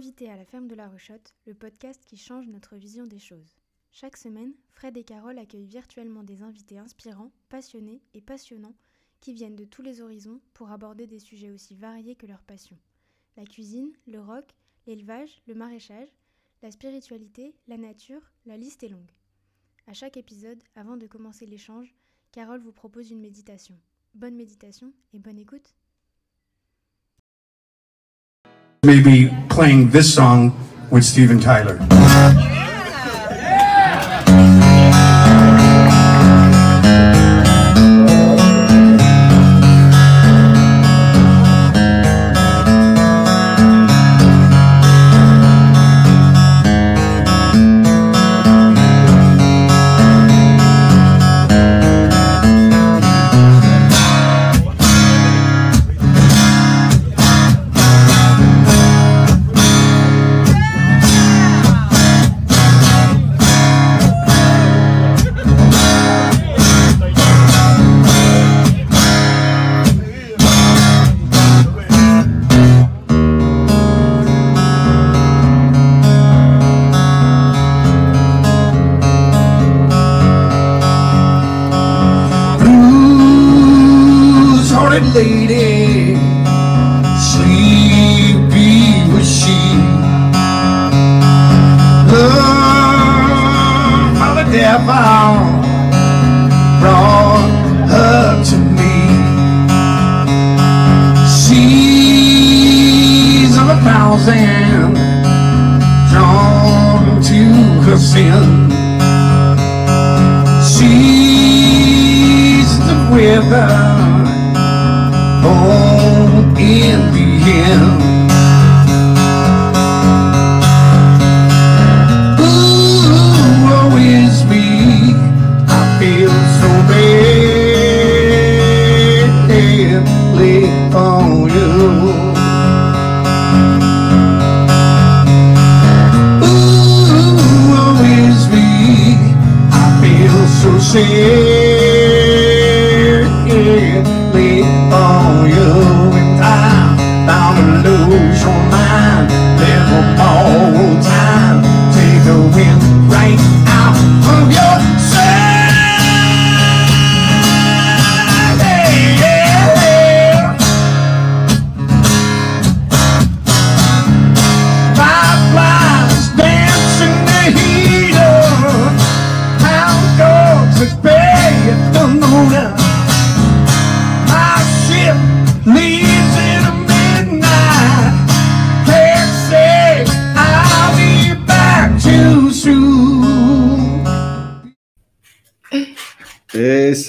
Invité à la ferme de la Rechotte, le podcast qui change notre vision des choses. Chaque semaine, Fred et Carole accueillent virtuellement des invités inspirants, passionnés et passionnants qui viennent de tous les horizons pour aborder des sujets aussi variés que leur passion. La cuisine, le rock, l'élevage, le maraîchage, la spiritualité, la nature, la liste est longue. À chaque épisode, avant de commencer l'échange, Carole vous propose une méditation. Bonne méditation et bonne écoute. Maybe playing this song with Steven Tyler.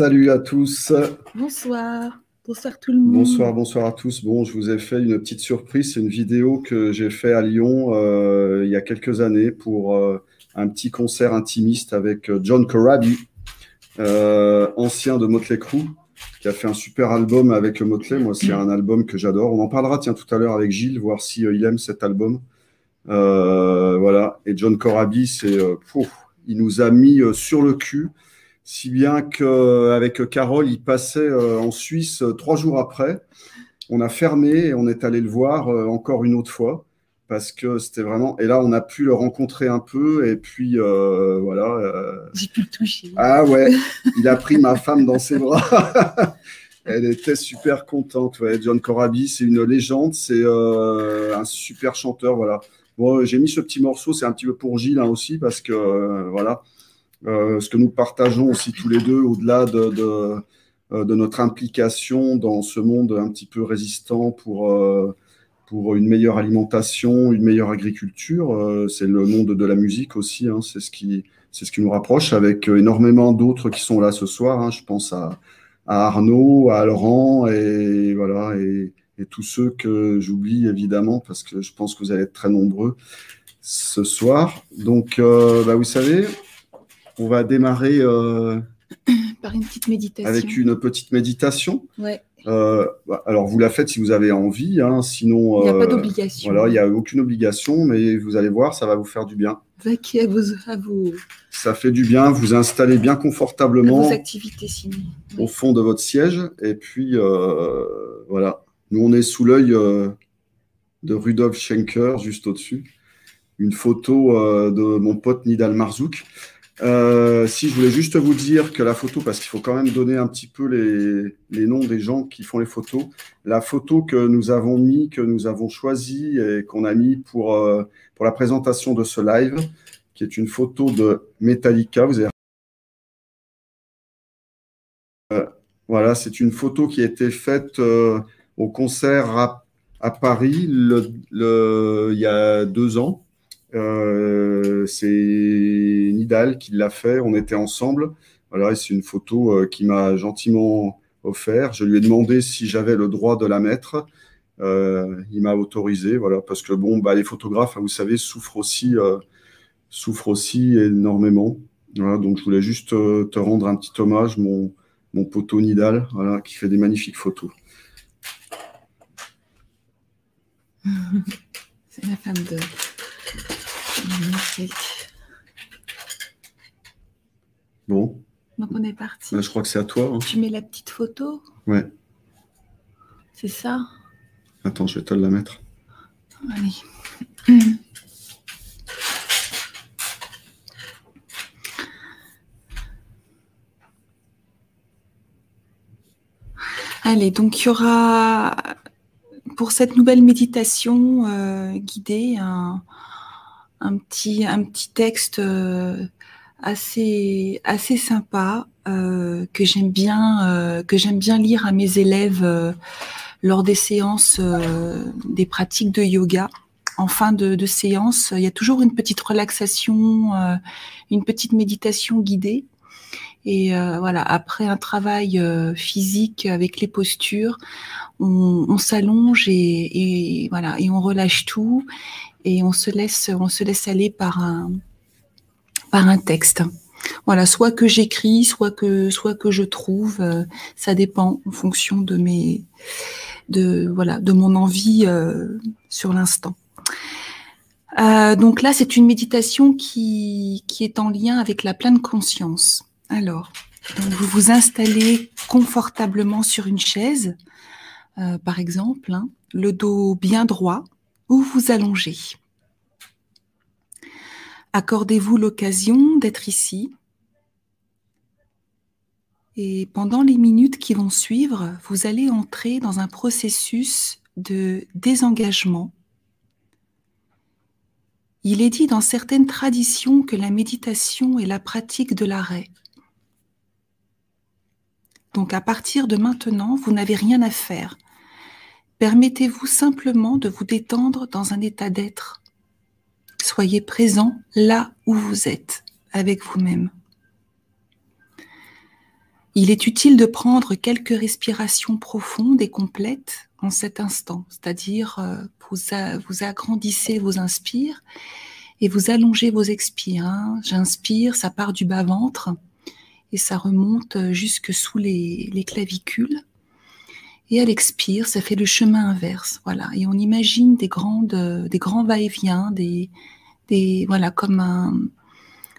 Salut à tous. Bonsoir. Bonsoir tout le monde. Bonsoir, bonsoir à tous. Bon, je vous ai fait une petite surprise. C'est une vidéo que j'ai fait à Lyon euh, il y a quelques années pour euh, un petit concert intimiste avec euh, John Corabi, euh, ancien de Motley Crue, qui a fait un super album avec Motley. Moi, c'est un album que j'adore. On en parlera, tiens, tout à l'heure avec Gilles, voir si il aime cet album. Voilà. Et John Corabi, c'est, il nous a mis sur le cul si bien qu'avec Carole, il passait euh, en Suisse euh, trois jours après. On a fermé et on est allé le voir euh, encore une autre fois parce que c'était vraiment. Et là, on a pu le rencontrer un peu et puis euh, voilà. euh, J'ai pu le toucher. Ah ouais, il a pris ma femme dans ses bras. Elle était super contente. Ouais. John Corabi, c'est une légende, c'est euh, un super chanteur. Voilà. Bon, j'ai mis ce petit morceau, c'est un petit peu pour Gilles hein, aussi parce que euh, voilà, ce que nous partageons aussi tous les deux, au-delà de, de, euh, de notre implication dans ce monde un petit peu résistant pour euh, pour une meilleure alimentation, une meilleure agriculture. Euh, c'est le monde de la musique aussi. Hein, c'est ce qui c'est ce qui nous rapproche avec euh, énormément d'autres qui sont là ce soir. hein. Je pense à, à Arnaud, à Laurent et voilà et, et tous ceux que j'oublie évidemment parce que je pense que vous allez être très nombreux ce soir. Donc, euh, bah, vous savez, on va démarrer euh, Par une petite méditation. avec une petite méditation. Ouais. Euh, bah, alors, vous la faites si vous avez envie, hein, sinon. Il n'y a pas euh, d'obligation. Voilà, il n'y a aucune obligation, mais vous allez voir, ça va vous faire du bien. À vos, à vos, Ça fait du bien, vous installez bien à confortablement vos activités ciné. au fond de votre siège, et puis voilà. Nous, on est sous l'œil de Rudolf Schenker, juste au-dessus. Une photo de mon pote Nidal Marzouk. Euh, si je voulais juste vous dire que la photo, parce qu'il faut quand même donner un petit peu les, les, noms des gens qui font les photos, la photo que nous avons mis, que nous avons choisi et qu'on a mis pour, euh, pour la présentation de ce live, qui est une photo de Metallica. Vous avez euh, voilà, c'est une photo qui a été faite au concert à, à Paris le, le, il y a deux ans. Euh, c'est Nidal qui l'a fait. On était ensemble. Voilà, c'est une photo euh, qui m'a gentiment offert. Je lui ai demandé si j'avais le droit de la mettre. Euh, il m'a autorisé, voilà, parce que bon, bah, les photographes, vous savez, souffrent aussi, souffrent aussi énormément. Voilà, donc je voulais juste te rendre un petit hommage, mon, mon poteau Nidal, voilà, qui fait des magnifiques photos. C'est la femme de, Magnifique. Bon. Donc on est parti. Là, je crois que c'est à toi. Hein. Tu mets la petite photo Ouais. C'est ça? Attends, je vais te la mettre. Allez. Allez, donc il y aura pour cette nouvelle méditation euh, guidée un, un petit, un petit texte euh, assez, assez sympa euh, que j'aime bien, euh, que j'aime bien lire à mes élèves euh, lors des séances euh, des pratiques de yoga. En fin de, de, séance, il y a toujours une petite relaxation, euh, une petite méditation guidée. Et euh, voilà, après un travail physique avec les postures, on, on s'allonge et, et, voilà, et on relâche tout et on se laisse, aller par un, texte. Voilà, soit que j'écris, soit que, je trouve, euh, ça dépend en fonction de mes, de voilà, de mon envie euh, sur l'instant. Euh, donc là, c'est une méditation qui, qui est en lien avec la pleine conscience. Alors, vous vous installez confortablement sur une chaise, par exemple, hein, le dos bien droit, ou vous allongez. Accordez-vous l'occasion d'être ici. Et pendant les minutes qui vont suivre, vous allez entrer dans un processus de désengagement. Il est dit dans certaines traditions que la méditation est la pratique de l'arrêt. Donc à partir de maintenant, vous n'avez rien à faire. Permettez-vous simplement de vous détendre dans un état d'être. Soyez présent là où vous êtes, avec vous-même. Il est utile de prendre quelques respirations profondes et complètes en cet instant, c'est-à-dire euh, vous, vous agrandissez vos inspires et vous allongez vos expires. Hein. J'inspire, ça part du bas-ventre et ça remonte jusque sous les clavicules. Et à l'expire, ça fait le chemin inverse. Voilà. Et on imagine des grandes, des grands va-et-vient, des, des, voilà, comme un,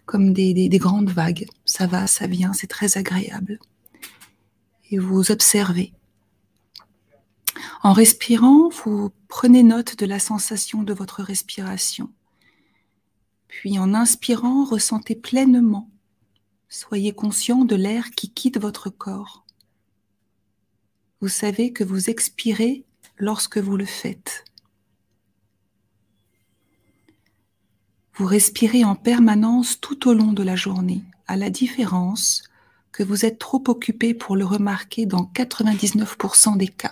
comme des, des, des, grandes vagues. Ça va, ça vient, c'est très agréable. Et vous observez. En respirant, vous prenez note de la sensation de votre respiration. Puis en inspirant, ressentez pleinement. Soyez conscient de l'air qui quitte votre corps. Vous savez que vous expirez lorsque vous le faites. Vous respirez en permanence tout au long de la journée, à la différence que vous êtes trop occupé pour le remarquer dans 99% des cas.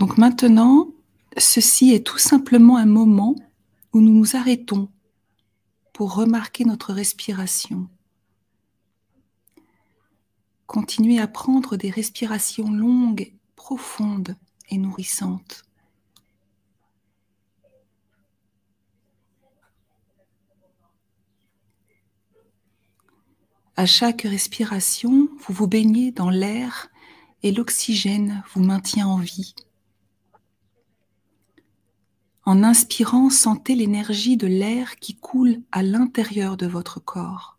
Donc maintenant, ceci est tout simplement un moment où nous nous arrêtons pour remarquer notre respiration. Continuez à prendre des respirations longues, profondes et nourrissantes. À chaque respiration, vous vous baignez dans l'air et l'oxygène vous maintient en vie. En inspirant, sentez l'énergie de l'air qui coule à l'intérieur de votre corps.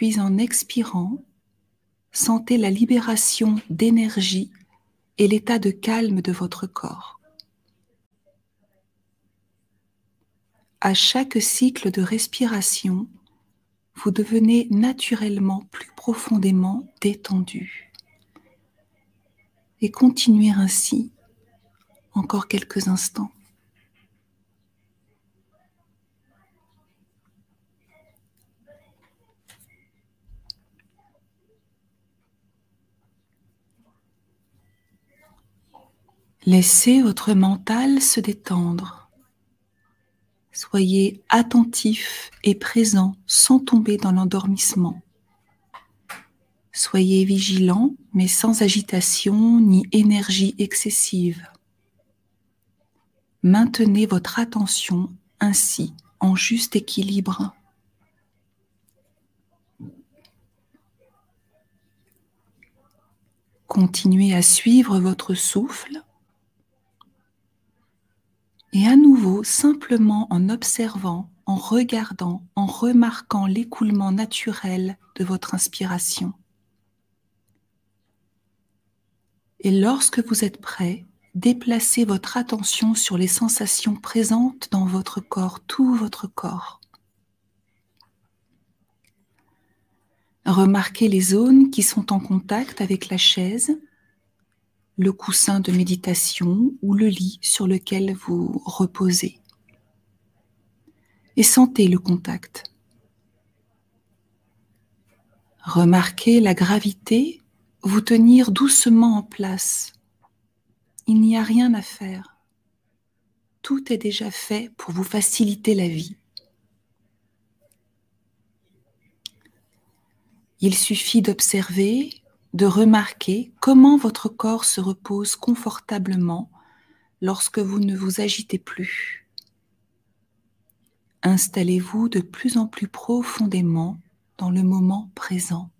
Puis en expirant, sentez la libération d'énergie et l'état de calme de votre corps. À chaque cycle de respiration, vous devenez naturellement plus profondément détendu. Et continuez ainsi encore quelques instants. Laissez votre mental se détendre. Soyez attentif et présent sans tomber dans l'endormissement. Soyez vigilant mais sans agitation ni énergie excessive. Maintenez votre attention ainsi en juste équilibre. Continuez à suivre votre souffle et à nouveau, simplement en observant, en regardant, en remarquant l'écoulement naturel de votre inspiration. Et lorsque vous êtes prêt, déplacez votre attention sur les sensations présentes dans votre corps, tout votre corps. Remarquez les zones qui sont en contact avec la chaise, le coussin de méditation ou le lit sur lequel vous reposez. Et sentez le contact. Remarquez la gravité vous tenir doucement en place. Il n'y a rien à faire. Tout est déjà fait pour vous faciliter la vie. Il suffit d'observer de remarquer comment votre corps se repose confortablement lorsque vous ne vous agitez plus. Installez-vous de plus en plus profondément dans le moment présent.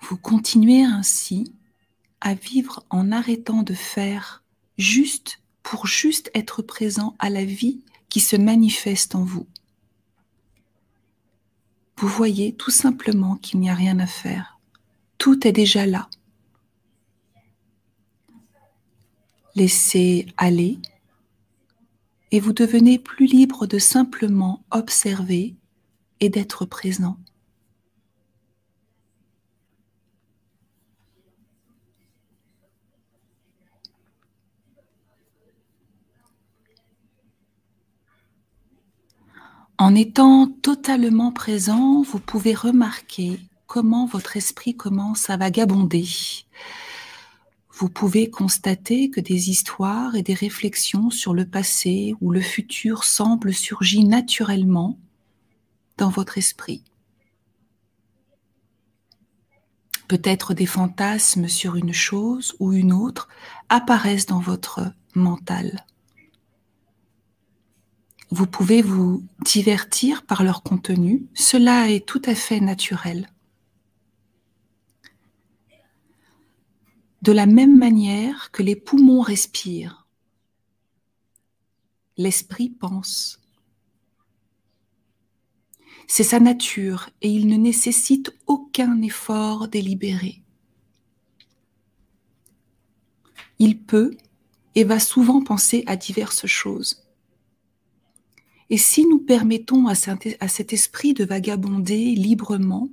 Vous continuez ainsi à vivre en arrêtant de faire juste pour juste être présent à la vie qui se manifeste en vous vous voyez tout simplement qu'il n'y a rien à faire. Tout est déjà là. Laissez aller et vous devenez plus libre de simplement observer et d'être présent. En étant totalement présent, vous pouvez remarquer comment votre esprit commence à vagabonder. Vous pouvez constater que des histoires et des réflexions sur le passé ou le futur semblent surgir naturellement dans votre esprit. Peut-être des fantasmes sur une chose ou une autre apparaissent dans votre mental vous pouvez vous divertir par leur contenu. Cela est tout à fait naturel. De la même manière que les poumons respirent, l'esprit pense. C'est sa nature et il ne nécessite aucun effort délibéré. Il peut et va souvent penser à diverses choses. Et si nous permettons à cet esprit de vagabonder librement,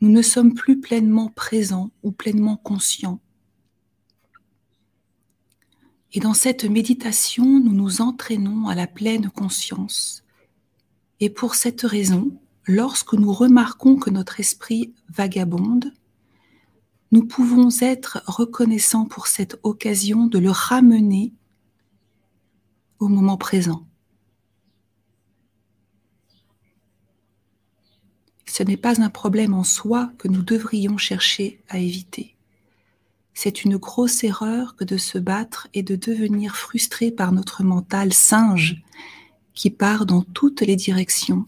nous ne sommes plus pleinement présents ou pleinement conscients. Et dans cette méditation, nous nous entraînons à la pleine conscience. Et pour cette raison, lorsque nous remarquons que notre esprit vagabonde, nous pouvons être reconnaissants pour cette occasion de le ramener au moment présent. Ce n'est pas un problème en soi que nous devrions chercher à éviter. C'est une grosse erreur que de se battre et de devenir frustré par notre mental singe qui part dans toutes les directions.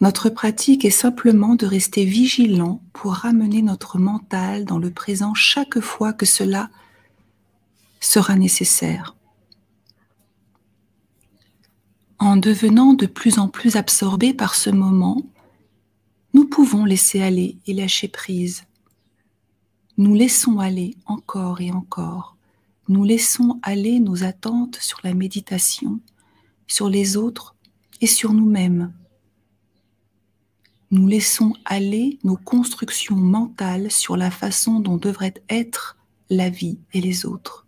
Notre pratique est simplement de rester vigilant pour ramener notre mental dans le présent chaque fois que cela sera nécessaire. En devenant de plus en plus absorbés par ce moment, nous pouvons laisser aller et lâcher prise. Nous laissons aller encore et encore. Nous laissons aller nos attentes sur la méditation, sur les autres et sur nous-mêmes. Nous laissons aller nos constructions mentales sur la façon dont devrait être la vie et les autres.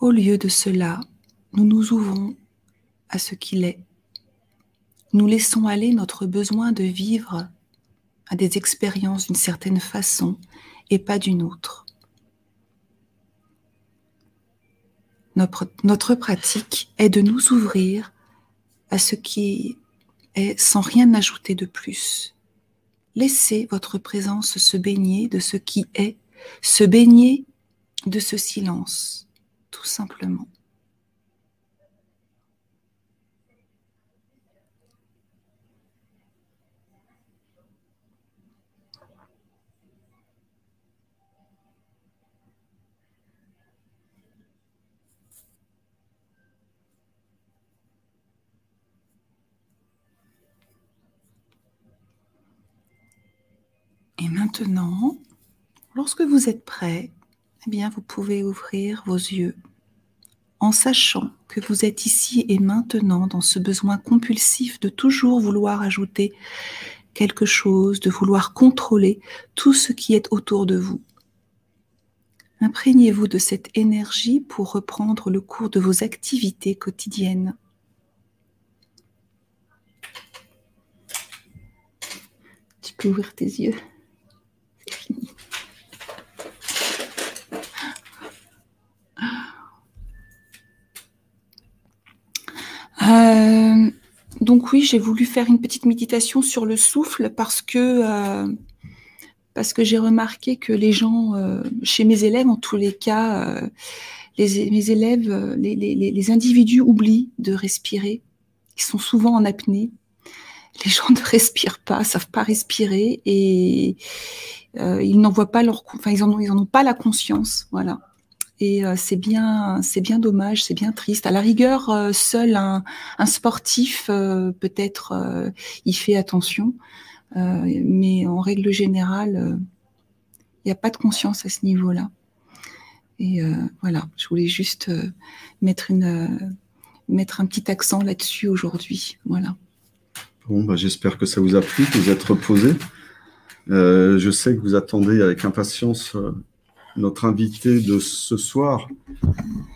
Au lieu de cela, nous nous ouvrons à ce qu'il est. Nous laissons aller notre besoin de vivre à des expériences d'une certaine façon et pas d'une autre. Notre, notre, pratique est de nous ouvrir à ce qui est sans rien ajouter de plus. Laissez votre présence se baigner de ce qui est, se baigner de ce silence tout simplement. Et maintenant, lorsque vous êtes prêt, eh bien, vous pouvez ouvrir vos yeux en sachant que vous êtes ici et maintenant dans ce besoin compulsif de toujours vouloir ajouter quelque chose, de vouloir contrôler tout ce qui est autour de vous. Imprégnez-vous de cette énergie pour reprendre le cours de vos activités quotidiennes. Tu peux ouvrir tes yeux. Euh, donc oui, j'ai voulu faire une petite méditation sur le souffle parce que euh, parce que j'ai remarqué que les gens, euh, chez mes élèves en tous les cas, les, mes élèves, les, les, les, individus oublient de respirer. Ils sont souvent en apnée. Les gens ne respirent pas, savent pas respirer et ils n'en voient pas leur, enfin ils en ont, ils en ont pas la conscience, voilà. Et euh, c'est bien, c'est bien dommage, c'est bien triste. À la rigueur, euh, seul un, sportif euh, peut-être y fait attention, mais en règle générale, il n'y a pas de conscience à ce niveau-là. Et voilà, je voulais juste mettre une, mettre un petit accent là-dessus aujourd'hui. Voilà. Bon, bah, j'espère que ça vous a plu, que vous êtes reposé. je sais que vous attendez avec impatience notre invité de ce soir.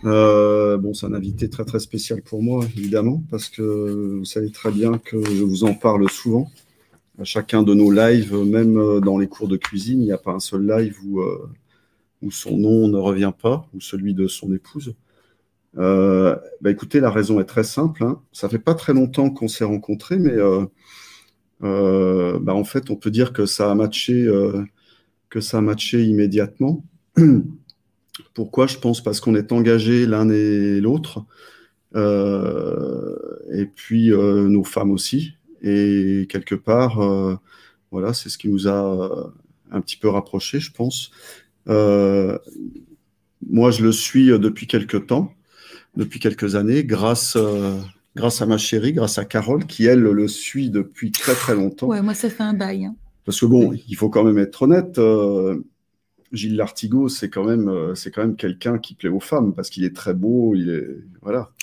Euh, bon, c'est un invité très très spécial pour moi, évidemment, parce que vous savez très bien que je vous en parle souvent. À chacun de nos lives, même dans les cours de cuisine, il n'y a pas un seul live où, euh, son nom ne revient pas, ou celui de son épouse. Euh, bah écoutez, la raison est très simple. Hein. Ça fait pas très longtemps qu'on s'est rencontrés, mais bah en fait, on peut dire que ça a matché, que ça a matché immédiatement. Pourquoi? Je pense parce qu'on est engagés l'un et l'autre, euh, et puis euh, nos femmes aussi. Et quelque part, euh, voilà, c'est ce qui nous a un petit peu rapprochés, je pense. moi, je le suis depuis quelques temps, depuis quelques années, grâce grâce à ma chérie, grâce à Carole, qui elle le suit depuis très très longtemps. Ouais, moi ça fait un bail. Hein. Parce que bon, il faut quand même être honnête. Gilles Lartigot, c'est quand même, euh, c'est quand même quelqu'un qui plaît aux femmes parce qu'il est très beau, il est, voilà.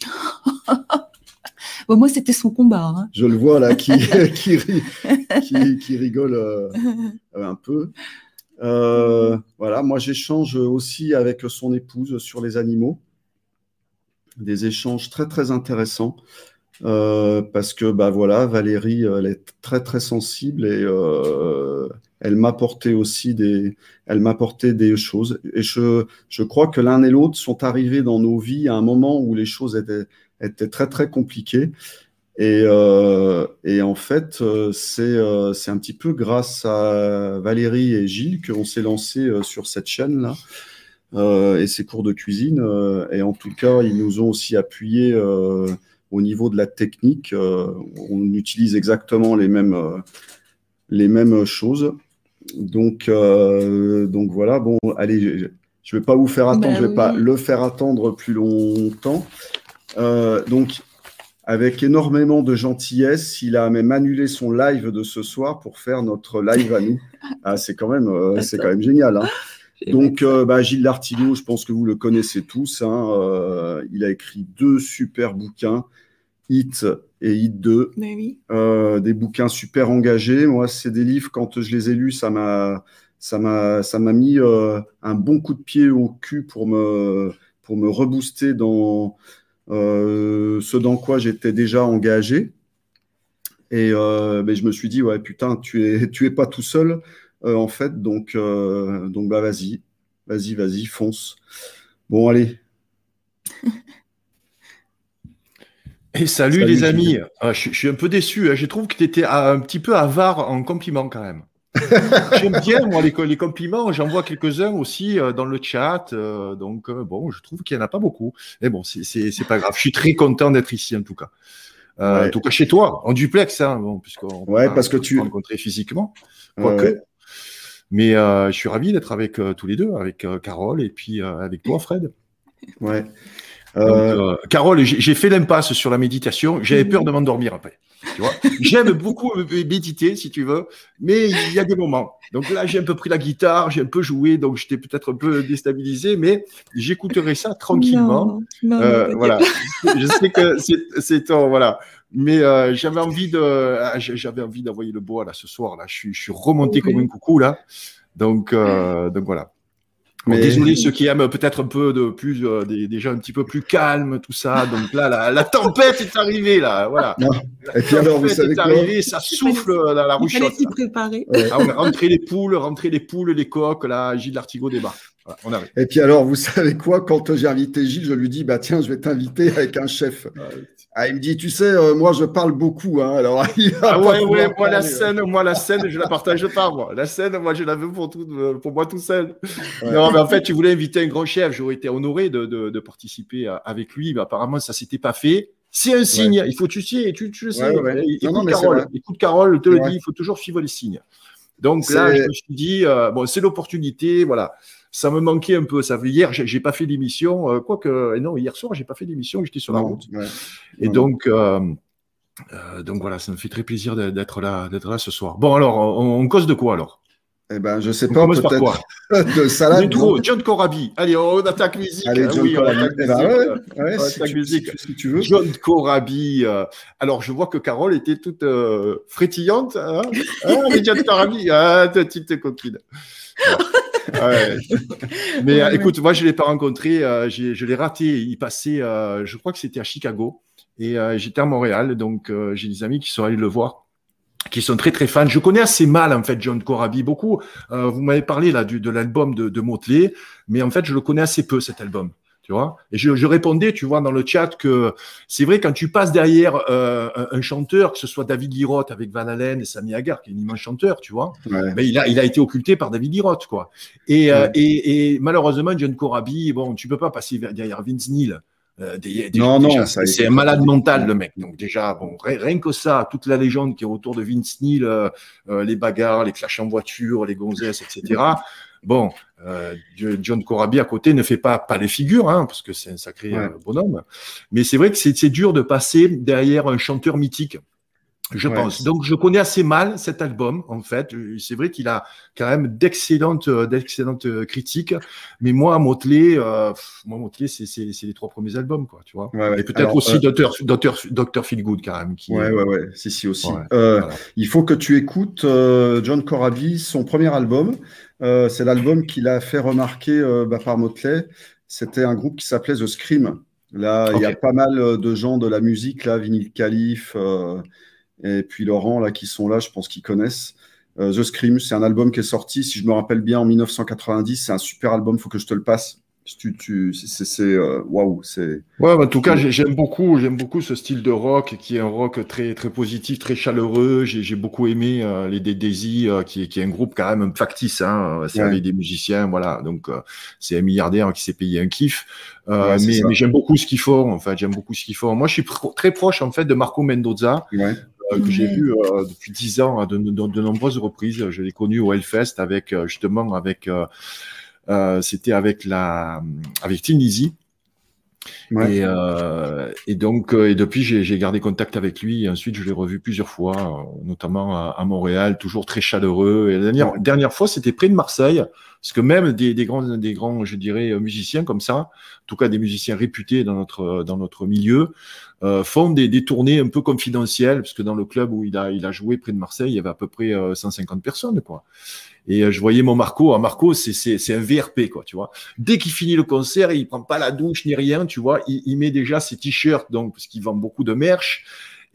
moi, c'était son combat. Hein. Je le vois là, qui, qui, rigole euh, un peu. Euh, voilà, moi, j'échange aussi avec son épouse sur les animaux, des échanges très très intéressants. Parce que bah voilà, Valérie, elle est très très sensible et elle m'apportait aussi des, elle m'apportait des choses. Et je, je crois que l'un et l'autre sont arrivés dans nos vies à un moment où les choses étaient, étaient très très compliquées. Et, euh, et en fait, euh, c'est, euh, c'est un petit peu grâce à Valérie et Gilles qu'on s'est lancé euh, sur cette chaîne là. et ces cours de cuisine. et en tout cas, ils nous ont aussi appuyé au niveau de la technique. on utilise exactement les mêmes, les mêmes choses. donc, euh, donc voilà, bon, allez, je ne vais pas vous faire attendre, Bah je ne vais pas oui. le faire attendre plus longtemps. Euh, donc, avec énormément de gentillesse, il a même annulé son live de ce soir pour faire notre live à nous. Ah, c'est quand même, euh, c'est quand même génial. hein. Donc, euh, bah, Gilles Lartigot, je pense que vous le connaissez tous. hein, euh, il a écrit deux super bouquins, Hit et Hit 2. Mais oui. Euh, des bouquins super engagés. Moi, c'est des livres, quand je les ai lus, ça m'a, ça m'a, ça m'a mis un bon coup de pied au cul pour me, pour me rebooster dans ce dans quoi j'étais déjà engagé. Et euh, ben, je me suis dit, ouais, putain, tu es, tu es pas tout seul, en fait. Donc, euh, donc bah, vas-y, vas-y, vas-y, fonce. Bon, allez. Et salut, Salut, les amis. Ah, je, je suis un peu déçu. hein. Je trouve que tu étais un petit peu avare en compliments quand même. J'aime bien, moi, les, co- les compliments. J'en vois quelques-uns aussi euh, dans le chat. euh, donc, euh, bon, je trouve qu'il n'y en a pas beaucoup. Mais bon, c'est- pas grave. Je suis très content d'être ici, en tout cas. Euh, Ouais. En tout cas, chez toi, en duplex, hein, bon, puisqu'on Ouais, parce que tu- rencontrer physiquement, quoique. ouais. Mais euh, je suis ravi d'être avec euh, tous les deux, avec euh, Carole et puis euh, avec toi, Fred. Ouais. Donc, Euh, Carole, j'ai fait l'impasse sur la méditation. J'avais peur de m'endormir après. Tu vois, j'aime beaucoup méditer, si tu veux, mais il y a des moments. Donc là, j'ai un peu pris la guitare, j'ai un peu joué, donc j'étais peut-être un peu déstabilisé, mais j'écouterai ça tranquillement. Non, non, Euh, non, voilà. Je sais que c'est- c'est ton, voilà. Mais euh, j'avais envie de, ah, j'avais envie d'envoyer le bois là ce soir là. Je suis, je suis remonté Oui. comme un coucou là. Donc, euh, donc voilà. Bon, Mais- Désolé ceux qui aiment peut-être un peu de plus, euh, des, des gens un petit peu plus calmes, tout ça. Donc là, la, la tempête est arrivée là. Voilà. Non. La Et puis alors, vous tempête savez est arrivée, ça souffle dans la Il fallait ruchotte. s'y préparer. ouais. Ah, ouais, rentrer les poules, rentrer les poules, les coques. Là, Gilles Lartigot débarque. Voilà, on arrive. Et puis alors, vous savez quoi? Quand j'ai invité Gilles, je lui dis, bah tiens, je vais t'inviter avec un chef. Ah, il me dit, tu sais, euh, moi, je parle beaucoup. Hein, alors, il Ah ouais, ouais, moi la scène, moi la scène, je la partage pas, moi. La scène, moi je la veux pour, tout, pour moi tout seul. Ouais. Non, mais en fait, tu voulais inviter un grand chef, j'aurais été honoré de, de, de participer à- avec lui, mais apparemment ça s'était pas fait. C'est un signe, il faut, tu sais, tu, tu le sais. Écoute, Non, non, Carole, écoute Carole, te le dit, il faut toujours suivre les signes. Donc là, je me suis dit, euh, bon, c'est l'opportunité, voilà. Ça me manquait un peu. Ça veut hier, j'ai pas fait d'émission, euh, quoique, et non, hier soir, j'ai pas fait d'émission, j'étais sur la route. ouais. Et donc, euh, euh, donc voilà, ça me fait très plaisir d'être- là, d'être là ce soir. Bon, alors, on, on cause de quoi alors? Eh ben, je sais On pas, peut-être quoi? de salade. Non John Corabi. Allez, on attaque musique. Allez, Ah John oui, Corabi. Eh ben, musique. ouais, ouais, on si, tu, musique. si- si tu veux. John Corabi. euh, alors, je vois que Carole était toute euh, frétillante. Hein ah, mais John Corabi, ah, ta petite coquine. Ouais. Mais Ouais, euh, écoute, moi, je ne l'ai pas rencontré. euh, je l'ai raté. Il passait, euh, je crois que c'était à Chicago. Et j'étais à Montréal. Donc, j'ai des amis qui sont allés le voir qui sont très très fans. Je connais assez mal en fait John Corabi beaucoup. Euh, vous m'avez parlé là du, de l'album de, de Motley, mais en fait je le connais assez peu cet album. Tu vois Et je, je répondais, tu vois, dans le chat que c'est vrai quand tu passes derrière euh, un, chanteur, que ce soit David Roth avec Van Halen et Sammy Hagar, qui est un immense chanteur, tu vois, Ouais. mais il a, il a été occulté par David Roth, quoi. Et, euh, et, et malheureusement, John Corabi, bon, tu peux pas passer derrière Vince Neil. Euh, des- des- Non, déjà, non, c'est un malade mental, le mec. Donc déjà, bon, rien, que ça, toute la légende qui est autour de Vince Neil, euh, euh, les bagarres, les clashs en voiture, les gonzesses, etc. Bon, euh, John Corabi à côté ne fait pas, pas les figures, hein, parce que c'est un sacré Ouais. bonhomme. Mais c'est vrai que c'est c'est dur de passer derrière un chanteur mythique. Je Ouais. pense. Donc, je connais assez mal cet album, en fait. C'est vrai qu'il a quand même d'excellentes, euh, d'excellentes euh, critiques. Mais moi, Motley, euh, moi, Motley, c'est, c'est, c'est les trois premiers albums, quoi, tu vois. Ouais, ouais. Et peut-être Alors, aussi euh, Dr. Dr. Dr. Feelgood, quand même. Qui, Ouais, ouais, ouais, si, si, aussi. Euh, voilà. Il faut que tu écoutes euh, John Corabi, son premier album. Euh, c'est l'album qu'il a fait remarquer bah, par Motley. C'était un groupe qui s'appelait The Scream. Là, il y a pas mal de gens de la musique, là, Vinyl Calif euh, et puis Laurent, là, qui sont là, je pense qu'ils connaissent. Euh, The Scream, c'est un album qui est sorti, si je me rappelle bien, en 1990. C'est un super album, faut que je te le passe. Tu, tu, c'est, euh, waouh, c'est. Ouais, bah, en tout cas, j'ai- j'aime beaucoup, j'aime beaucoup ce style de rock qui est un rock très, très positif, très chaleureux. J'ai, j'ai beaucoup aimé euh, les Daisy, euh, qui, est, qui est un groupe quand même factice. Hein, c'est Ouais. avec des musiciens, voilà. Donc, euh, c'est un milliardaire qui s'est payé un kiff. Euh, Ouais, mais, j'aime beaucoup ce qu'ils font. En fait, j'aime beaucoup ce qu'ils font. Moi, je suis pro- très proche en fait de Marco Mendoza. Euh, que j'ai vu euh, depuis dix ans à de, de- de nombreuses reprises. Je l'ai connu au Hellfest avec euh, justement avec euh, euh, c'était avec la avec Tim Lizzy. Ouais. Et, euh, et donc euh, et depuis j'ai gardé contact avec lui et ensuite je l'ai revu plusieurs fois, euh, notamment à, à Montréal, toujours très chaleureux. Et la dernière, dernière fois c'était près de Marseille, parce que même des, des grands des grands je dirais euh, musiciens comme ça, en tout cas des musiciens réputés dans notre dans notre milieu, euh, font des, des tournées un peu confidentielles, parce que dans le club où il a il a joué près de Marseille, il y avait à peu près euh, 150 personnes quoi. Et euh, je voyais mon Marco, ah, Marco c'est c'est c'est un VRP quoi, tu vois dès qu'il finit le concert, il prend pas la douche ni rien, tu vois. Il, il met déjà ses t-shirts, donc parce qu'il vend beaucoup de merch.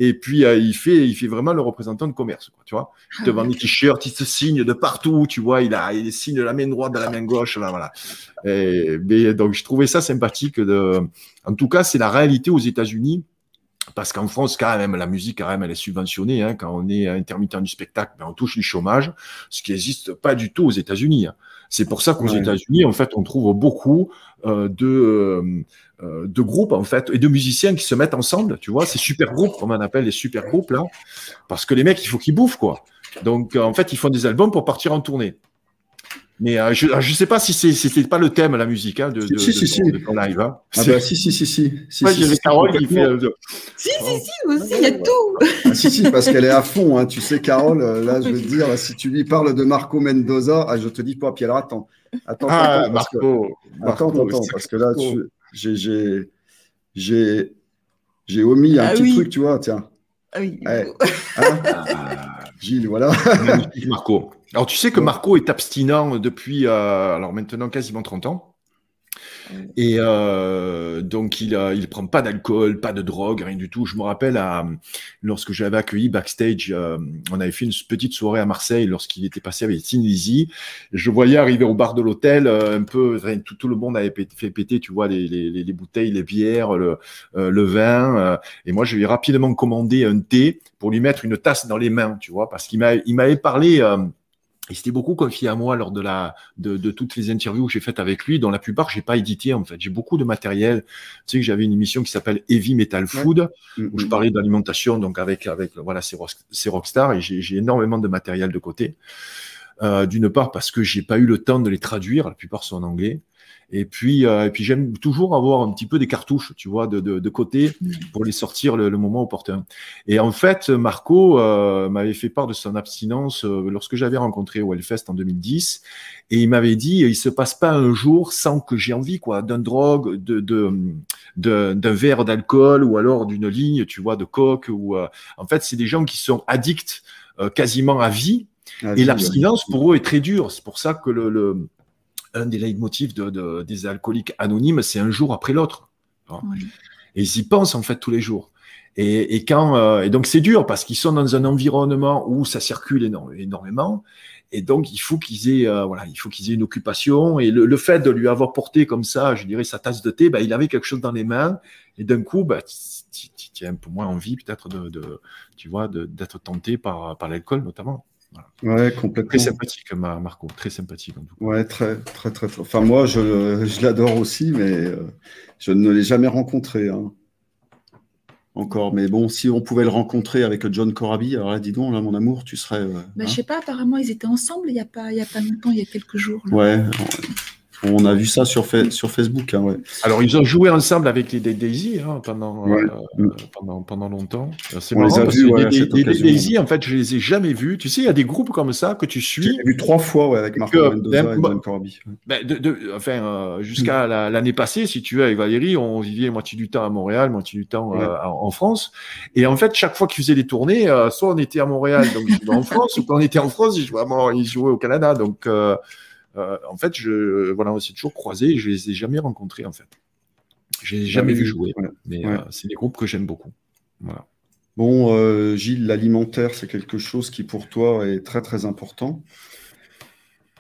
Et puis euh, il fait, il fait vraiment le représentant de commerce, quoi, tu vois. Il te vend des t-shirts, il se signe de partout, tu vois. Il a, il signe de la main droite, de la main gauche, là, voilà. Et, mais donc je trouvais ça sympathique. De, en tout cas, c'est la réalité aux États-Unis. Parce qu'en France, quand même, la musique, quand même, elle est subventionnée. Hein. Quand on est intermittent du spectacle, ben, on touche du chômage, ce qui n'existe pas du tout aux États-Unis. hein. C'est pour ça qu'aux Ouais. États-Unis, en fait, on trouve beaucoup euh, de, euh, euh, de groupes, en fait, et de musiciens qui se mettent ensemble, tu vois, ces super groupes, comme on appelle les super groupes, là, parce que les mecs, il faut qu'ils bouffent, quoi. Donc, en fait, ils font des albums pour partir en tournée. Mais euh, je ne sais pas si c'est- c'était pas le thème, la musique, hein, de, Si, de, si, de si, ton, si. de ton live. Hein. Ah bah si, si, si, si. si, Ouais, si, Carole qui fait. euh, Si, si, si, aussi, il y a tout. Ah, si, si, parce qu'elle est à fond. Hein. Tu sais, Carole, euh, là, je veux te dire, si tu lui parles de Marco Mendoza, ah, je te dis pas. Puis alors, attends. Attends, Ah, attends, parce que- Marco. attends, Marco, attends, c'est- parce que là, tu- j'ai, j'ai, j'ai, j'ai omis un Ah petit oui. truc, tu vois, tiens. Ah oui. Ouais. Ah, Gilles, voilà. magnifique, Marco. Alors, tu sais que Marco est abstinent depuis, euh, alors maintenant, quasiment 30 ans. Et euh, donc, il ne il prend pas d'alcool, pas de drogue, rien du tout. Je me rappelle, à, lorsque j'avais accueilli backstage, euh, on avait fait une petite soirée à Marseille lorsqu'il était passé avec Lizzy. Je voyais arriver au bar de l'hôtel, euh, un peu, tout, tout le monde avait pété- fait péter, tu vois, les, les, les- les bouteilles, les bières, le, euh, le vin. euh, et moi, je lui ai rapidement commandé un thé pour lui mettre une tasse dans les mains, tu vois, parce qu'il m'a- il m'avait parlé. Il s'était beaucoup confié à moi lors de, la, de, de toutes les interviews que j'ai faites avec lui, dont la plupart, j'ai pas édité en fait. J'ai beaucoup de matériel. Tu sais que j'avais une émission qui s'appelle Heavy Metal Food, où je parlais d'alimentation, donc avec, avec voilà, ces, rock, ces rockstars, et j'ai j'ai énormément de matériel de côté. Euh, D'une part, parce que j'ai pas eu le temps de les traduire, la plupart sont en anglais. Et puis, euh, et puis j'aime toujours avoir un petit peu des cartouches, tu vois, de, de, de côté pour les sortir le, le moment opportun. Et en fait, Marco euh, m'avait fait part de son abstinence euh, lorsque j'avais rencontré au Hellfest en 2010, et il m'avait dit il se passe pas un jour sans que j'ai envie quoi d'un drogue, de d'un verre d'alcool ou alors d'une ligne, tu vois, de coke ou euh, en fait c'est des gens qui sont addicts euh, quasiment à vie et l'abstinence pour eux est très dure. C'est pour ça que le, le un des leitmotifs de, de- des alcooliques anonymes, c'est un jour après l'autre. Oui. Et ils y pensent en fait tous les jours. Et, et quand euh, et donc c'est dur parce qu'ils sont dans un environnement où ça circule éno- énormément. Et donc il faut qu'ils aient euh, voilà, il faut qu'ils aient une occupation. Et le, le fait de lui avoir porté comme ça, je dirais sa tasse de thé, bah, il avait quelque chose dans les mains. Et d'un coup, bah, tu tu- as un peu moins envie peut-être de, de tu vois d'être tenté par par l'alcool notamment. Ouais, Très complètement. sympathique, Ma- Marco. Très sympathique, en tout cas. Ouais, très, très, très, très. Enfin, moi, je, je l'adore aussi, mais euh, je ne l'ai jamais rencontré. hein. Encore. Mais bon, si on pouvait le rencontrer avec John Corabi, alors là, dis donc, là, mon amour, tu serais. euh, Bah, hein je sais pas, apparemment, ils étaient ensemble il y a pas, il y a pas longtemps, il y a quelques jours. là. Ouais, on a vu ça sur, Fa- sur Facebook. hein, ouais. Alors, ils ont joué ensemble avec les Daisy hein, pendant, Ouais. euh, pendant, pendant longtemps. Euh, C'est les marrant a parce vus, que ouais, à les, cette les- les occasion. Daisy, en fait, je les ai jamais vus. Tu sais, il y a des groupes comme ça que tu suis. l'ai vu trois fois ouais, avec Marco Mendoza ben, et Corabi. Ben, de, de- enfin, euh, Mm. jusqu'à la- l'année passée, si tu veux, avec Valérie, on vivait moitié du temps à Montréal, moitié du temps euh, en, en France. Et en fait, chaque fois qu'ils faisaient des tournées, soit on était à Montréal, donc ils jouaient en France, ou quand on était en France, ils jouaient, à ils jouaient au Canada. Donc, euh, en fait, je, voilà, on s'est toujours croisés et je les ai jamais rencontrés, en fait. Je les ai jamais oui, vus jouer, ouais. mais Ouais. euh, c'est des groupes que j'aime beaucoup. Voilà. Bon, euh, Gilles, l'alimentaire, c'est quelque chose qui pour toi est très très important.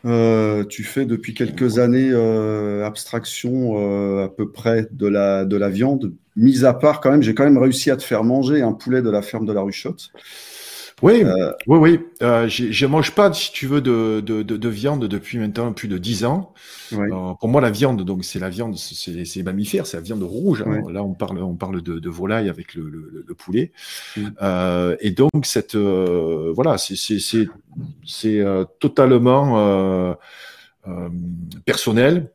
Euh, tu fais depuis quelques années euh, abstraction euh, à peu près de la, de la viande, mis à part quand même, j'ai quand même réussi à te faire manger un poulet de la ferme de la Ruchotte. Oui, Euh, oui, oui. Euh, je mange pas, si tu veux, de, de, de, de viande depuis maintenant plus de 10 ans. ouais. Euh, pour moi, la viande, donc c'est la viande, c'est les mammifères, c'est la viande rouge. hein. Là, on parle, on parle de, de volaille avec le, le, le poulet. Mm. Euh, et donc, cette, euh, voilà, c'est c'est- c'est- c'est, euh, totalement euh, euh, personnel.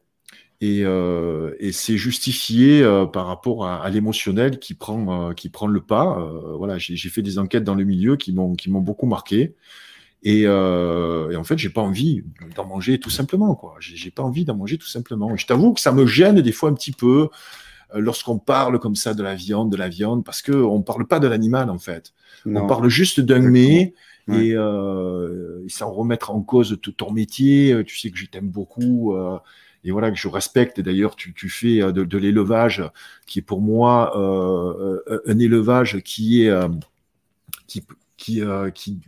Et, euh, et c'est justifié euh, par rapport à, à l'émotionnel qui prend euh, qui prend le pas. Euh, voilà, j'ai fait des enquêtes dans le milieu qui m'ont qui m'ont beaucoup marqué. Et, euh, et en fait, j'ai pas envie d'en manger tout simplement. quoi. J'ai pas envie d'en manger tout simplement. Et je t'avoue que ça me gêne des fois un petit peu euh, lorsqu'on parle comme ça de la viande, de la viande, parce que on parle pas de l'animal en fait. Non. On parle juste d'un mets. Et, euh, sans remettre en cause tout ton métier, tu sais que je t'aime beaucoup euh, et voilà que je respecte. D'ailleurs, tu, tu fais euh, de, de l'élevage qui est pour moi euh, euh, un élevage qui est euh, qui qui, qui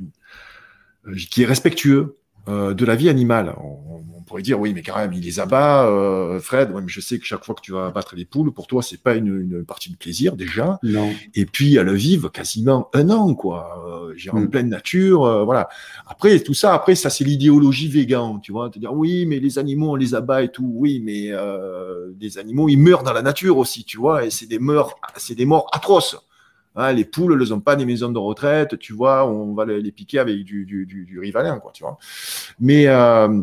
qui est respectueux euh, de la vie animale. On, on pourrait dire oui, mais quand même, il les abat, euh, Fred. Ouais, mais je sais que chaque fois que tu vas abattre des poules, pour toi, c'est pas une, une partie de plaisir déjà. Non. Et puis elles vivent quasiment un an, quoi. Euh, j'ai en Mm. pleine nature, euh, voilà. Après tout ça, après ça c'est l'idéologie végan, tu vois, te dire oui, mais les animaux on les abat et tout, oui, mais euh, les animaux ils meurent dans la nature aussi, tu vois, et c'est des morts, c'est des morts atroces. Hein, les poules, elles n'ont pas des maisons de retraite, tu vois, on va les piquer avec du, du, du, du rivalin, quoi, tu vois. Mais euh,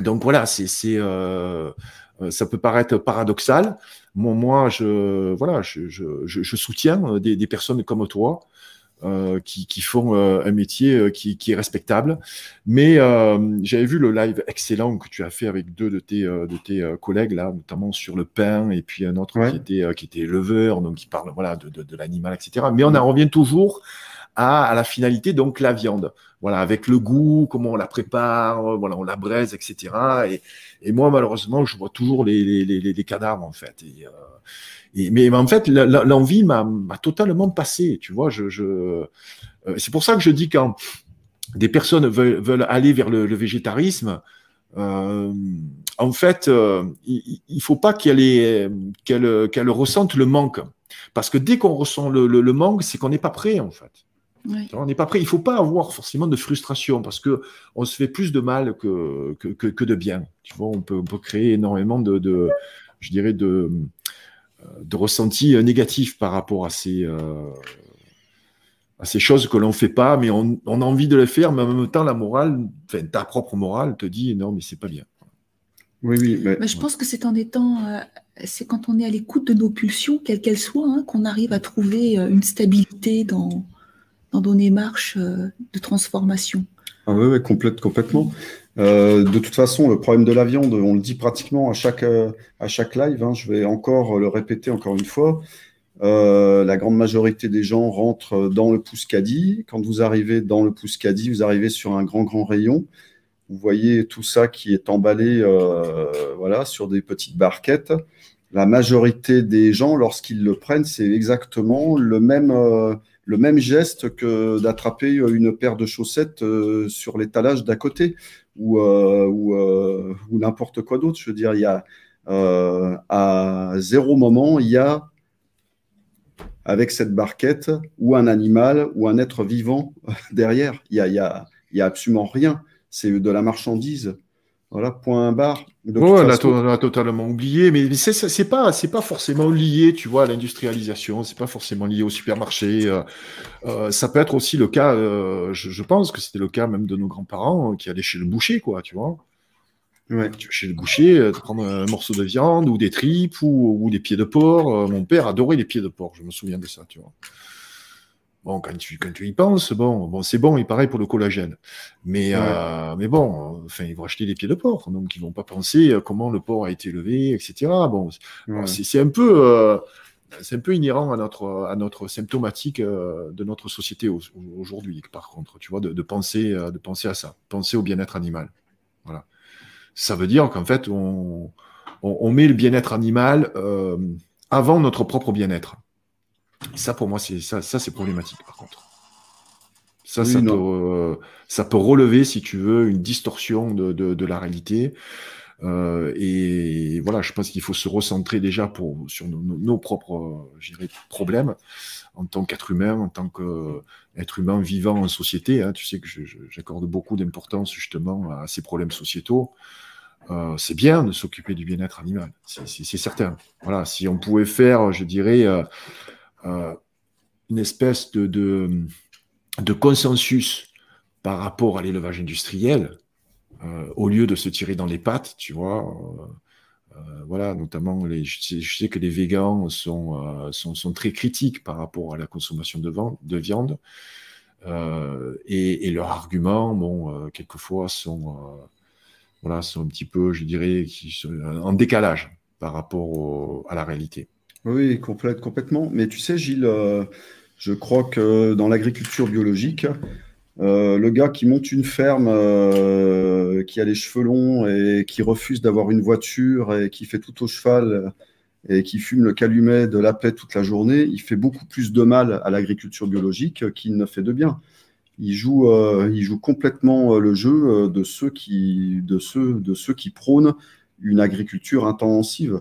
donc voilà, c'est, c'est, euh, euh, ça peut paraître paradoxal. Moi, moi je, voilà, je, je, je, soutiens euh, des personnes comme toi euh, qui, qui font euh, un métier euh, qui, qui est respectable. Mais euh, j'avais vu le live excellent que tu as fait avec deux de tes, euh, de tes euh, collègues là, notamment sur le pain et puis un autre Ouais. qui était, euh, qui était éleveur, donc qui parle voilà de, de, de l'animal, etc. Mais on en revient toujours à, à la finalité, donc la viande. Voilà, avec le goût, comment on la prépare, voilà, on la braise, etc. Et, et moi, malheureusement, je vois toujours les, les, les, les cadavres, en fait. Et, euh, et, mais, en fait, l'envie m'a totalement passé, tu vois. Je, je, euh, c'est pour ça que je dis quand des personnes veulent, veulent aller vers le, le végétarisme, euh, en fait, euh, il, il faut pas qu'elle qu'elle qu'elle ressente le manque. Parce que dès qu'on ressent le, le, le manque, c'est qu'on n'est pas prêt, en fait. Ouais. On n'est pas prêt. Il faut pas avoir forcément de frustration parce que on se fait plus de mal que, que, que, que de bien. Tu vois, on peut, on peut créer énormément de, de je dirais, de, de ressentis euh, négatifs par rapport à ces, euh, à ces choses que l'on fait pas, mais on, on a envie de le faire, mais en même temps, la morale, enfin, ta propre morale te dit non, mais c'est pas bien. Oui, oui. Mais... Mais je pense que c'est en étant, euh, c'est quand on est à l'écoute de nos pulsions, quelles qu'elles soient, hein, qu'on arrive à trouver euh, une stabilité dans, dans nos démarches euh, de transformation. Ah oui, oui, complète, complètement. Euh, de toute façon, le problème de la viande, on le dit pratiquement à chaque, euh, à chaque live, hein, je vais encore le répéter encore une fois. Euh, la grande majorité des gens rentrent dans le Pousse-Caddie. Quand vous arrivez dans le Pousse-Caddie, vous arrivez sur un grand, grand rayon. Vous voyez tout ça qui est emballé euh, voilà, sur des petites barquettes. La majorité des gens, lorsqu'ils le prennent, c'est exactement le même, euh, le même geste que d'attraper une paire de chaussettes euh, sur l'étalage d'à côté ou, euh, euh, ou n'importe quoi d'autre. Je veux dire, il y a à zéro moment, il y a avec cette barquette ou un animal ou un être vivant derrière. Il y a, a absolument rien. C'est de la marchandise. Voilà, point barre. De toute on façon- l'a totalement oublié, mais mais c'est pas c'est pas forcément lié, tu vois, à l'industrialisation, c'est pas forcément lié au supermarché. euh, euh, ça peut être aussi le cas, euh, je, je pense que c'était le cas même de nos grands-parents euh, qui allaient chez le boucher, quoi, tu vois. Ouais. Tu vas chez le boucher, te prendre un morceau de viande ou des tripes ou, ou des pieds de porc. Mon père adorait les pieds de porc, je me souviens de ça, tu vois. Bon, quand tu, quand tu y penses, bon, bon c'est bon, et pareil pour le collagène. Mais, Ouais. euh, mais bon, enfin, ils vont acheter des pieds de porc, donc ils vont pas penser euh, comment le porc a été élevé, etc. Bon, Ouais. c'est c'est un peu, euh, c'est un peu inhérent à notre, à notre symptomatique euh, de notre société au- aujourd'hui. Par contre, tu vois, de, de penser, euh, de penser à ça, penser au bien-être animal. Voilà. Ça veut dire qu'en fait, on, on, on met le bien-être animal euh, avant notre propre bien-être. Ça, pour moi, c'est ça, ça c'est problématique. Par contre, ça, Oui, ça, peut, non. euh, ça peut relever, si tu veux, une distorsion de, de, de la réalité. Euh, et voilà, je pense qu'il faut se recentrer déjà pour, sur nos, nos propres problèmes en tant qu'être humain, en tant qu'être humain vivant en société. Hein. Tu sais que j'accorde beaucoup d'importance justement à ces problèmes sociétaux. Euh, c'est bien de s'occuper du bien-être animal, c'est certain. Voilà, si on pouvait faire, je dirais, euh, euh, une espèce de, consensus par rapport à l'élevage industriel, au lieu de se tirer dans les pattes, tu vois. voilà, notamment, les, je, sais, que les végans sont, sont, très critiques par rapport à la consommation de, de viande. Et, et, leurs arguments, bon, quelquefois, sont voilà, sont un petit peu, je dirais, en décalage par rapport à la réalité. Oui, complètement. Mais tu sais, Gilles, euh, je crois que dans l'agriculture biologique, euh, le gars qui monte une ferme, euh, qui a les cheveux longs et qui refuse d'avoir une voiture et qui fait tout au cheval et qui fume le calumet de la paix toute la journée, il fait beaucoup plus de mal à l'agriculture biologique qu'il ne fait de bien il joue, il joue complètement le jeu de ceux qui, de ceux, de ceux qui prônent une agriculture intensive.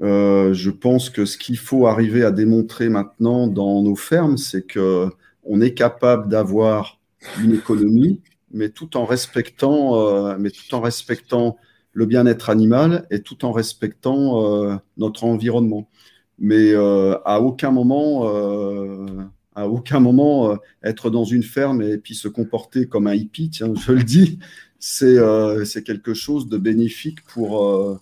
Je pense que ce qu'il faut arriver à démontrer maintenant dans nos fermes, c'est que on est capable d'avoir une économie, mais tout en respectant, mais tout en respectant le bien-être animal et tout en respectant notre environnement. Mais à aucun moment à aucun moment euh, être dans une ferme et puis se comporter comme un hippie, tiens, je le dis, c'est euh, quelque chose de bénéfique pour, euh,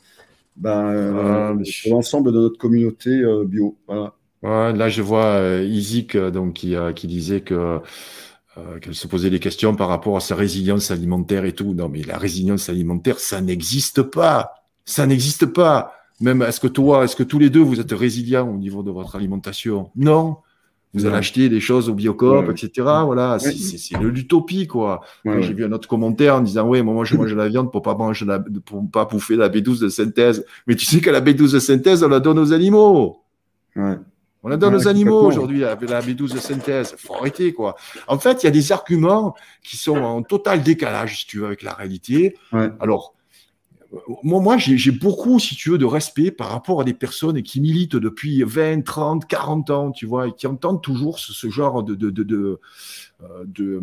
ben, ah, l'ensemble de notre communauté bio. Voilà. là, je vois Isaac donc, qui, qui disait que qu'elle se posait des questions par rapport à sa résilience alimentaire et tout. Non, mais la résilience alimentaire, ça n'existe pas. Ça n'existe pas. Même, est-ce que toi, est-ce que tous les deux, vous êtes résilients au niveau de votre alimentation? Non vous allez acheter des choses au Biocop, etc. Voilà, c'est l'utopie, quoi. J'ai vu un autre commentaire en disant, oui, moi, je mange la viande pour pas manger la, pour pas bouffer la B12 de synthèse. Mais tu sais que la B12 de synthèse, on la donne aux animaux. On la donne aux animaux aujourd'hui, la, la, B12 de synthèse. Faut arrêter, quoi. En fait, il y a des arguments qui sont en total décalage, si tu veux, avec la réalité. Alors, moi, moi j'ai beaucoup, si tu veux, de respect par rapport à des personnes qui militent depuis 20, 30, 40 ans, tu vois, et qui entendent toujours ce, genre de, de, de, euh,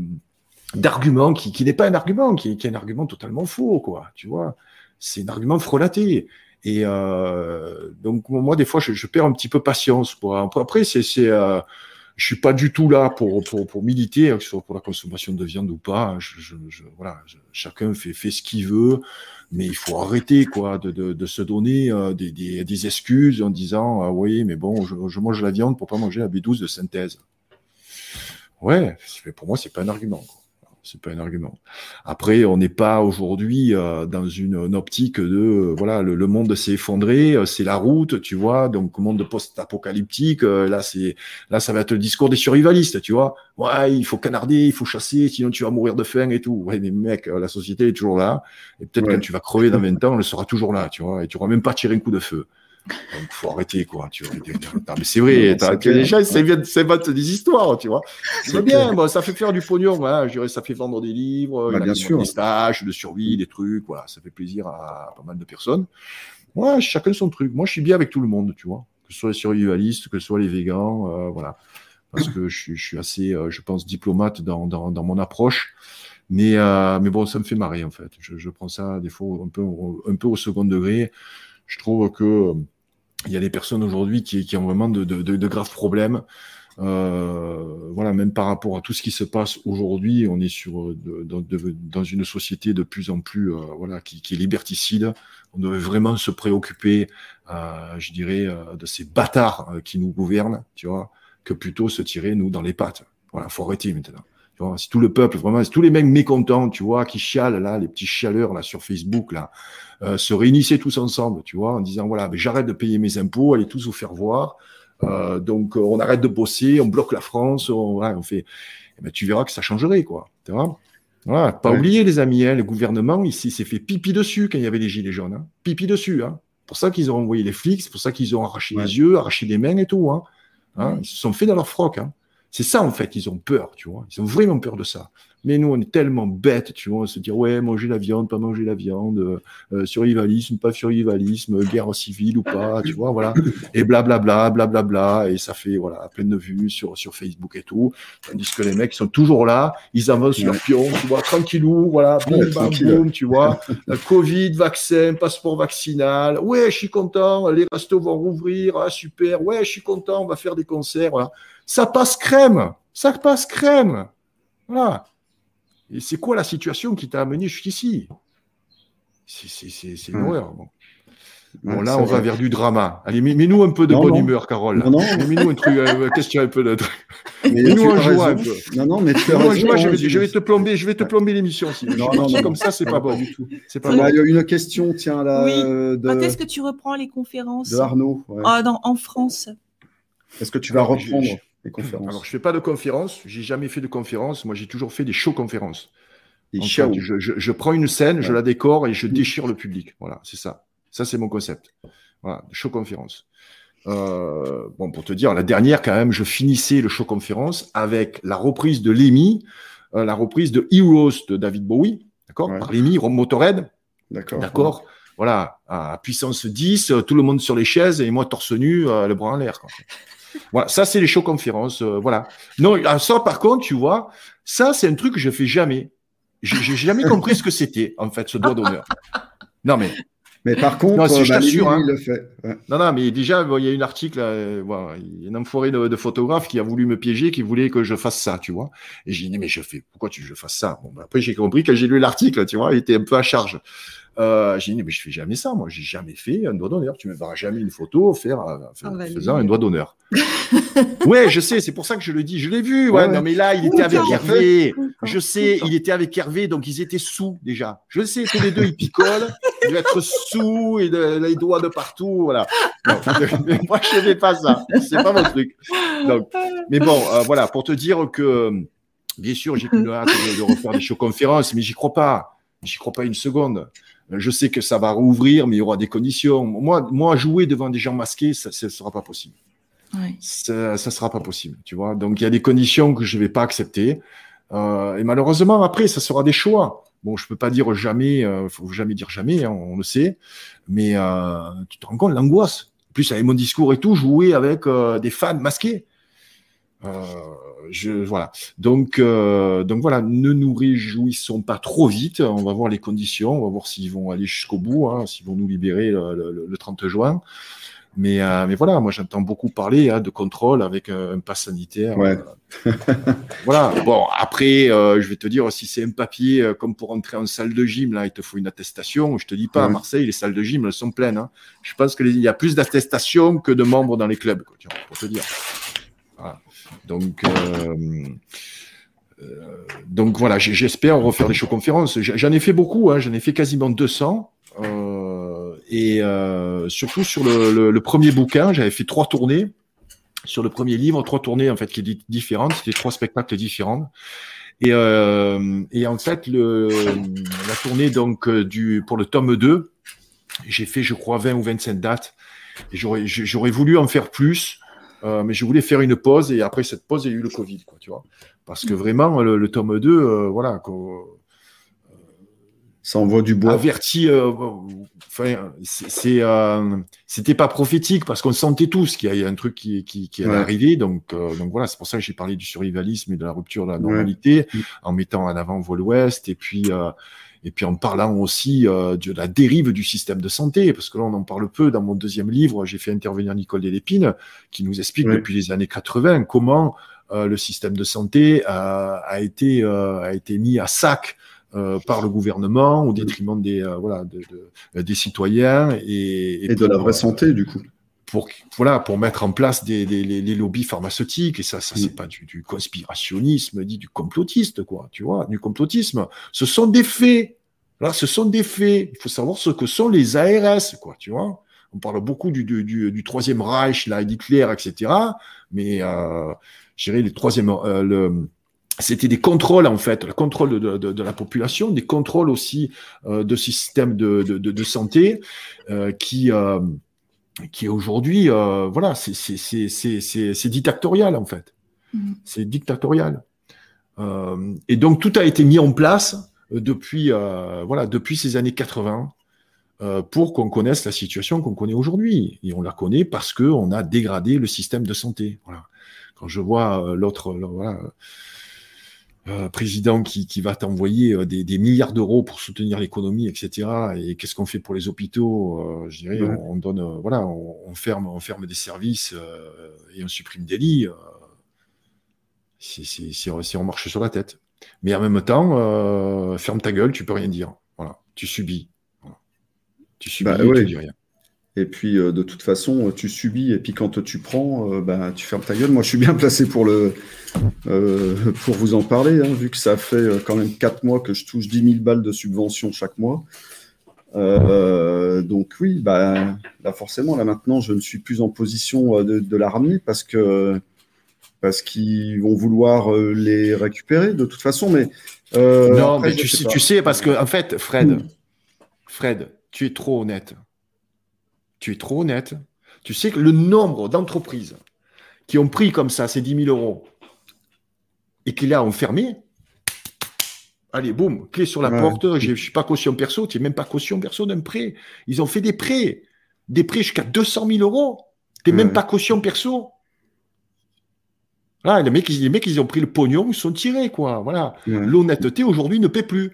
d'argument qui, qui n'est pas un argument, qui, est un argument totalement faux, quoi, tu vois. C'est un argument frelaté. Et euh, donc, moi, des fois, je, perds un petit peu patience, quoi. Après, c'est, c'est, euh, je suis pas du tout là pour, pour, pour militer, que ce soit pour la consommation de viande ou pas. Je, je, voilà, chacun fait, fait ce qu'il veut mais il faut arrêter quoi de, de, de se donner euh, des, des, des, excuses en disant ah oui mais bon je, je, mange la viande pour pas manger la B12 de synthèse. Ouais, pour moi c'est pas un argument. Quoi c'est pas un argument. Après, on n'est pas aujourd'hui euh, dans une, optique de euh, voilà, le, monde s'est effondré, euh, c'est la route, tu vois, donc monde post-apocalyptique. là, c'est là, ça va être le discours des survivalistes, tu vois. Ouais, il faut canarder, il faut chasser, sinon tu vas mourir de faim et tout. Ouais, mais mec, la société est toujours là, et peut-être quand tu vas crever dans 20 ans, elle sera toujours là, tu vois, et tu n'auras même pas tiré un coup de feu. Donc, faut arrêter, quoi. Tu vois. mais c'est vrai, gens, c'est des histoires, tu vois. C'est bien, bon, ça fait faire du pognon, voilà. Je dirais, ça fait vendre des livres, bah, bien sûr. des stages de survie, des trucs, voilà. Ça fait plaisir à pas mal de personnes. Ouais, chacun son truc. Moi, je suis bien avec tout le monde, tu vois. Que ce soit les survivalistes, que ce soit les végans, euh, voilà. Parce que je, je, suis assez, euh, je pense, diplomate dans, dans, dans mon approche. Mais, euh, mais bon, ça me fait marrer, en fait. Je, je prends ça, des fois, un peu, un peu au second degré. Je trouve que il y a des personnes aujourd'hui qui, qui, ont vraiment de, de, de, graves problèmes. Euh, voilà, même par rapport à tout ce qui se passe aujourd'hui, on est sur de, dans une société de plus en plus, euh, voilà, qui, qui, est liberticide. On devrait vraiment se préoccuper, euh, je dirais, euh, de ces bâtards euh, qui nous gouvernent, tu vois, que plutôt se tirer nous dans les pattes. Voilà, faut arrêter maintenant. Tu vois, si tout le peuple, vraiment, si tous les mecs mécontents, tu vois, qui chialent là, les petits chialeurs là sur Facebook là, euh, se réunissaient tous ensemble, tu vois, en disant voilà, j'arrête de payer mes impôts, allez tous vous faire voir. Euh, donc euh, on arrête de bosser, on bloque la France, on, voilà, on fait. Eh ben, tu verras que ça changerait, quoi. Tu vois voilà, pas oublier les amis, hein, le gouvernement ici s'est fait pipi dessus quand il y avait les gilets jaunes, hein. pipi dessus. Hein. Pour ça qu'ils ont envoyé les flics, c'est pour ça qu'ils ont arraché les yeux, arraché les mains et tout. Hein. Hein. Ils se sont fait dans leur froc. Hein. C'est ça en fait, ils ont peur, tu vois. Ils ont vraiment peur de ça. Mais nous, on est tellement bêtes, tu vois, on se dire, ouais, manger la viande, pas manger la viande, euh, survivalisme, pas survivalisme, guerre civile ou pas, tu vois, voilà. Et blablabla, blablabla, bla, bla, et ça fait, voilà, plein de vues sur, sur Facebook et tout. Tandis que les mecs, ils sont toujours là, ils avancent leur pion, tu vois, tranquillou, voilà, Ouais, bam, boum, tu vois. Euh, Covid, vaccin, passeport vaccinal. Ouais, je suis content, les restos vont rouvrir, ah, super. Ouais, je suis content, on va faire des concerts, voilà. Ça passe crème, ça passe crème. Voilà. Et c'est quoi la situation qui t'a amené jusqu'ici? C'est une Ouais. horreur. Bon, Bon, Ouais, là, on va vers du drama. Allez, mets- mets-nous un peu de Non, bonne non. humeur, Carole. Non, non, Mets-nous un truc, euh, question un peu de. mais Mais nous, tu on as joue un peu. Non, non, mais tu as raison. moi, je, hein, vais, je vais te plomber, je vais te plomber l'émission. Si Non, non, non. comme ça, c'est pas bon du tout. C'est pas On bon. a une question, tiens, là, Oui. Quand est-ce que tu reprends les conférences? De Arnaud. ouais. Ah, dans- en France Est-ce que tu vas reprendre? je- les conférences Alors, je fais pas de conférences. J'ai jamais fait de conférences. Moi, j'ai toujours fait des shows conférences. Fait, je, je- je prends une scène, je la décore et je déchire le public. Voilà, c'est ça. Ça, c'est mon concept. Voilà, show conférence. Euh, bon, pour te dire, la dernière, quand même, je finissais le show conférence avec la reprise de Lemmy, euh, la reprise de Heroes de David Bowie, d'accord? Ouais. Par Lemmy, Rom Motorhead, D'accord. d'accord? Voilà, à puissance 10, euh, tout le monde sur les chaises et moi torse nu, euh, le bras en l'air. Voilà, ça, c'est les show conférences. euh, voilà. Non, ah, ça, par contre, tu vois, ça, c'est un truc que je fais jamais. J'ai jamais compris ce que c'était, en fait, ce doigt d'honneur. Non, mais Mais par contre, Non, si je bah, lui, t'assure, hein. il le fait. Ouais. Non, non, mais déjà, bon, il y a un article, euh, voilà, il y a un enfoiré de, de photographe qui a voulu me piéger, qui voulait que je fasse ça, tu vois. Et j'ai dit, mais je fais, pourquoi tu veux que je fasse ça? Bon, bah, Après, j'ai compris que j'ai lu l'article, tu vois, il était un peu à charge. Euh, j'ai dit, mais je fais jamais ça, moi, j'ai jamais fait un doigt d'honneur. Tu me verras jamais une photo faire, euh, faisant lui. un doigt d'honneur. ouais, je sais, c'est pour ça que je le dis. Je l'ai vu, ouais, Ouais, ouais. non, mais là, il était avec. Hervé. Je sais, il était avec Hervé, donc ils étaient sous déjà. Je sais, tous les deux, ils picolent. Ils doivent être sous et de- les doigts de partout, voilà. Non, mais moi, je ne fais pas ça. C'est pas mon truc. Donc, mais bon, euh, voilà, pour te dire que, bien sûr, j'ai qu'une hâte de, de refaire des shows conférences, mais j'y crois pas. J'y crois pas une seconde. Je sais que ça va rouvrir, mais il y aura des conditions. Moi, moi jouer devant des gens masqués, ça ne sera pas possible Ça, ça sera pas possible, tu vois. Donc il y a des conditions que je vais pas accepter. Euh, et malheureusement, après, ça sera des choix. Bon, je peux pas dire jamais, euh, faut jamais dire jamais, hein, on le sait. Mais euh, tu te rends compte l'angoisse. En plus, avec mon discours et tout, jouer avec euh, des fans masqués. Euh, je, voilà. Donc, euh, donc voilà, ne nous réjouissons pas trop vite. On va voir les conditions, on va voir s'ils vont aller jusqu'au bout, hein, s'ils vont nous libérer le, le- le 30 juin. Mais, euh, mais voilà, moi j'entends beaucoup parler hein, de contrôle avec euh, un pass sanitaire. Ouais. Euh, voilà. Bon, après, je vais te dire, si c'est un papier comme pour entrer en salle de gym, là, il te faut une attestation. Je te dis pas, à. Marseille, les salles de gym, elles sont pleines. hein. Je pense qu'il y a plus d'attestations que de membres dans les clubs, quoi, tu vois, pour te dire. Voilà. Donc, euh, donc voilà, j'espère refaire des shows conférences. J'en ai fait beaucoup, hein, j'en ai fait quasiment 200. euh, et euh, surtout sur le, le- le premier bouquin, j'avais fait trois tournées. Sur le premier livre, trois tournées en fait qui étaient différentes, c'était trois spectacles différents. Et, euh, et en fait, le, la tournée donc euh, du pour le tome 2, j'ai fait je crois 20 ou 25 dates. J'aurais j'aurais voulu en faire plus, euh, mais je voulais faire une pause et après cette pause, il y a eu le Covid, quoi, tu vois. Parce que vraiment, le, le tome 2, euh, voilà, quoi, Ça envoie du bois. averti, euh, enfin, c'est- euh, c'était pas prophétique parce qu'on sentait tous qu'il y a un truc qui, qui, qui allait Ouais. arriver. Donc, euh, donc voilà, c'est pour ça que j'ai parlé du survivalisme et de la rupture de la normalité Mm. en mettant en avant Vol Ouest et puis, euh, et puis en parlant aussi euh, de la dérive du système de santé, parce que là on en parle peu. Dans mon deuxième livre, j'ai fait intervenir Nicole Delépine qui nous explique Ouais. depuis les années 80 comment euh, le système de santé euh, a été euh, a été mis à sac euh, par le gouvernement au détriment des euh, voilà de, de- des citoyens et, Et de la vraie euh, santé, du coup. pour voilà pour mettre en place des, des les, les lobbies pharmaceutiques. Et ça ça Mm. c'est pas du, du conspirationnisme dit du complotiste quoi tu vois du complotisme. Ce sont des faits. Là ce sont des faits. Il faut savoir ce que sont les ARS quoi tu vois. On parle beaucoup du, du, du, du troisième Reich là d'Hitler etc mais euh, je dirais les troisième euh, le c'était des contrôles en fait, le contrôle de, de, de la population, des contrôles aussi euh, de systèmes de, de, de, de santé euh, qui euh, qui aujourd'hui, euh, voilà, c'est c'est c'est c'est c'est c'est dictatorial en fait. Mhm. C'est dictatorial. Euh, et donc tout a été mis en place depuis, euh, voilà, depuis ces années 80 euh, pour qu'on connaisse la situation qu'on connaît aujourd'hui. Et on la connaît parce qu'on a dégradé le système de santé. Voilà. Quand je vois l'autre voilà, euh, président qui, qui va t'envoyer euh, des, des milliards d'euros pour soutenir l'économie, etc. Et qu'est-ce qu'on fait pour les hôpitaux euh, Je dirais, Ouais. on, on donne, euh, voilà, on, on ferme, on ferme des services euh, et on supprime des lits. euh, c'est, c'est, c'est- c'est- on marche sur la tête. Mais en même temps, euh, ferme ta gueule, tu peux rien dire. Voilà, tu subis. Voilà. Tu subis, Bah, et ouais. tu dis rien. Et puis, euh, de toute façon, tu subis, et puis quand tu prends, euh, bah, tu fermes ta gueule. Moi, je suis bien placé pour, le, euh, pour vous en parler, hein, vu que ça fait euh, quand même 4 mois que je touche 10 000 balles de subvention chaque mois. Euh, donc oui, bah, là forcément, là maintenant, je ne suis plus en position euh, de, de la ramener parce que parce qu'ils vont vouloir euh, les récupérer de toute façon. Mais euh, non, après, mais tu sais tu sais, parce que, en fait, Fred, Mm. Fred, tu es trop honnête. Tu es trop honnête. Tu sais que le nombre d'entreprises qui ont pris comme ça ces 10 000 euros et qui là ont fermé, allez, boum, clé sur la Ouais. porte, je ne suis pas caution perso, tu n'es même pas caution perso d'un prêt. Ils ont fait des prêts, des prêts jusqu'à 200 000 euros. Tu n'es Ouais. même pas caution perso. Là, les mecs, ils- les mecs, ils ont pris le pognon, ils sont tirés, quoi. Voilà Ouais. l'honnêteté aujourd'hui ne paie plus.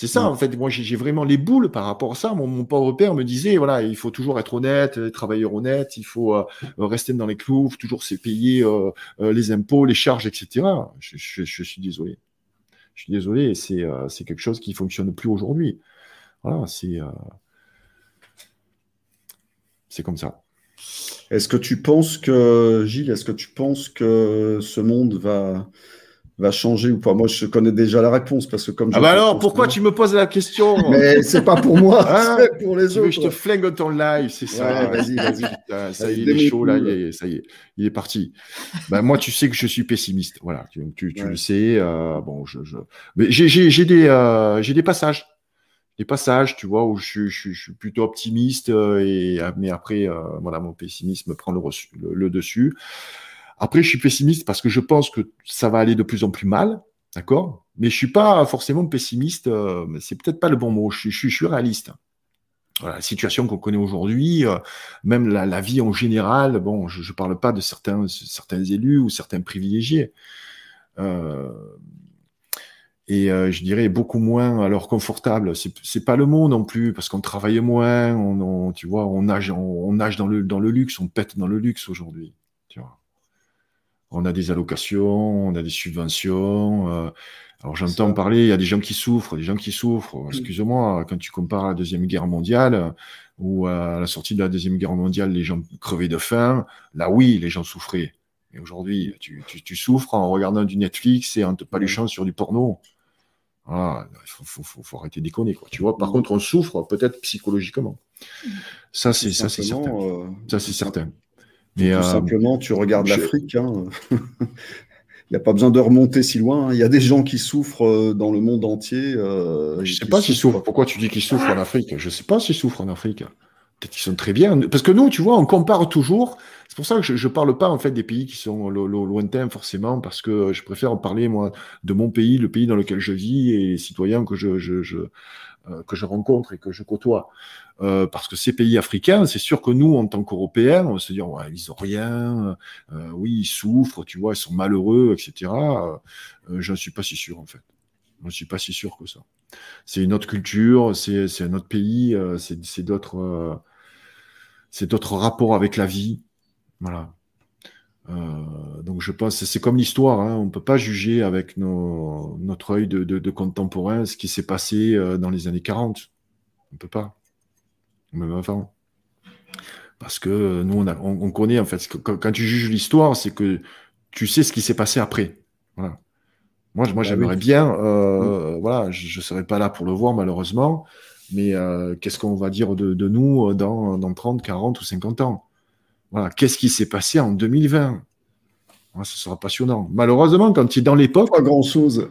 C'est ça, Ouais. en fait. Moi, j'ai vraiment les boules par rapport à ça. Mon, mon pauvre père me disait, voilà, il faut toujours être honnête, euh, travailleur honnête, il faut euh, rester dans les clous, toujours se payer euh, les impôts, les charges, etc. Je, je- je suis désolé. Je suis désolé, c'est euh, quelque chose qui fonctionne plus aujourd'hui. Voilà, c'est c'est comme ça. Est-ce que tu penses que, Gilles, est-ce que tu penses que ce monde va, va changer ou pas? Moi, je connais déjà la réponse parce que comme Ah bah alors, pour pourquoi tu me poses la question? Mais c'est pas pour moi, Hein? c'est pour les que je te autres. flingue ton live, c'est ça? Ouais, vas-y, vas-y. Ça y est, il est chaud, là, il est- ça y est, il est parti. ben, moi, tu sais que je suis pessimiste. Voilà, tu, tu, tu Ouais. le sais. euh, bon, je, je... Mais j'ai, j'ai, j'ai des, euh, j'ai des passages. Des passages, tu vois, où je, suis- je, suis- je suis plutôt optimiste, euh, et, mais après, voilà, mon pessimisme prend le, reçu- le, le dessus. Après, je suis pessimiste parce que je pense que ça va aller de plus en plus mal, d'accord? Mais je suis pas forcément pessimiste, euh, c'est peut-être pas le bon mot. Je suis, réaliste. Voilà, la situation qu'on connaît aujourd'hui, euh, même la, vie en général, bon, je ne parle pas de certains, certains élus ou certains privilégiés. Euh, et euh, je dirais beaucoup moins alors confortable. C'est pas le mot non plus parce qu'on travaille moins, on, tu vois, on nage, on nage dans le dans le luxe, on pète dans le luxe aujourd'hui. Tu vois, on a des allocations, on a des subventions. euh, alors j'entends parler, il y a des gens qui souffrent, des gens qui souffrent. Excuse-moi, quand tu compares à la deuxième guerre mondiale ou à la sortie de la deuxième guerre mondiale, les gens crevaient de faim. Là, oui, les gens souffraient. Mais aujourd'hui, tu, tu, tu souffres en regardant du Netflix et en te paluchant sur du porno. Voilà, il faut, faut, faut, faut arrêter de déconner, quoi. Tu vois, par Mhm. contre, on souffre peut-être psychologiquement. Ça, c'est Tout ça, c'est certain. euh, Ça, c'est certain. Tout euh, simplement, tu regardes je- l'Afrique. hein. Il n'y a pas besoin de remonter si loin. hein. Il y a des gens qui souffrent euh, dans le monde entier. euh, je et sais pas s'ils souffrent. Pourquoi tu dis qu'ils souffrent en Afrique? Je sais pas s'ils souffrent en Afrique. Peut-être qu'ils sont très bien. Parce que nous, tu vois, on compare toujours. C'est pour ça que je, je parle pas en fait des pays qui sont lo- lo- lointains forcément, parce que je préfère parler moi de mon pays, le pays dans lequel je vis et les citoyens que je, je, je euh, que je rencontre et que je côtoie. Euh, parce que ces pays africains, c'est sûr que nous, en tant qu'Européens, on va se dire, ouais, ils ont rien, euh, oui, ils souffrent, tu vois, ils sont malheureux, etc. Euh, euh, je ne suis pas si sûr, en fait. Je ne suis pas si sûr que ça. C'est une autre culture, c'est un autre pays, euh, c'est d'autres euh, c'est d'autres rapports avec la vie. Voilà. Euh, donc je pense, c'est comme l'histoire, hein, on ne peut pas juger avec nos, notre œil de, de, de contemporain ce qui s'est passé euh, dans les années 40. On ne peut pas. Même avant. Parce que euh, nous, on, a, on, on connaît, en fait, que- quand, tu juges l'histoire, c'est que tu sais ce qui s'est passé après. Voilà. Moi, Bah j'aimerais oui. bien, euh, voilà, je ne serai pas là pour le voir, malheureusement, mais euh, qu'est-ce qu'on va dire de, de nous dans, dans 30, 40 ou 50 ans? Voilà. Qu'est-ce qui s'est passé en 2020 Ouais, Ce sera passionnant. Malheureusement, quand tu es dans l'époque, Pas grand-chose.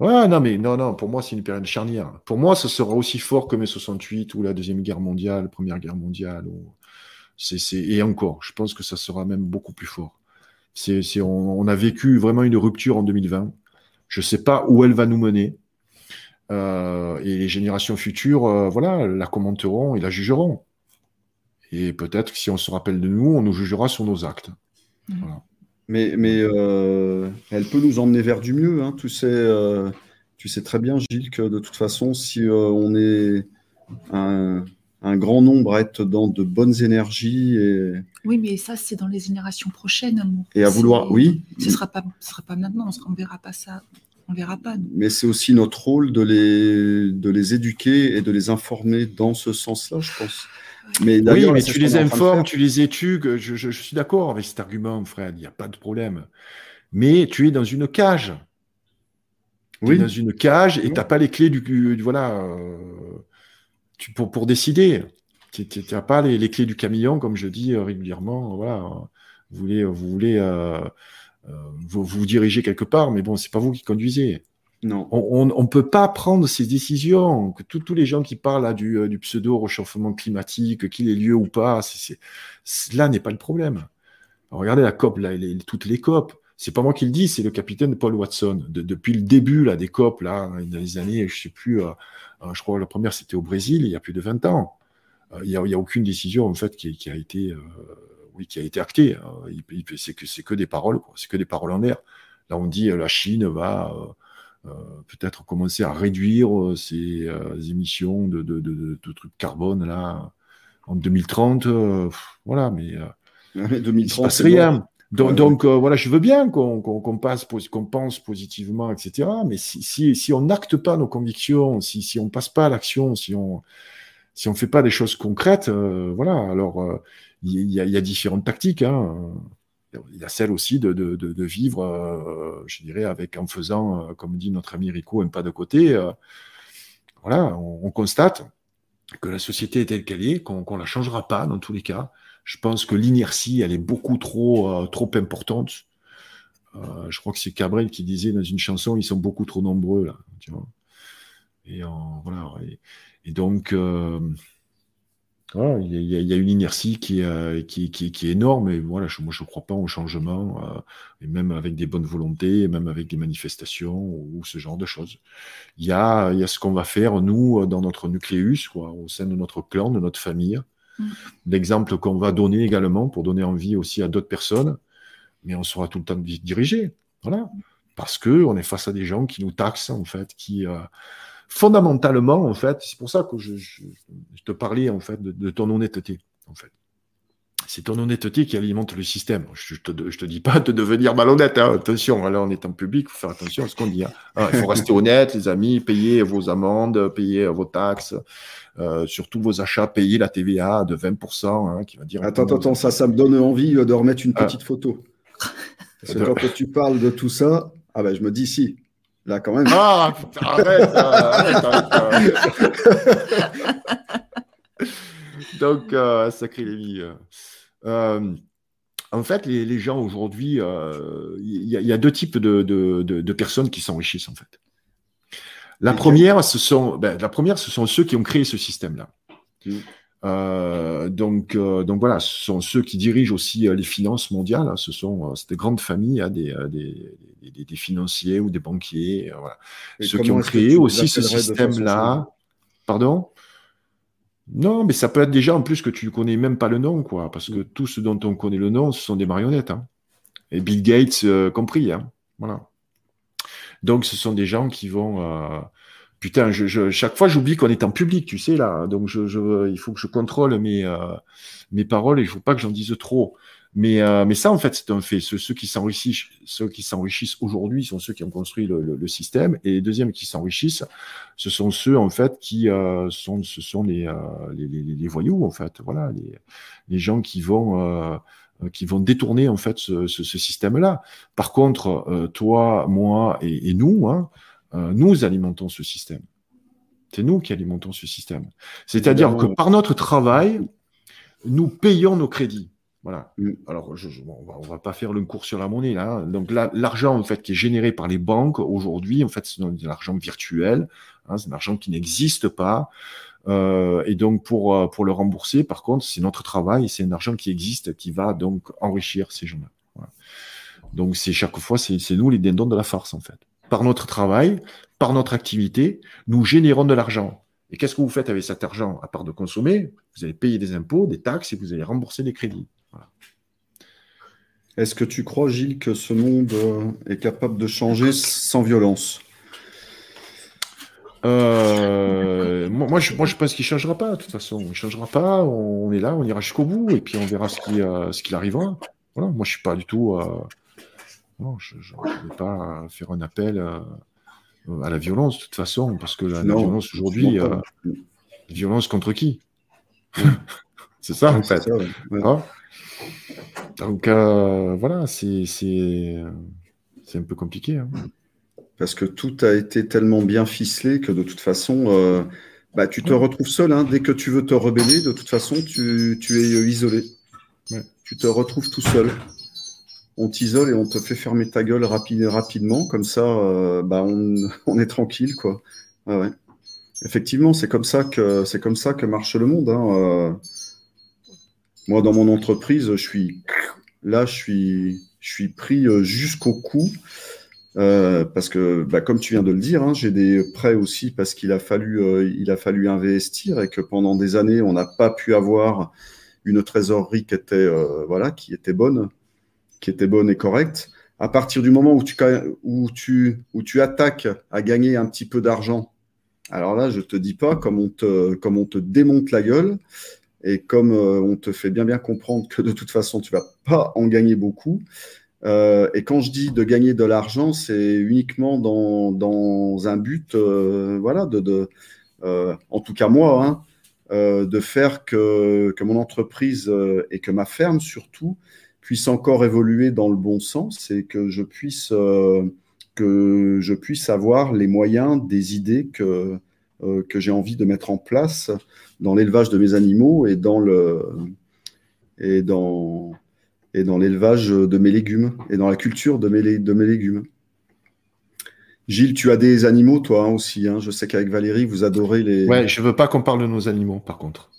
Ouais, non, mais non, non, pour moi, c'est une période charnière. Pour moi, ce sera aussi fort que mai 68 ou la Deuxième Guerre mondiale, Première Guerre mondiale. Ou... Et encore, je pense que ça sera même beaucoup plus fort. On a vécu vraiment une rupture en 2020. Je ne sais pas où elle va nous mener. Euh, et les générations futures, euh, voilà, la commenteront et la jugeront. Et peut-être que si on se rappelle de nous, on nous jugera sur nos actes. Voilà. Mais, mais euh, elle peut nous emmener vers du mieux. Hein. Tu, sais, euh, tu sais très bien, Gilles, que de toute façon, si euh, on est un, un grand nombre à être dans de bonnes énergies et, Oui, mais ça, c'est dans les générations prochaines, amour. et à vouloir, oui, Ce sera pas, ce sera pas maintenant. On ne verra pas ça. On verra pas. nous. mais c'est aussi notre rôle de les, de les éduquer et de les informer dans ce sens-là, je pense. Mais Oui, mais tu les informes, tu les études. Je, je- je suis d'accord avec cet argument, Fred. Il n'y a pas de problème. Mais tu es dans une cage. Tu es Oui. dans une cage et Oui. tu n'as pas les clés du, du- voilà, euh, tu, pour, pour décider. Tu n'as pas les, les clés du camion, comme je dis euh, régulièrement. Voilà, vous voulez, vous voulez euh, euh, vous, vous dirigez quelque part, mais bon, c'est pas vous qui conduisez. On ne peut pas prendre ces décisions. Que tous les gens qui parlent là, du, euh, du pseudo-réchauffement climatique, qu'il ait lieu ou pas, c'est cela n'est pas le problème. Regardez la COP, là, toutes les COP. C'est pas moi qui le dis, c'est le capitaine Paul Watson. De- depuis le début là, des COP, là, dans les années, je sais plus, euh, euh, je crois que la première c'était au Brésil, il y a plus de 20 ans. Il n'y a, aucune décision en fait qui, a été, oui, qui a été actée. Il- c'est que des paroles, c'est que des paroles en l'air. Là, on dit la Chine va peut-être commencer à réduire euh, ses euh, émissions de, de, de, de- de trucs carbone là en 2030. euh, pff, voilà, mais euh, Mais il ne se 2030, passe rien. Donc, Ouais, donc, euh, voilà, je veux bien qu'on qu'on qu'on passe, qu'on pense positivement, etc. Mais si, si, si on n'acte pas nos convictions, si, si on passe pas à l'action, si on si on fait pas des choses concrètes, euh, voilà. Alors, euh, il y, a, il y a différentes tactiques. Hein. Il y a celle aussi de, de, de, vivre, euh, je dirais, avec en faisant, euh, comme dit notre ami Rico, un pas de côté. euh, voilà, on, on constate que la société est telle qu'elle est, qu'on qu'on la changera pas dans tous les cas. Je pense que l'inertie, elle est beaucoup trop, trop importante. Je crois que c'est Cabrel qui disait dans une chanson, ils sont beaucoup trop nombreux là. Et voilà. Et, donc, voilà, il y, a, il y a une inertie qui est, euh, qui, qui, qui est énorme. Et voilà, je, moi, je ne crois pas au changement, euh, et même avec des bonnes volontés, et même avec des manifestations ou, ce genre de choses. Il y a, il y a ce qu'on va faire, nous, dans notre nucléus, quoi, au sein de notre clan, de notre famille. Mm. L'exemple qu'on va donner également pour donner envie aussi à d'autres personnes, mais on sera tout le temps di- dirigé. Voilà. Parce que on est face à des gens qui nous taxent, en fait, qui, euh, fondamentalement, en fait, c'est pour ça que je, je- je te parlais, en fait, de, de ton honnêteté, en fait. C'est ton honnêteté qui alimente le système. Je, je te, je te dis pas de devenir malhonnête, hein. attention, là on est en public, il faut faire attention à ce qu'on dit. hein. Ah, il faut rester honnête, les amis, payer vos amendes, payer vos taxes, euh, surtout vos achats, payer la TVA de 20%, hein, qui va dire... Attends, attends, attends, ça, ça me donne envie euh, de remettre une Ah. petite photo. Parce que De- quand tu parles de tout ça, ah ben je me dis si, là quand même. Ah, putain, arrête, arrête, arrête. Donc, euh, sacré Lévi. euh. Euh, en fait, les, les gens aujourd'hui, euh, il y, a- il y a deux types de, de- de- de personnes qui s'enrichissent, en fait. La première, ce sont, ben, la première, ce sont ceux qui ont créé ce système-là. Mm. Euh, donc, euh, donc voilà, ce sont ceux qui dirigent aussi euh, les finances mondiales. hein. Ce sont c'est des grandes familles, hein, des, des, des- des financiers ou des banquiers. voilà. Ceux qui ont créé aussi ce système-là. Pardon? Non, mais ça peut être des gens en plus que tu ne connais même pas le nom, quoi. Parce que tout ce dont on connaît le nom, ce sont des marionnettes. hein. Et Bill Gates compris. hein. Voilà. Donc, ce sont des gens qui vont. Putain, je, je- chaque fois, j'oublie qu'on est en public, tu sais, là. Donc, je, je- il faut que je contrôle mes, euh, mes paroles et il faut pas que j'en dise trop. Mais, euh, mais ça, en fait, c'est un fait. Ceux qui s'enrichissent, ceux qui s'enrichissent aujourd'hui sont ceux qui ont construit le, le- le système. Et les deuxièmes qui s'enrichissent, ce sont ceux, en fait, qui euh, sont, ce sont les, euh, les, les, les voyous, en fait. Voilà, les, les gens qui vont, euh, qui vont détourner, en fait, ce, ce, ce système-là. Par contre, euh, toi, moi et, et nous, hein, euh, nous alimentons ce système. C'est nous qui alimentons ce système. C'est-à-dire que par notre travail, nous payons nos crédits. Voilà. Mm. Alors, je, je- bon, on va, on va pas faire le cours sur la monnaie là. Donc là, l'argent en fait qui est généré par les banques aujourd'hui, en fait, c'est de l'argent virtuel. hein, c'est de l'argent qui n'existe pas. Euh, et donc pour euh, pour le rembourser, par contre, c'est notre travail, c'est un argent qui existe, qui va donc enrichir ces gens-là. Voilà. Donc c'est chaque fois, c'est c'est nous les dindons de la farce en fait. Par notre travail, par notre activité, nous générons de l'argent. Et qu'est-ce que vous faites avec cet argent? À part de consommer, vous allez payer des impôts, des taxes et vous allez rembourser des crédits. Est-ce que tu crois, Gilles, que ce monde euh, est capable de changer sans violence? Euh, moi, je, moi, je pense qu'il ne changera pas, de toute façon. Il ne changera pas, on est là, on ira jusqu'au bout, et puis on verra ce qui, euh, ce qu'il arrivera. Voilà, moi, je ne suis pas du tout. Non, je ne vais pas faire un appel à la violence, de toute façon, parce que la, violence aujourd'hui, violence contre qui? C'est ça, en fait. Hein donc euh, voilà, c'est un peu compliqué. Hein. Parce que tout a été tellement bien ficelé que de toute façon, euh, bah, tu te retrouves seul. Hein. Dès que tu veux te rebeller, de toute façon, tu, tu es isolé. Tu te retrouves tout seul. On t'isole et on te fait fermer ta gueule rapidement. Comme ça, euh, bah, on, est tranquille. Quoi. Effectivement, c'est comme, ça que, comme ça que marche le monde. Hein. Moi, dans mon entreprise, je suis là, je suis, pris euh, jusqu'au cou. Euh, parce que, bah, comme tu viens de le dire, hein, j'ai des prêts aussi parce qu'il a fallu, euh, a fallu investir et que pendant des années, on n'a pas pu avoir une trésorerie qui était, voilà, qui était bonne, qui était bonne et correcte. À partir du moment où tu, attaques à gagner un petit peu d'argent, alors là, je te dis pas comme on te, démonte la gueule et comme euh, on te fait bien bien comprendre que de toute façon, tu vas pas en gagner beaucoup. Euh, et quand je dis de gagner de l'argent, c'est uniquement dans, un but, euh, voilà, de, de en tout cas moi, hein, de faire que, que, mon entreprise et que ma ferme surtout puisse encore évoluer dans le bon sens et que je puisse, que je puisse avoir les moyens, des idées que, que j'ai envie de mettre en place dans l'élevage de mes animaux et dans le et dans et dans l'élevage de mes légumes et dans la culture de mes, de mes légumes. Gilles, tu as des animaux toi hein, aussi. Hein. Je sais qu'avec Valérie, vous adorez les. Ouais, je veux pas qu'on parle de nos animaux, par contre.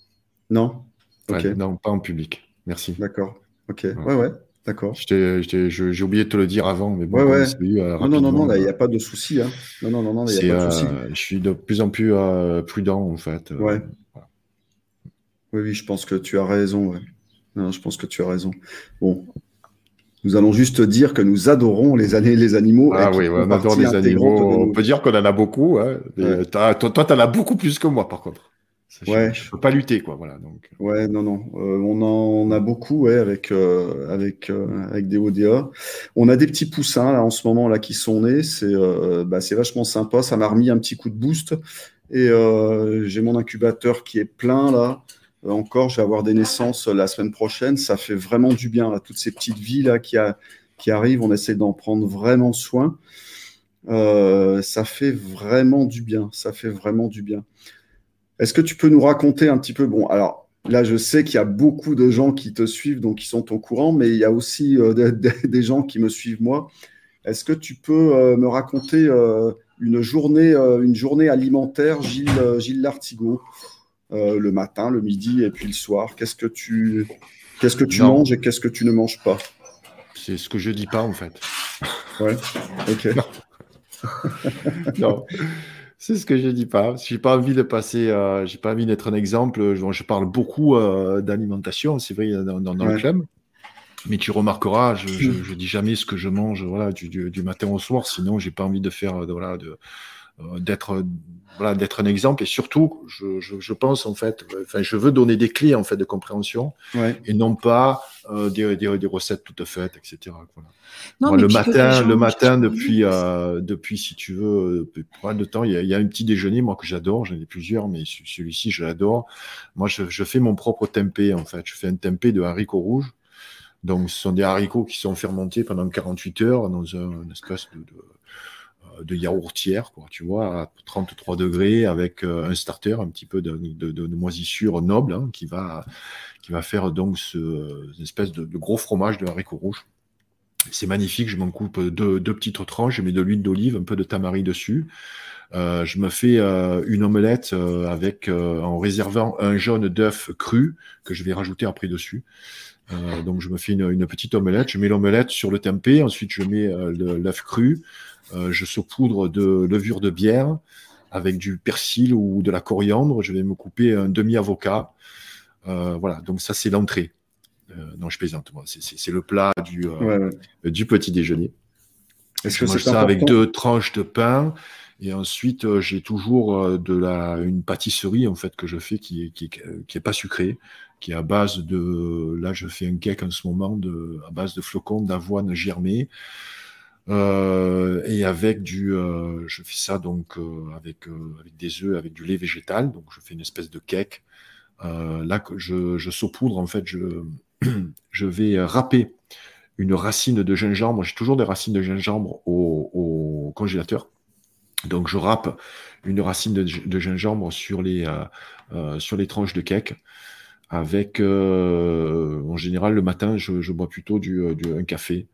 Non? ok. non, pas en public. Merci. D'accord. Ok. Ouais, ouais. D'accord. J'ai oublié de te le dire avant, mais bon, ouais, ouais. Eu, euh, non, non, non, il n'y a pas de souci. Hein. Non, non, non, non, il n'y a pas de souci. Euh, je suis de plus en plus euh, prudent, en fait. Ouais. Oui, oui, je pense que tu as raison. je pense que tu as raison. Bon, nous allons juste dire que nous adorons les, les animaux. Ah oui, on adore les animaux. On peut dire qu'on en a beaucoup. Hein. toi, tu en as beaucoup plus que moi, par contre. Ouais. Je ne peux pas lutter, quoi. Voilà, donc. Ouais, non, non. Euh, on en a beaucoup, ouais, avec, euh, avec, euh, avec des ODA. On a des petits poussins, là, en ce moment, là, qui sont nés. C'est bah, vachement sympa. Ça m'a remis un petit coup de boost. Et j'ai mon incubateur qui est plein, là. Encore, je vais avoir des naissances la semaine prochaine. Ça fait vraiment du bien, là, toutes ces petites vies là, qui, qui arrivent. On essaie d'en prendre vraiment soin. Euh, ça fait vraiment du bien. Ça fait vraiment du bien. Est-ce que tu peux nous raconter un petit peu Bon, alors là, je sais qu'il y a beaucoup de gens qui te suivent, donc qui sont au courant, mais il y a aussi des, gens qui me suivent moi. Est-ce que tu peux me raconter une journée, une journée alimentaire, Gilles, Gilles Lartigot euh, le matin, le midi et puis le soir? Qu'est-ce que tu, qu'est-ce que tu manges et qu'est-ce que tu ne manges pas? C'est ce que je dis pas en fait. Ouais, ok. non. C'est ce que je dis pas. J'ai pas envie de passer, euh, j'ai pas envie d'être un exemple. Je, parle beaucoup euh, d'alimentation, c'est vrai, dans, le club. Mais tu remarqueras, je, je, dis jamais ce que je mange, voilà, du, matin au soir. Sinon, j'ai pas envie de faire, de, voilà, de, d'être voilà, d'être un exemple et surtout, je, je, je, pense en fait, enfin, je veux donner des clés en fait de compréhension et non pas euh, des, des, des, recettes toutes faites, etc. Voilà. Non, le matin, le matin depuis, euh, depuis si tu veux, pour de temps, il y, a, il y, a, un petit déjeuner moi que j'adore, j'en ai plusieurs, mais celui-ci je l'adore. Moi, je, je, fais mon propre tempeh en fait. Je fais un tempeh de haricots rouges. Donc, ce sont des haricots qui sont fermentés pendant 48 heures dans un, une espèce de, de de yaourtière, quoi, tu vois, à 33 degrés, avec euh, un starter, un petit peu de, moisissure noble, hein, qui, va, qui va faire donc ce, une espèce de, gros fromage de haricots rouges. C'est magnifique, je m'en coupe deux, petites tranches, je mets de l'huile d'olive, un peu de tamari dessus. Euh, je me fais euh, une omelette avec en réservant un jaune d'œuf cru que je vais rajouter après dessus. donc je me fais une, une, petite omelette, je mets l'omelette sur le tempeh, ensuite je mets l'œuf cru, je saupoudre de levure de bière avec du persil ou de la coriandre, je vais me couper un demi-avocat. voilà, donc ça c'est l'entrée. non, je plaisante, c'est le plat du, du petit déjeuner. Est-ce que c'est ça avec deux tranches de pain et ensuite, euh, j'ai toujours euh, de la, une pâtisserie en fait que je fais qui est, qui, qui est pas sucrée, qui est à base de, là je fais un cake en ce moment de, à base de flocons d'avoine germée. Euh, et avec du, euh, je fais ça donc euh, avec, avec des œufs, avec du lait végétal, donc je fais une espèce de cake. là que je, je saupoudre en fait, je, je vais râper une racine de gingembre. J'ai toujours des racines de gingembre au, au congélateur donc je râpe une racine de, gingembre sur les, euh, euh, sur les tranches de cake. Avec, euh, en général, le matin, je, bois plutôt du, un café.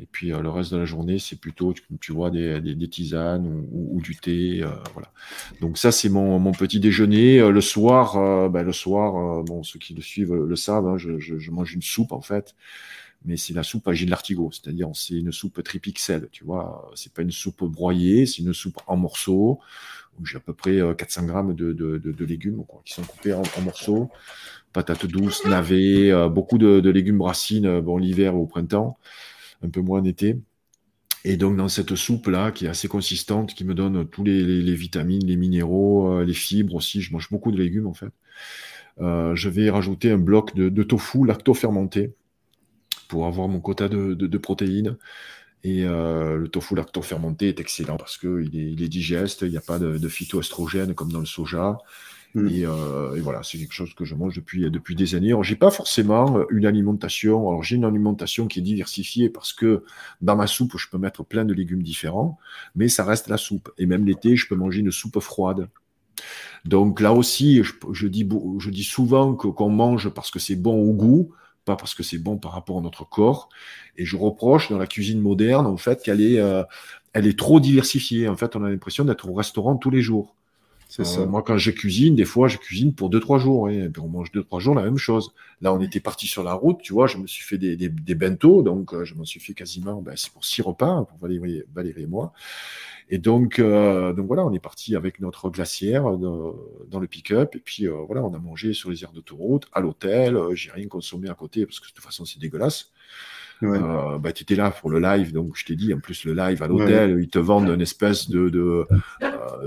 Et puis le reste de la journée, c'est plutôt, tu, vois, des, des, tisanes ou, du thé. voilà. Donc ça, c'est mon, mon, petit déjeuner. le soir, ben, le soir, bon, ceux qui le suivent le savent, hein, je, je, mange une soupe en fait mais c'est la soupe à Gilles Lartigot, c'est-à-dire c'est une soupe tripixel, tu vois, c'est pas une soupe broyée, c'est une soupe en morceaux, j'ai à peu près 400 euh, grammes de, de, de, légumes quoi, qui sont coupés en, morceaux, patates douces, navets, euh, beaucoup de, légumes racines, euh, bon l'hiver ou au printemps, un peu moins en été. Et donc dans cette soupe là, qui est assez consistante, qui me donne tous les, vitamines, les minéraux, les fibres aussi, je mange beaucoup de légumes en fait. je vais rajouter un bloc de, tofu lacto-fermenté pour avoir mon quota de, protéines. Et euh, le tofu lacto-fermenté est excellent parce qu'il est, il est digeste, il n'y a pas de, de phytoestrogènes comme dans le soja. Mm. Euh, et, voilà, c'est quelque chose que je mange depuis, depuis des années. Alors, j'ai pas forcément une alimentation. Alors, j'ai une alimentation qui est diversifiée parce que dans ma soupe, je peux mettre plein de légumes différents, mais ça reste la soupe. Et même l'été, je peux manger une soupe froide. Donc là aussi, je, dis, je dis souvent qu'on mange parce que c'est bon au goût, pas parce que c'est bon par rapport à notre corps. Et je reproche dans la cuisine moderne, en fait, qu'elle est, euh, elle est trop diversifiée. En fait, on a l'impression d'être au restaurant tous les jours. C'est ça. Euh, moi, quand je cuisine, des fois, je cuisine pour deux, trois jours. Et puis on mange deux, trois jours la même chose. Là, on était parti sur la route, tu vois, je me suis fait des, des, des bentos, donc euh, je m'en suis fait quasiment, ben, c'est pour six repas, pour Valérie, Valérie et moi. Et donc, euh, donc voilà, on est parti avec notre glacière euh, dans le pick-up. Et puis euh, voilà, on a mangé sur les aires d'autoroute, à l'hôtel. J'ai rien consommé à côté parce que de toute façon, c'est dégueulasse. bah, tu étais là pour le live, donc je t'ai dit, en plus, le live à l'hôtel, ils te vendent une espèce de, de,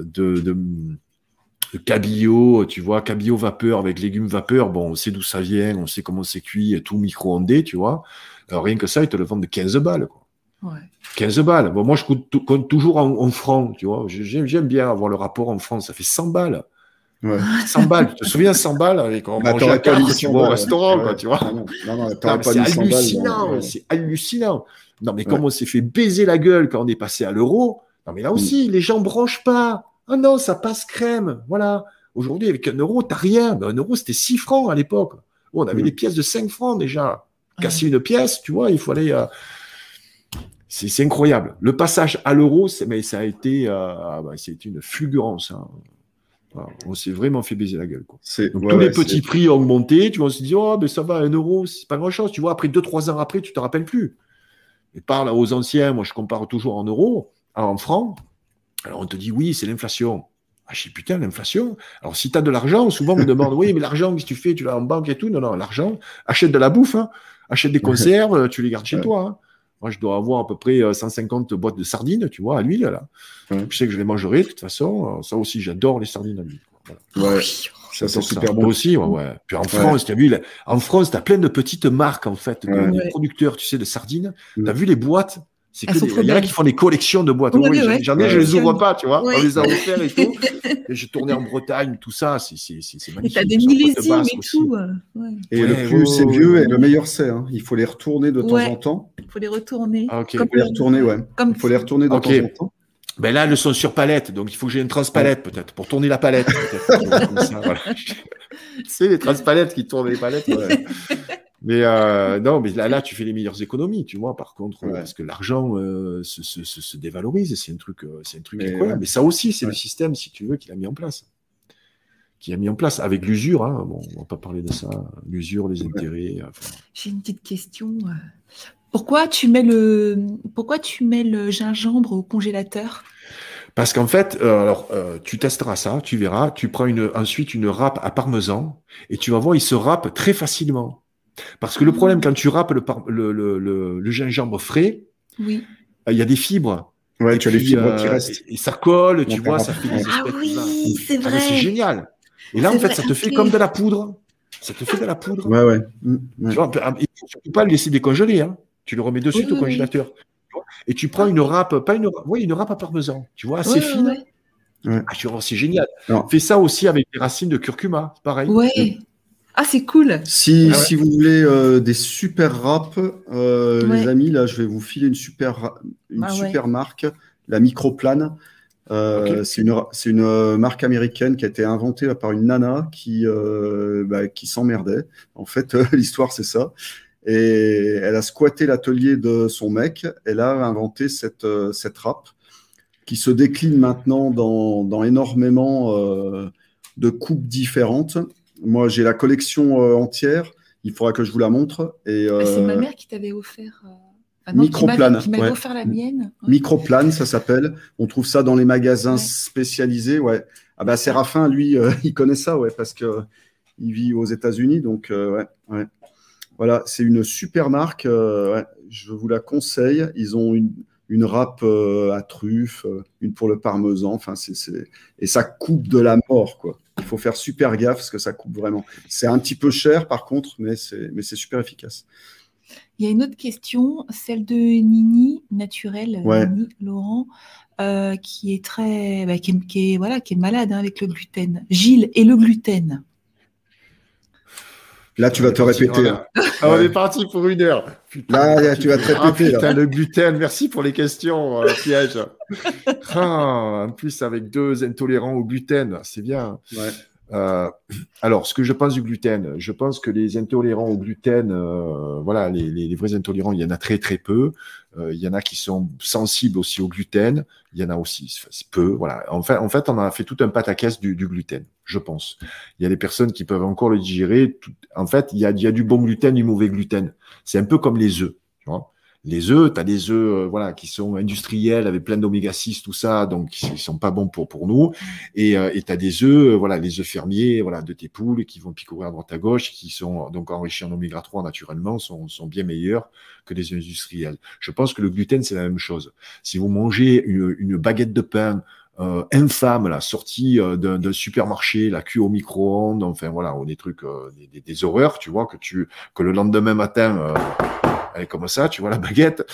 de, de, cabillaud, tu vois, cabillaud vapeur avec légumes vapeur. Bon, on sait d'où ça vient, on sait comment c'est cuit, tout micro-ondé, tu vois. Alors, rien que ça, ils te le vendent de 15 balles, quoi. 15 balles. Bon, moi, je compte, toujours en, francs, tu vois. J'aime bien avoir le rapport en francs. Ça fait 100 balles. 100 balles. Tu te souviens 100 balles avec on bah, mangeait à au restaurant, tu vois. c'est hallucinant. C'est hallucinant. Non, mais comme on s'est fait baiser la gueule quand on est passé à l'euro. Non, mais là aussi, mm. les gens branchent pas. Ah non, ça passe crème. Voilà. Aujourd'hui, avec un euro, t'as rien. Ben, un euro, c'était 6 francs à l'époque. on avait mm. des pièces de 5 francs déjà. Casser une pièce, tu vois, il faut aller. Euh, c'est incroyable. Le passage à l'euro, mais ça a été, euh, ah bah, une fulgurance. Hein. on s'est vraiment fait baiser la gueule. tous les petits prix ont augmenté. Tu vois, on se dit, oh, mais ça va, un euro, c'est pas grand-chose. Tu vois, après deux, trois ans après, tu te rappelles plus. Et parle aux anciens, moi je compare toujours en euros, en francs. Alors on te dit, oui, c'est l'inflation. Ah, je dis, putain, l'inflation. Alors, si tu as de l'argent, souvent on me demande, oui, mais l'argent, qu'est-ce que tu fais? Tu l'as en banque et tout Non, non, l'argent, achète de la bouffe, hein. achète des conserves, tu les gardes chez toi. Hein. Moi, je dois avoir à peu près 150 euh, boîtes de sardines, tu vois, à l'huile, là. Je sais que je les mangerai, de toute façon. Ça aussi, j'adore les sardines à l'huile. Ouais. Ça, c'est super bon. aussi, ouais, Puis en France, tu as vu, en France, tu as plein de petites marques, en fait, de, producteurs, tu sais, de sardines. Mm. Tu as vu les boîtes c'est Il y en a qui font des collections de boîtes. Oui, J'en ai, je les ouvre pas, tu vois. On les a offerts et tout. et j'ai tourné en Bretagne, tout ça, c'est magnifique. Et t'as des millésimes et tout. Euh, et le plus c'est vieux et le meilleur c'est. Hein. Il faut les retourner de temps en temps. Il faut les retourner. Ah, il faut les retourner, ouais. Il faut les retourner de temps en temps. Ben là, elles sont sur palette, donc il faut que j'ai une transpalette peut-être pour tourner la palette. C'est les transpalettes qui tournent les palettes. Mais euh, non, mais là, là, tu fais les meilleures économies, tu vois. Par contre, Ouais. parce que l'argent euh, se, se, se, se dévalorise, c'est un truc, euh, c'est un truc Mais incroyable. ouais. Mais ça aussi, c'est Ouais. le système, si tu veux, qu'il a mis en place, qui a mis en place avec l'usure. Hein. Bon, on va pas parler de ça. L'usure, les Ouais. intérêts. enfin, J'ai une petite question. Pourquoi tu mets le pourquoi tu mets le gingembre au congélateur? Parce qu'en fait, euh, alors, euh, tu testeras ça, tu verras. Tu prends une, ensuite une râpe à parmesan et tu vas voir, il se râpe très facilement. Parce que le problème, quand tu râpes le, par- le, le, le, le gingembre frais, Oui. euh, il y a des fibres. Ouais, Et tu as les fibres euh, qui restent. Et, et ça colle, tu vois, ça fait des Ah espèces oui, de- c'est Ah, vrai. c'est génial. Et là, en fait, vrai, ça te fait comme de la poudre. Ça te fait de la poudre. Ouais, ouais. Mm, ouais. Tu vois, surtout pas le laisser décongeler. Hein. Tu le remets de suite Oui, au oui, oui. congélateur. Et tu prends une râpe, pas une râpe, oui, une râpe à parmesan. Tu vois, assez Ouais, fine. ouais, Ah, tu vois, c'est génial. Non. Fais ça aussi avec des racines de curcuma, pareil. ouais. Ah, c'est cool. Si, Ah ouais. si vous voulez euh, des super râpes, euh, Ouais. les amis, là, je vais vous filer une super, une Ah ouais. super marque, la Microplane. Euh. C'est une, c'est une euh, marque américaine qui a été inventée par une nana qui, euh, bah, qui s'emmerdait. En fait, euh, l'histoire, c'est ça. Et elle a squatté l'atelier de son mec. Elle a inventé cette, euh, cette râpe qui se décline maintenant dans, dans énormément euh, de coupes différentes. Moi, j'ai la collection euh, entière. Il faudra que je vous la montre. Et, Ah, C'est euh, ma mère qui t'avait offert. euh, non, qui Microplane, Qui m'avait ouais. offert la mienne. Microplane, ça s'appelle. On trouve ça dans les magasins Ouais. spécialisés. Ouais. Ah bah Séraphin, lui, euh, il connaît ça, ouais, parce que il vit aux États-Unis, donc euh, ouais, ouais. Voilà, c'est une super marque. euh, je vous la conseille. Ils ont une, une râpe euh, à truffe, euh, une pour le parmesan. Enfin, c'est, c'est- et ça coupe de la mort, quoi. Il faut faire super gaffe parce que ça coupe vraiment. C'est un petit peu cher, par contre, mais c'est, mais c'est super efficace. Il y a une autre question, celle de Nini, naturelle, Ouais. Nini Laurent, euh, qui est très, bah, qui, est, qui est- voilà, qui est malade hein, avec le gluten. Gilles et le gluten. Là, tu vas te parti- répéter. on est- hein. Ah, on est parti pour une heure. Putain, Là, tu vas te répéter, putain, le gluten, merci pour les questions, euh, piège. Ah, en plus, avec deux intolérants au gluten, c'est bien. Ouais. Euh, alors, ce que je pense du gluten, je pense que les intolérants au gluten, euh, voilà, les, les- les vrais intolérants, il y en a très très peu. Euh, il y en a qui sont sensibles aussi au gluten. Il y en a aussi peu. Voilà. En fait, en fait, on a fait tout un pataquès du, du gluten, je pense. Il y a des personnes qui peuvent encore le digérer. Tout- En fait, il y a, il y a du bon gluten, du mauvais gluten. C'est un peu comme les œufs. Les œufs, tu as des œufs euh, voilà, qui sont industriels avec plein d'oméga 6, tout ça, donc ils sont pas bons pour, pour nous. Et euh, tu as des œufs, euh, voilà, les œufs fermiers voilà, de tes poules qui vont picorer à droite à gauche, qui sont donc enrichis en oméga 3 naturellement, sont, sont bien meilleurs que les œufs industriels. Je pense que le gluten, c'est la même chose. Si vous mangez une, une baguette de pain euh, infâme, là, sortie euh, d'un supermarché, la cuit au micro-ondes, enfin voilà, des trucs, euh, des, des- des horreurs, tu vois, que tu que le lendemain matin, comme ça, tu vois la baguette,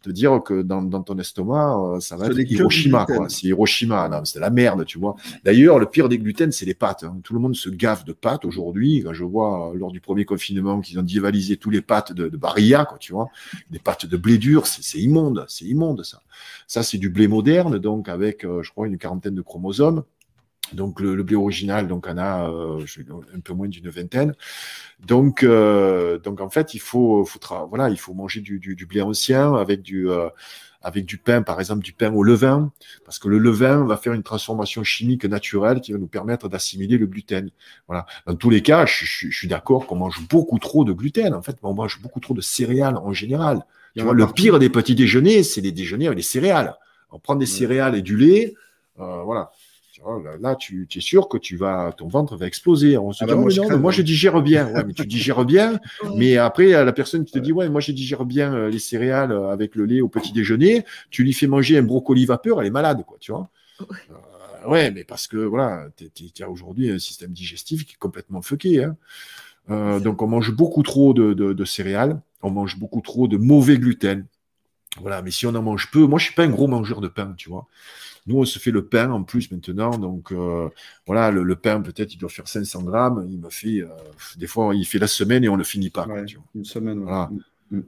te dire que dans, dans ton estomac, euh, ça va être Hiroshima, quoi. C'est Hiroshima, non, c'est la merde, tu vois. D'ailleurs, le pire des gluten, c'est les pâtes. hein. Tout le monde se gaffe de pâtes aujourd'hui. Quand je vois euh, lors du premier confinement qu'ils ont dévalisé tous les pâtes de, de Barilla, quoi, tu vois, des pâtes de blé dur, c'est c'est immonde, c'est immonde ça. Ça, c'est du blé moderne, donc avec, euh, je crois, une quarantaine de chromosomes. Donc le, le blé original, donc on a euh, un peu moins d'une vingtaine. Donc, euh, donc en fait, il faut, faut voilà, il faut manger du, du, du blé ancien avec du, euh, avec du pain, par exemple du pain au levain, parce que le levain va faire une transformation chimique naturelle qui va nous permettre d'assimiler le gluten. Voilà. Dans tous les cas, je, je- je suis d'accord qu'on mange beaucoup trop de gluten. En fait, on mange beaucoup trop de céréales en général. Tu vois, le pire des petits déjeuners, c'est les déjeuners avec des céréales. On prend des Ouais. céréales et du lait, euh, voilà. Là, là, tu, tu es sûr que tu vas, ton ventre va exploser. On se Ah dit, bah, oh, moi, je non, crève, mais moi je digère bien. Ouais, mais tu digères bien, mais après, la personne qui te dit, ouais, moi je digère bien euh, les céréales euh, avec le lait au petit déjeuner, tu lui fais manger un brocoli vapeur, elle est malade, quoi, tu vois. Ouais. Euh, ouais, mais parce que voilà, tu as aujourd'hui un système digestif qui est complètement fucké. Hein. Euh, donc on mange beaucoup trop de, de- de céréales, on mange beaucoup trop de mauvais gluten. Voilà, mais si on en mange peu, moi je suis pas un gros mangeur de pain, tu vois. Nous, on se fait le pain en plus maintenant, donc euh, voilà, le, le pain peut-être il doit faire 500 grammes, il me fait, euh, des fois il fait la semaine et on le finit pas. quoi, Ouais, tu vois. une semaine. ouais. Voilà. Mm.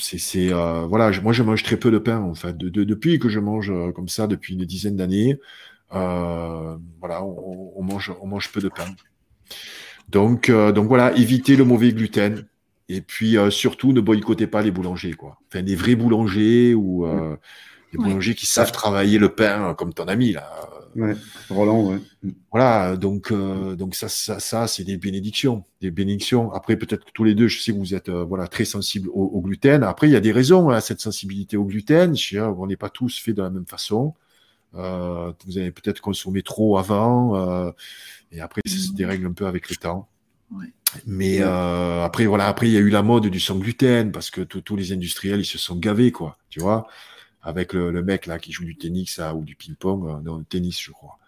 C'est, c'est, euh, voilà, je- moi je mange très peu de pain en fait. De- de- depuis que je mange comme ça depuis une dizaine d'années, voilà, on, on mange, on mange peu de pain. Donc, donc voilà, éviter le mauvais gluten, Et puis surtout, ne boycottez pas les boulangers, quoi. Enfin, des vrais boulangers ou euh, des Ouais. boulangers qui savent travailler le pain euh, comme ton ami là. Ouais. Roland, ouais. Voilà, donc euh, donc ça ça, ça c'est des bénédictions, des bénédictions. Après peut-être que tous les deux, je sais que vous êtes euh, voilà très sensibles au, au gluten. Après il y a des raisons à cette sensibilité au gluten. Je sais, on n'est pas tous faits de la même façon. Euh, vous avez peut-être consommé trop avant euh, et après ça se Mhm. dérègle un peu avec le temps. Ouais. Mais euh, après voilà, après il y a eu la mode du sans gluten parce que tous tous les industriels ils se sont gavés quoi, tu vois, avec le, le mec là qui joue du tennis ça, ou du ping-pong, euh, non tennis je crois.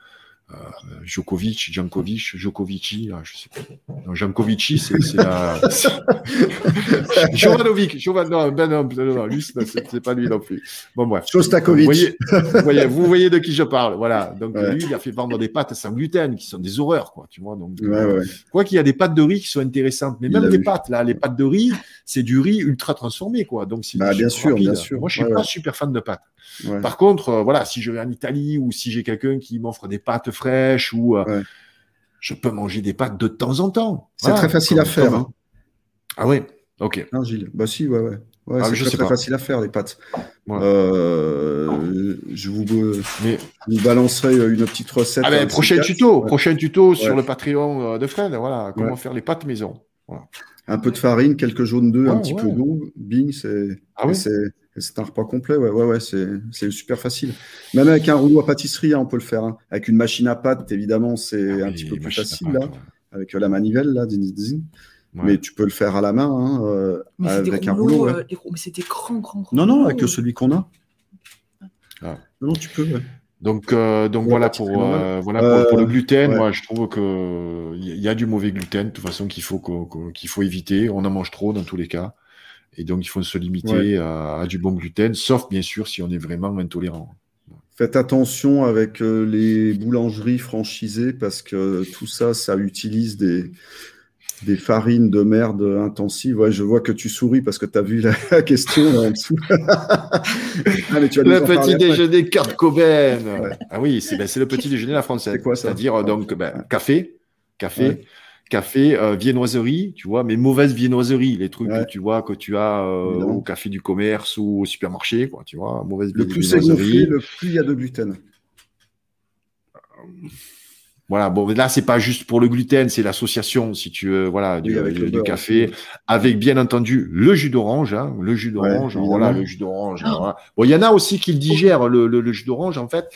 Euh, Djokovic, Jankovic, Djokovici, là, je sais pas. Non, Jankovici, c'est la. Jovanovic, Jovan, non, ben non, non, non, lui, c'est pas lui non plus. Bon, bref. Vous Shostakovich. voyez, vous voyez, vous voyez de qui je parle, voilà. Donc Ouais. lui, il a fait vendre des pâtes sans gluten, qui sont des horreurs, quoi. Tu vois. Donc, Ouais, ouais. quoi qu'il y a des pâtes de riz qui sont intéressantes, mais Il même les vu. pâtes là, les pâtes de riz, c'est du riz ultra transformé, quoi. Donc c'est Bah, bien sûr, rapide. bien sûr. Moi, je suis pas super fan de pâtes. Par contre, euh, voilà, si je vais en Italie ou si j'ai quelqu'un qui m'offre des pâtes fraîches ou euh, Ouais. je peux manger des pâtes de temps en temps. C'est Voilà, très facile à faire. Hein. Ah ouais, ok. Hein, Gilles Bah si, ouais, ouais. Ouais, Ah, c'est très, très facile à faire, les pâtes. Ouais. Euh, je vous, euh, Mais vous balancerai une petite recette. ah ben, prochain tuto, Ouais. prochain tuto sur le Patreon euh, de Fred. Voilà, comment faire les pâtes maison. Un peu de farine, quelques jaunes d'œufs, un petit peu d'eau, bing, c'est Ah ouais. C'est un repas complet. Ouais, ouais, ouais, c'est super facile. Même avec un rouleau à pâtisserie, hein, on peut le faire. hein. Avec une machine à pâte, évidemment, c'est Ah un petit peu plus facile pâtes, là, ouais. avec euh, la manivelle là. Ouais. mais tu peux le faire à la main hein, euh, Mais c'est des avec un rouleau. ouais. euh, mais c'est des grands, grands, grands Non, non, avec celui qu'on a. Ah. Non, non, tu peux. ouais. Donc, euh, donc Ouais, voilà pour normale. euh, voilà pour, pour le gluten. ouais. Moi, je trouve que il y, a du mauvais gluten de toute façon qu'il faut faut éviter. On en mange trop dans tous les cas, et donc il faut se limiter Ouais. à, à du bon gluten, sauf bien sûr si on est vraiment intolérant. Faites attention avec euh, les boulangeries franchisées parce que tout ça, ça utilise des, des farines de merde intensives. Ouais, je vois que tu souris parce que tu as vu la, question là en dessous. ah, mais tu vas nous Le petit déjeuner Kurt Cobain. Ouais. Ah oui, c'est ben, le petit déjeuner la française. C'est quoi ça? C'est-à-dire euh, donc ben, café, café. Café, euh, viennoiserie, tu vois, mais mauvaise viennoiserie, les trucs Ouais. que tu vois que tu as euh, au café du commerce ou au supermarché, quoi, tu vois, mauvaise Le plus c'est le plus il y a de gluten. Voilà, bon, mais là, c'est pas juste pour le gluten, c'est l'association, si tu veux, voilà, du, Oui, avec le du beurre café, avec bien entendu le jus d'orange, hein, le jus d'orange, évidemment. voilà, le jus d'orange. Ah. voilà. Bon, il y en a aussi qui le digèrent, le, le, le jus d'orange, en fait,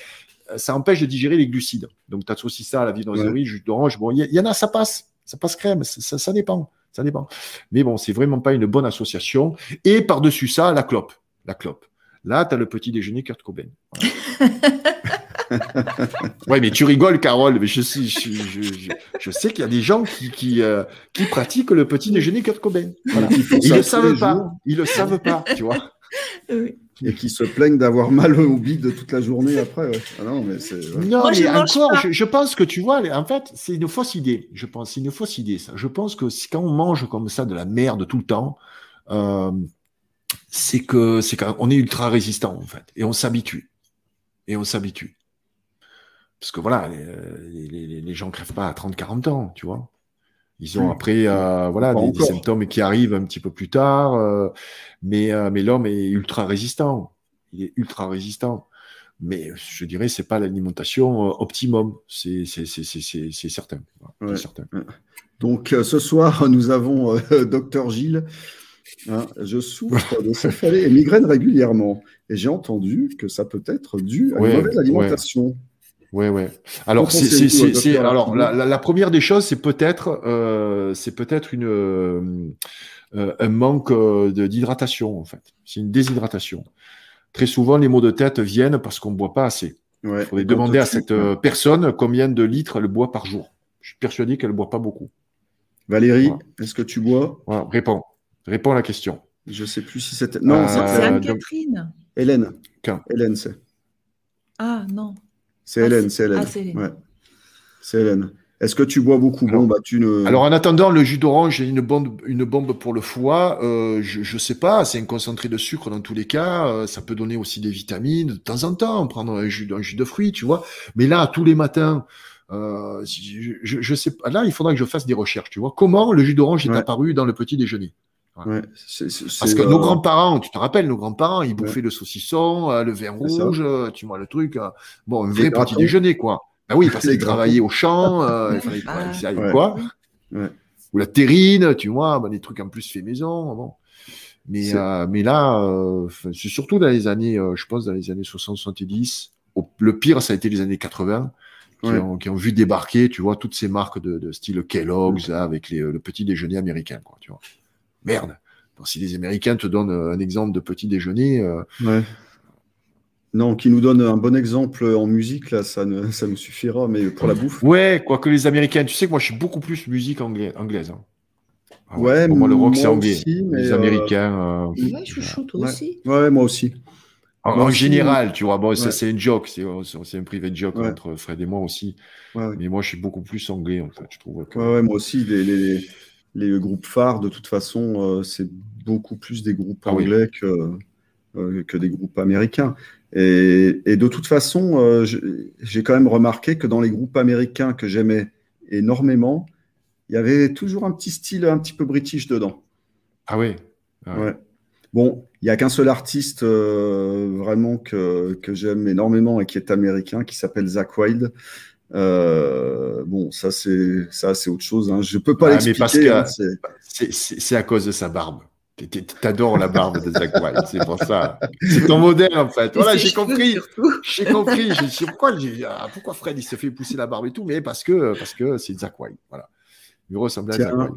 euh, ça empêche de digérer les glucides. Donc, tu associes ça à la viennoiserie, jus d'orange. Bon, il y, il y en a, ça passe, ça passe crème, ça, ça, ça dépend, ça dépend. Mais bon, c'est vraiment pas une bonne association. Et par-dessus ça, la clope, la clope. Là, tu as le petit déjeuner Kurt Cobain. Voilà. ouais, mais tu rigoles, Carole. Mais je sais, je, je, je, je sais qu'il y a des gens qui, qui, euh, qui pratiquent le petit déjeuner Kurt Cobain. Voilà. Ils ça le savent pas. jours Ils le savent pas, tu vois. Oui. Et qui se plaignent d'avoir mal au bide toute la journée après. ouais. Ah non, mais c'est. ouais. Non, Moi, je mais mange encore, je, je pense que tu vois, en fait, c'est une fausse idée. Je pense, c'est une fausse idée, ça. Je pense que si- quand on mange comme ça de la merde tout le temps, euh, c'est que c'est qu'on est ultra résistant, en fait. Et on s'habitue. Et on s'habitue. Parce que voilà, les, les, les- les gens crèvent pas à 30, 40 ans, tu vois. Ils ont après, euh, voilà, des, symptômes qui arrivent un petit peu plus tard, euh, mais, euh, mais l'homme est ultra résistant. Il est ultra résistant. Mais je dirais, c'est pas l'alimentation optimum, c'est certain. Ouais. certain. Donc ce soir, nous avons Docteur Gilles. Hein, je souffre de céphalée et migraine régulièrement. Et j'ai entendu que ça peut être dû à Ouais, une mauvaise alimentation. Ouais, ouais. Alors, c'est, c'est- alors Lartinet la, la, la première des choses, c'est peut-être, euh, c'est peut-être une, euh, un manque euh, de, d'hydratation, en fait. C'est une déshydratation. Très souvent, les maux de tête viennent parce qu'on ne boit pas assez. Ouais. Il faudrait Quand demander à cette personne combien de litres elle boit par jour. Je suis persuadé qu'elle ne boit pas beaucoup. Valérie, Voilà. est-ce que tu bois? Voilà, réponds. Réponds à la question. Je sais plus si c'était. Non, Euh, C'est donc- Anne-Catherine. Hélène. Hélène, c'est. Ah non. C'est Ah, Hélène, c'est- Hélène. ah, c'est Hélène. Ouais. C'est Hélène. Est-ce que tu bois beaucoup? Alors- Bon, bah tu ne. Alors, en attendant, le jus d'orange est une bombe, une bombe pour le foie. Euh, je, je sais pas, c'est un concentré de sucre dans tous les cas. Euh, ça peut donner aussi des vitamines de temps en temps, prendre un jus, un jus de fruits, tu vois. Mais là, tous les matins, euh, je, je, je sais pas. Là, il faudra que je fasse des recherches, tu vois. Comment le jus d'orange est Ouais. apparu dans le petit déjeuner? Ouais, Parce que euh, nos grands-parents, tu te rappelles, nos grands-parents, ils bouffaient le saucisson, euh, le vin rouge, euh, tu vois le truc. euh, bon, un vrai petit déjeuner, quoi. Ah oui, parce qu'ils travaillaient au champ, euh, il fallait Ah. qu'ils aillent, Ouais. quoi. Ouais. Ou la terrine, tu vois, bah, des trucs en plus fait maison. Bon. Mais, euh, mais là, euh, c'est surtout dans les années, euh, je pense, dans les années 60-70. Au- Le pire, ça a été les années 80. Qui, Ouais. ont, qui ont vu débarquer, tu vois, toutes ces marques de, de style Kellogg's, là, avec les, euh, le petit déjeuner américain, quoi, tu vois. Merde. Donc, si les Américains te donnent euh, un exemple de petit déjeuner, euh, Ouais. Non, qui nous donne un bon exemple en musique, là, ça, ne, ça nous suffira, mais pour la bouffe. ouais, quoique les Américains, tu sais que moi, je suis beaucoup plus musique anglaise. anglaise hein. Ah Ouais, Pour moi, le rock, c'est anglais. aussi, mais, les euh, Américains. euh, Ouais, toi Ouais. aussi. Ouais, moi aussi. En, Moi en aussi, général, tu vois, bon, ça c'est une joke, c'est c'est un privé joke Ouais. entre Fred et moi aussi. Ouais, ouais. Mais moi, je suis beaucoup plus anglais, en fait, je trouve. que- Ouais, ouais, moi aussi, les, les, les groupes phares, de toute façon, euh, c'est beaucoup plus des groupes Ah oui. anglais que, euh, que des groupes américains. Et, et de toute façon, euh, j'ai quand même remarqué que dans les groupes américains que j'aimais énormément, il y avait toujours un petit style un petit peu british dedans. Ah ouais. Ah ouais. Ouais. Bon, il n'y a qu'un seul artiste euh, vraiment que, que j'aime énormément et qui est américain, qui s'appelle Zach Wilde. Euh, bon, ça c'est ça c'est autre chose. Hein. Je peux pas Ah, mais parce l'expliquer. que- hein, c'est- à cause de sa barbe. T'adores la barbe de Zach Wilde, c'est pour ça. C'est ton modèle, en fait. Voilà, j'ai compris. J'ai compris. Dit, pourquoi, ah, pourquoi Fred, il se fait pousser la barbe et tout Mais parce que parce que c'est Zach Wilde. Voilà. Il ressemblait à Tiens. Zach Wilde.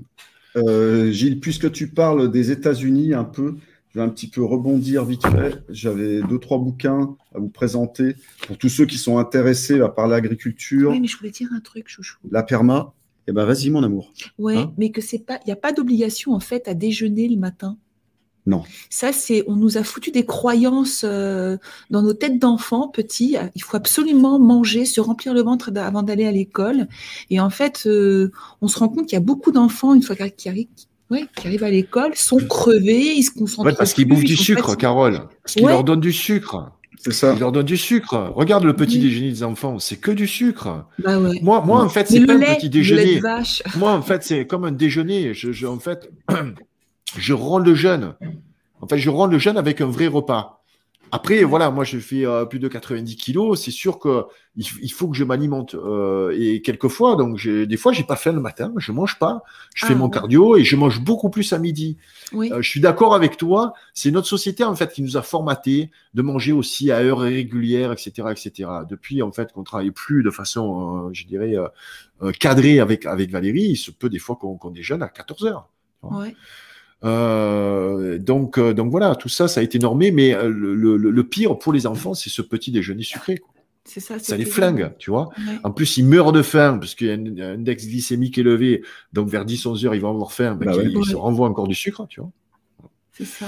Euh, Gilles, puisque tu parles des États-Unis un peu, je vais un petit peu rebondir vite fait. J'avais deux trois bouquins à vous présenter pour tous ceux qui sont intéressés par l'agriculture, Oui, mais je voulais dire un truc, chouchou. la perma. Eh ben vas-y mon amour. Ouais, Hein mais que c'est pas, il n'y a pas d'obligation en fait à déjeuner le matin. Non. Ça, c'est, on nous a foutu des croyances euh, dans nos têtes d'enfants petits. Il faut absolument manger, se remplir le ventre avant d'aller à l'école. Et en fait, euh, on se rend compte qu'il y a beaucoup d'enfants une fois qu'ils qui arrivent, ouais, qui arrivent à l'école, sont crevés, ils se concentrent. Ouais, parce qu'ils bouffent du sucre. Carole. Parce qu'ils Ouais. leur donnent du sucre. C'est ça. Ils leur donnent du sucre. Regarde le petit Oui. déjeuner des enfants, c'est que du sucre. Bah ouais. Moi, moi en fait, c'est pas un lait, petit le lait déjeuner. de vache. Moi, en fait, c'est comme un déjeuner. Je, je- en fait, je rends le jeûne. En fait, je rends le jeûne avec un vrai repas. Après, voilà, moi, je fais euh, plus de 90 kilos. C'est sûr que il, faut que je m'alimente. Euh, et quelquefois, donc, j'ai- des fois, j'ai pas faim le matin. Je mange pas. Je fais Ah, mon cardio et je mange beaucoup plus à midi. Oui. Euh, je suis d'accord avec toi. C'est notre société en fait qui nous a formaté de manger aussi à heures régulières, etc., etc. Depuis en fait qu'on travaille plus de façon, euh, je dirais, cadrée avec avec Valérie, il se peut des fois qu'on qu'on déjeune à 14 heures. Ouais. Euh, donc euh, donc voilà, tout ça, ça a été normé. Mais euh, le, le- le pire pour les enfants, c'est ce petit déjeuner sucré. quoi. C'est ça. Ça c'est les flingue, tu vois. Ouais. En plus, ils meurent de faim parce qu'il y a un index glycémique élevé. Donc vers 10-11 heures, ils vont avoir faim. Ben, Bah ouais. ils, se renvoient encore du sucre, tu vois. C'est ça.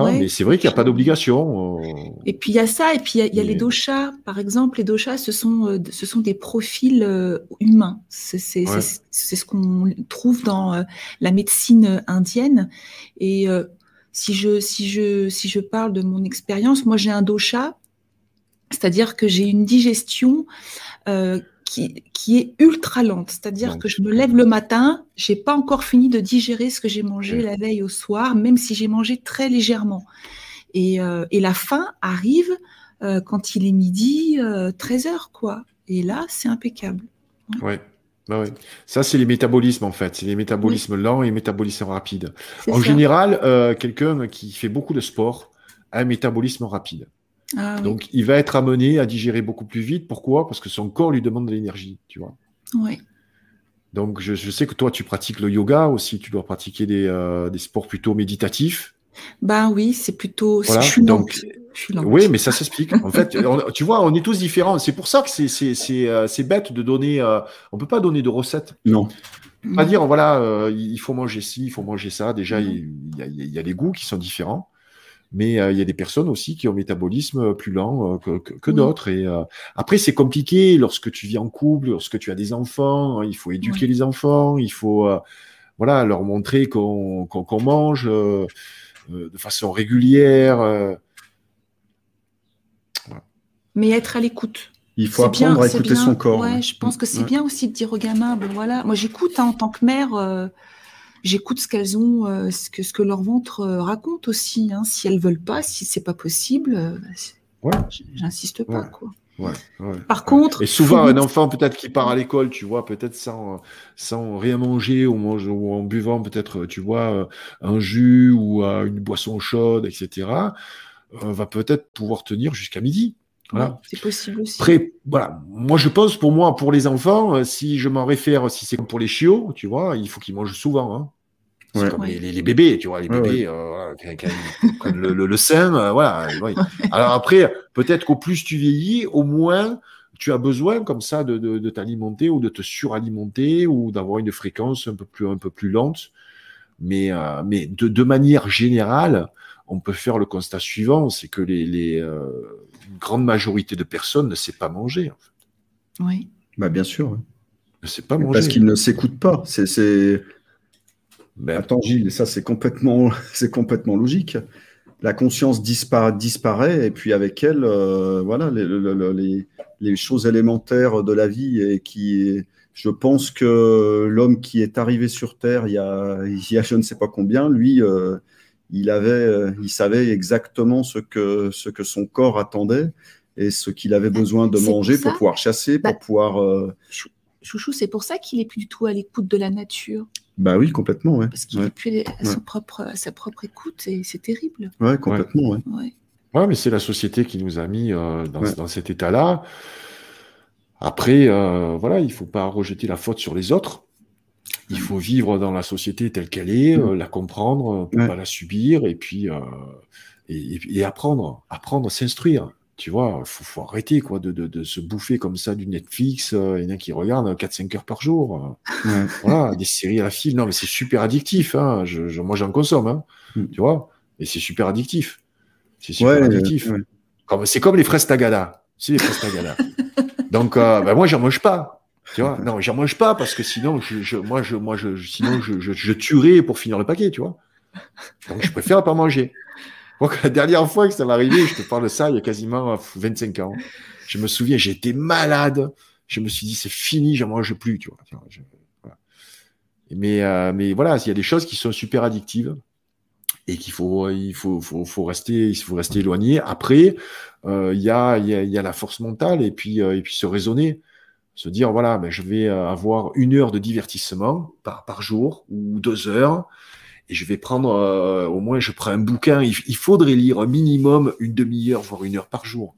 Ouais. mais c'est vrai qu'il n'y a pas d'obligation. euh, Et puis il y a ça, et puis il y a, y les doshas. Par exemple, les doshas, ce sont, euh, ce sont des profils euh, humains. C'est Ouais. ce qu'on trouve dans euh, la médecine indienne. Et euh, si, je, si, je, si je parle de mon expérience, moi j'ai un dosha, c'est-à-dire que j'ai une digestion euh, qui, qui est ultra lente. C'est-à-dire que je me lève le matin, j'ai pas encore fini de digérer ce que j'ai mangé la veille au soir, même si j'ai mangé très légèrement. Et, euh, et la faim arrive euh, quand il est midi, 13 heures, quoi. Et là, c'est impeccable. Ouais. Bah ouais. Ça, c'est les métabolismes, en fait. C'est les métabolismes lents et les métabolismes rapides. En ça. général, euh, quelqu'un qui fait beaucoup de sport a un métabolisme rapide. Ah oui. Donc, il va être amené à digérer beaucoup plus vite. Pourquoi? Parce que son corps lui demande de l'énergie, tu vois. Ouais. Donc, je, je sais que toi, tu pratiques le yoga aussi. Tu dois pratiquer des, euh, des sports plutôt méditatifs. Ben oui, c'est plutôt. Voilà, Je suis donc-. Oui, mais ça s'explique. En fait, on- tu vois, on est tous différents. C'est pour ça que c'est c'est- c'est, euh, c'est bête de donner. euh, on peut pas donner de recettes. Non. Pas dire, voilà, euh, il faut manger ci, il faut manger ça. Déjà, il y, y a des goûts qui sont différents. Mais euh, il y a des personnes aussi qui ont un métabolisme plus lent euh, que, que- que Oui. d'autres. Et euh, après, c'est compliqué lorsque tu vis en couple, lorsque tu as des enfants. hein, il faut éduquer les enfants. Il faut euh, voilà, leur montrer qu'on mange euh, euh, de façon régulière. euh. Mais être à l'écoute. Il faut apprendre bien, à écouter bien. son corps. Ouais, je pense que c'est Ouais. bien aussi de dire aux gamins, ben voilà, moi j'écoute hein, en tant que mère. J'écoute ce qu'elles ont, euh, ce, que, ce que leur ventre euh, raconte aussi. Hein. Si elles veulent pas, si c'est pas possible, euh, Ouais. j'insiste pas. Ouais. Quoi. Ouais, ouais. Par contre, Et souvent, un enfant peut-être qui part à l'école, tu vois, peut-être sans, sans rien manger ou, mange- ou en buvant peut-être, tu vois, un jus ou une boisson chaude, etc., va peut-être pouvoir tenir jusqu'à midi. Voilà. C'est possible aussi. Après, voilà, moi je pense pour moi, pour les enfants, euh, si je m'en réfère, si c'est comme pour les chiots, tu vois, il faut qu'ils mangent souvent. Hein. C'est Ouais. comme Ouais. les, les- les bébés, tu vois, les Ouais, bébés, euh, voilà, quand- quand ils prennent le, le- le sein, euh, voilà. ouais. Alors après, peut-être qu'au plus tu vieillis, au moins tu as besoin comme ça de, de- de t'alimenter ou de te suralimenter ou d'avoir une fréquence un peu plus, un peu plus lente. Mais, euh, mais de, de manière générale, on peut faire le constat suivant, c'est que les, les, grande majorité de personnes ne sait pas manger. en fait. Oui. Bah, bien sûr. Ne sait pas manger. Parce qu'ils ne s'écoutent pas. C'est. Ben, Attends, Gilles, ça, c'est complètement, c'est complètement logique. La conscience disparaît, disparaît et puis avec elle, euh, voilà, les, le- le- les, les choses élémentaires de la vie et qui, je pense que l'homme qui est arrivé sur Terre il y a, il y a je ne sais pas combien, lui, euh, il avait, euh, il savait exactement ce que, ce que son corps attendait et ce qu'il avait besoin de pour manger pour pouvoir chasser, pour Bah. pouvoir. euh, Chouchou, c'est pour ça qu'il est plus du tout à l'écoute de la nature, Bah oui, complètement, ouais. parce qu'il Ouais, est plus à, son Ouais. propre, à sa propre écoute, et c'est terrible. ouais, complètement, ouais. Ouais. Ouais, mais c'est la société qui nous a mis euh, dans, Ouais. dans cet état-là. Après, euh, voilà, il faut pas rejeter la faute sur les autres. Il faut vivre dans la société telle qu'elle est, euh, la comprendre, euh, pour Ouais. pas la subir, et puis euh, et, apprendre, apprendre, s'instruire. Tu vois, faut, faut arrêter quoi de, de, de se bouffer comme ça du Netflix. euh, Il y en a qui regardent 4-5 heures par jour. euh, Ouais. voilà, des séries à la file. Non, mais c'est super addictif. Hein. Je, je- moi, j'en consomme. Hein. Mm. Tu vois? Et c'est super addictif. C'est super Ouais, addictif. Comme, c'est comme les fraises tagada. C'est les fraises tagada. Donc, euh, ben, moi, j'en mange pas. Tu vois Non, j'en mange pas parce que sinon, je, je- moi, je, moi, je, sinon, je, je, tuerais pour finir le paquet, tu vois. Donc, je préfère pas manger. Moi, la dernière fois que ça m'est arrivé, je te parle de ça il y a quasiment euh, 25 ans. Je me souviens, j'étais malade. Je me suis dit, c'est fini, j'en mange plus, tu vois. Mais, euh, mais voilà, il y a des choses qui sont super addictives et qu'il faut, il faut, faut, faut rester, il faut rester éloigné. Après, euh, il y a, y a, y a la force mentale et puis, euh, et puis se raisonner, se dire voilà, ben, je vais euh, avoir une heure de divertissement par, par jour ou deux heures et je vais prendre, euh, au moins, je prends un bouquin. Il, il faudrait lire un minimum une demi-heure, voire une heure par jour,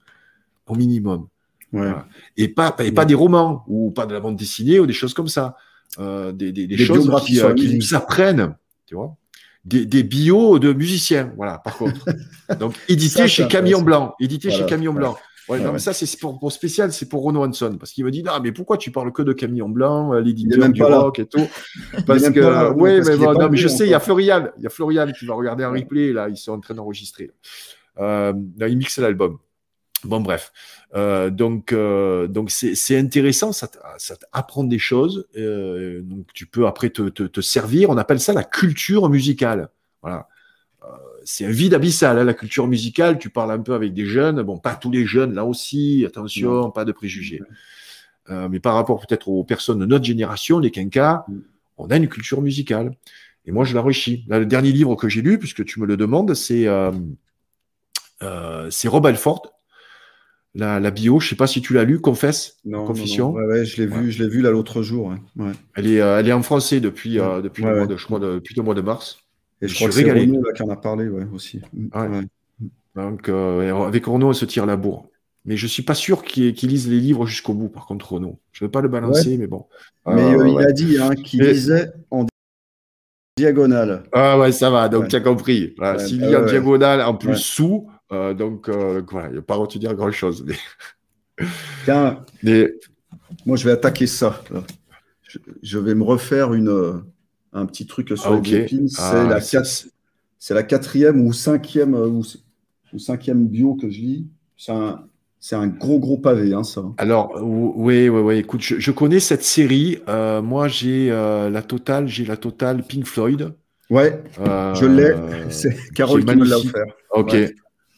au minimum. Ouais. Voilà. Et pas, et pas des romans ou pas de la bande dessinée ou des choses comme ça. Euh, des, des, des Des choses qui, euh, nous apprennent, tu vois. Des, des bios de musiciens, voilà, par contre. Donc, édité Ça, chez Camion. Blanc. Édité Voilà. chez Camion Blanc. Ouais, Ouais, non, mais ça, c'est pour, pour spécial, c'est pour Renaud Hanson. Parce qu'il me dit, non, mais pourquoi tu parles que de Camion Blanc, euh, l'éditeur même du là. rock et tout? Parce que, là, ouais, parce mais non, mais je sais, il y a. Florian, il y a Florian qui va regarder un replay, là, ils sont en train d'enregistrer. Euh, il mixe l'album. Bon, bref. Euh, donc, euh, donc c'est intéressant, ça, t'apprend des choses. donc, tu peux après te, te, te servir. On appelle ça la culture musicale. Voilà. C'est un vide abyssal, hein, la culture musicale. Tu parles un peu avec des jeunes. Bon, pas tous les jeunes, là aussi. Attention, pas de préjugés. Euh, mais par rapport peut-être aux personnes de notre génération, les quinquas, Mm. on a une culture musicale. Et moi, je l'enrichis. Là, le dernier livre que j'ai lu, puisque tu me le demandes, c'est euh, euh, Rob Alford, la, la bio. Je sais pas si tu l'as lu, Confesse. Non, Confession. non. Ouais, ouais, je l'ai vu, je l'ai vu là l'autre jour. Ouais. Elle est, euh, elle est en français depuis, euh, depuis, Ouais, le mois ouais. de, je crois, de- depuis le mois de mars. Et Je je crois que c'est. Renaud là, qui en a parlé ouais, aussi. Ouais. Ouais. Donc, euh, avec Renaud, on se tire la bourre. Mais je suis pas sûr qu'il lise les livres jusqu'au bout, par contre, Renaud. Je ne vais pas le balancer, mais bon. Mais Euh, il a dit hein, qu'il Mais- lisait en diagonale. Ah ouais, ça va, donc tu as compris. S'il ouais, lit en diagonale, en plus sous, euh, donc voilà, il n'y a pas à retenir grand-chose. Mais, Tiens, mais- moi je vais attaquer ça. Je, je vais me refaire une, un petit truc sur Ah, les ok. épines. C'est Ah, la, c'est- c'est la quatrième ou cinquième, euh, ou, ou cinquième bio que je lis. C'est un, c'est un gros gros pavé, hein, ça. Alors, ou- oui, oui, oui, écoute, je, je connais cette série. Euh, moi, j'ai euh, la totale, j'ai la totale Pink Floyd. Ouais, Euh, je l'ai. C'est Carole qui me l'a offert. Ok. Ouais.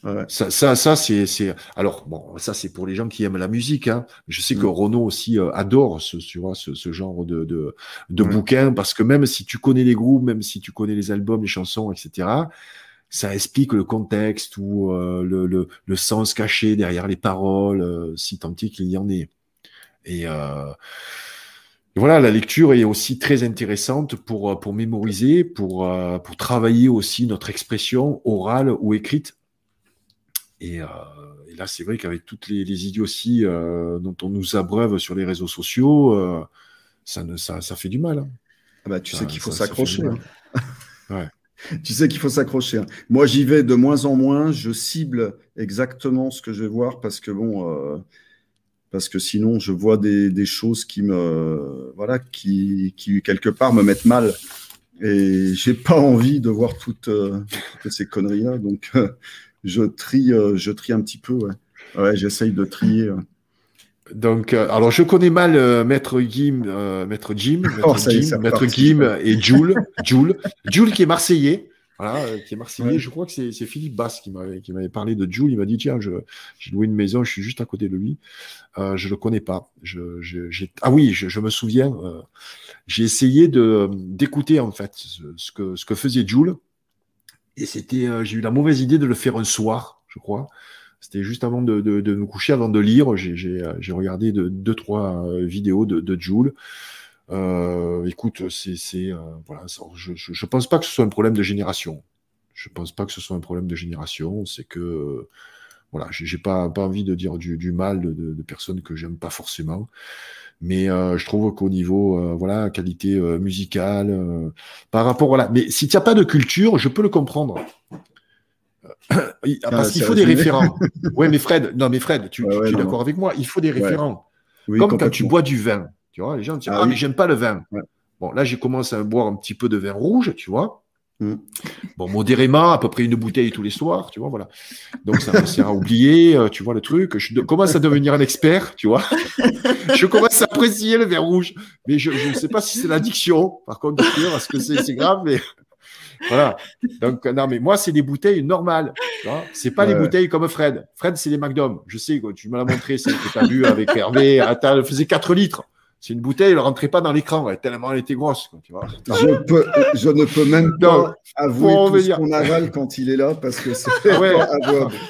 Ouais. Ça, ça, ça c'est, c'est. Alors bon, ça c'est pour les gens qui aiment la musique. Hein. Je sais que Mm. Renaud aussi euh, adore ce, tu vois, ce, ce genre de de, de Ouais. bouquin parce que même si tu connais les groupes, même si tu connais les albums, les chansons, etc. Ça explique le contexte ou euh, le, le, le sens caché derrière les paroles, euh, si tant est qu'il y en ait. Et, euh, voilà, la lecture est aussi très intéressante pour, pour mémoriser, pour, pour travailler aussi notre expression orale ou écrite. Et, euh, et là, c'est vrai qu'avec toutes les, les idioties euh, dont on nous abreuve sur les réseaux sociaux, euh, ça, ne, ça, ça fait du mal. hein. Ah bah, tu Ça- sais qu'il faut s'accrocher. Tu sais qu'il faut s'accrocher. hein. Moi, j'y vais de moins en moins. Je cible exactement ce que je vais voir parce que bon, parce que sinon, je vois des, des choses qui me, voilà, qui, qui quelque part me mettent mal. Et j'ai pas envie de voir toutes, toutes ces conneries-là. Donc, euh, je trie, euh, je trie un petit peu. Ouais, ouais j'essaye de trier. Donc, euh, alors je connais mal euh, Maître Jim, euh, Maître Jim, Maître Oh, est, Maître. Jim et Jules, Jules, Jules qui est marseillais, voilà, qui est marseillais. Ouais. Je crois que c'est Philippe Basse qui m'avait parlé de Jules. Il m'a dit tiens, je j'ai loué une maison, je suis juste à côté de lui. Je le connais pas. Je, je- j'ai- ah oui, je, je me souviens. j'ai essayé de d'écouter en fait ce, ce que ce que faisait Jules et c'était euh, j'ai eu la mauvaise idée de le faire un soir, je crois. C'était juste avant de, de, me coucher, avant de lire. J'ai, euh, regardé de, deux, trois euh, vidéos de, de Joule. Écoute, c'est, voilà, je, je, je pense pas que ce soit un problème de génération. Je pense pas que ce soit un problème de génération. C'est que, voilà, j'ai, pas, pas envie de dire du, du mal de, de, de personnes que j'aime pas forcément. Mais euh, je trouve qu'au niveau, euh, voilà, qualité euh, musicale, par rapport, voilà. Mais si tu n'as pas de culture, je peux le comprendre. Euh, Parce Ah, qu'il faut des référents. Ouais, mais Fred, non, mais Fred, tu, Ouais, ouais, tu es d'accord avec moi? Il faut des référents. Oui, Comme quand tu bois du vin. Tu vois, les gens disent Ah Ah, oui. mais j'aime pas le vin. Bon, là, j'ai commencé à boire un petit peu de vin rouge, tu vois. Mm. Bon, modérément, à peu près une bouteille tous les soirs, tu vois, voilà. Donc, ça me sert à oublier, euh, tu vois, le truc. Je commence à devenir un expert, tu vois. je commence à apprécier le vin rouge. Mais je ne sais pas si c'est l'addiction, par contre, parce que c'est grave, mais voilà. Donc, non, mais moi, c'est des bouteilles normales. Vois c'est pas les Ouais. bouteilles comme Fred. Fred, c'est les McDom. Je sais, quoi, tu me l'as montré, c'est que tu as bu avec Hervé. Elle faisait 4 litres. C'est une bouteille, elle rentrait pas dans l'écran, elle- tellement elle était grosse. Quoi, tu vois. Je, peux, je ne peux même Non, pas avouer faut en tout ce qu'on avale quand il est là parce que c'est Ah ouais.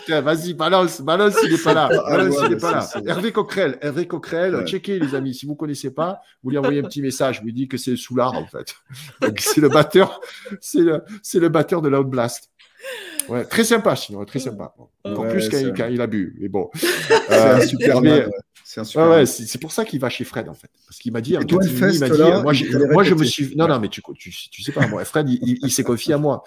pas vas-y, balance, balance, il n'est pas là. Balance, il n'est pas là. Hervé Coquerel, Hervé Coquerel, Ouais. checkez les amis, si vous ne connaissez pas, vous lui envoyez un petit message, vous lui dites que c'est le soulard en fait. Donc c'est le batteur, c'est le, c'est le batteur de Loud Blast. Ouais, très sympa, sinon, très sympa. Encore Ouais, plus quand, il- quand il a bu. Mais bon. Euh, un super mais- ouais. C'est Ouais, pour ça qu'il va chez Fred en fait. Parce qu'il m'a dit, en toi, il m'a fest, dit, là, moi, je me suis. Non, non, mais tu, tu, tu sais pas, moi, Fred, il, il- il s'est confié à moi.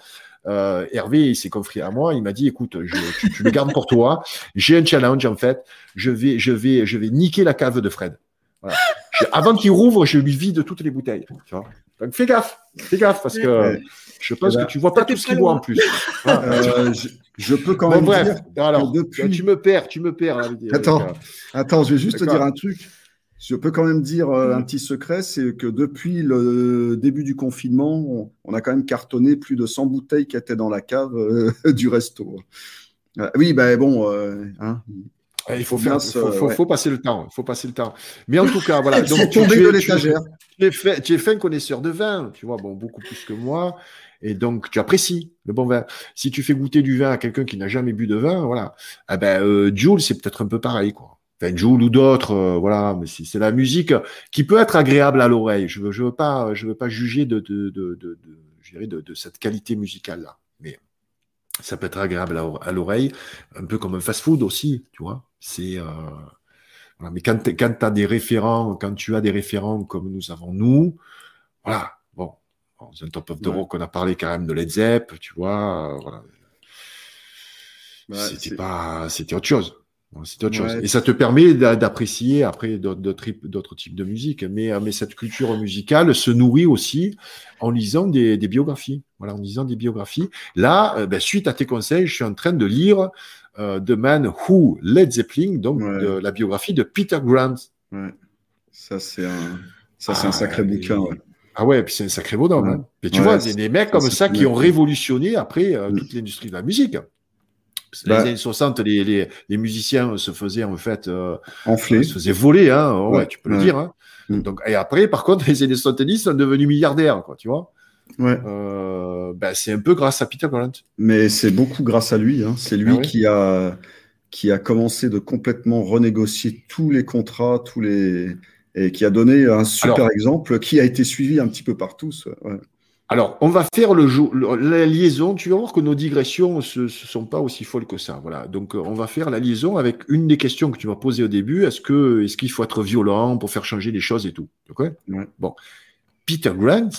Euh, Hervé, il s'est confié à moi. Il m'a dit, écoute, je, tu, tu le gardes pour toi. J'ai un challenge en fait. Je vais, je vais, je vais niquer la cave de Fred. Voilà. Je- avant qu'il rouvre, je lui vide toutes les bouteilles. Tu vois Donc fais gaffe, fais gaffe parce que Ouais. Je pense Eh ben, que tu vois pas tout ce qu'il loin. en plus. Euh, je, je peux quand Bon, même bref, dire. alors, depuis- tu me perds, tu me perds. là, Attends. euh, Attends, je vais juste te dire un truc. Je peux quand même dire euh, un petit secret, c'est que depuis le début du confinement, on, on a quand même cartonné plus de 100 bouteilles qui étaient dans la cave euh, du resto. Euh, oui, ben bon, euh, hein, Ouais, Il faut, faire, faut, faut- ouais. faut passer le temps. Il faut passer le temps. Mais en tout cas, voilà. Donc, tu, tu de es, tu, l'étagère. tu es fin, tu es fin connaisseur de vin, tu vois, bon, beaucoup plus que moi. Et donc, tu apprécies le bon vin. Si tu fais goûter du vin à quelqu'un qui n'a jamais bu de vin, voilà. Ah ben, euh, Jules, c'est peut-être un peu pareil, quoi. Enfin, Jules ou d'autres, euh, voilà. Mais c'est la musique qui peut être agréable à l'oreille. Je veux, je veux pas, je veux pas juger de, de, de, de, je dirais de, de cette qualité musicale-là. Mais ça peut être agréable à, l'oreille, un peu comme un fast-food aussi, tu vois. C'est euh, mais quand tu as des référents, quand tu as des référents comme nous avons nous, voilà. C'est un top of the Ouais. rock, on a parlé quand même de Led Zepp, tu vois. euh, voilà. Ouais, c'était pas, c'était autre chose. C'était autre chose. Et ça te permet d'a- d'apprécier après d'autres- types- de musique. Mais, euh, mais cette culture musicale se nourrit aussi en lisant des, des biographies. Voilà, en lisant des biographies. Là, euh, ben, suite à tes conseils, je suis en train de lire euh, The Man Who Led Zeppelin, donc Ouais. de la biographie de Peter Grant. Ouais. Ça, c'est un, ça, un Ah, sacré bouquin. Ah ouais, puis c'est un sacré bonhomme. Ouais. hein. Mais tu Ouais, vois, c'est- il y a des mecs comme ça qui ont révolutionné après euh, Mm. toute l'industrie de la musique. Bah. les années 60, les, les, les musiciens se faisaient en fait, euh, Enflé. se faisaient voler, hein, ouais, Ouais, tu peux le dire. Hein. Mm. Donc, et après, par contre, les années 70 sont devenus milliardaires, quoi, tu vois. Ouais. Euh, ben, c'est un peu grâce à Peter Grant. Mais c'est beaucoup grâce à lui. hein. C'est lui Ah qui a qui a commencé de complètement renégocier tous les contrats, tous les et qui a donné un super Alors- exemple qui a été suivi un petit peu par tous. ouais. Alors, on va faire le la liaison. Tu vas voir que nos digressions ne se, se sont pas aussi folles que ça. Voilà. Donc, euh, on va faire la liaison avec une des questions que tu m'as posées au début. Est-ce que, est-ce qu'il faut être violent pour faire changer les choses et tout? Ok? Ouais. Bon. Peter Grant,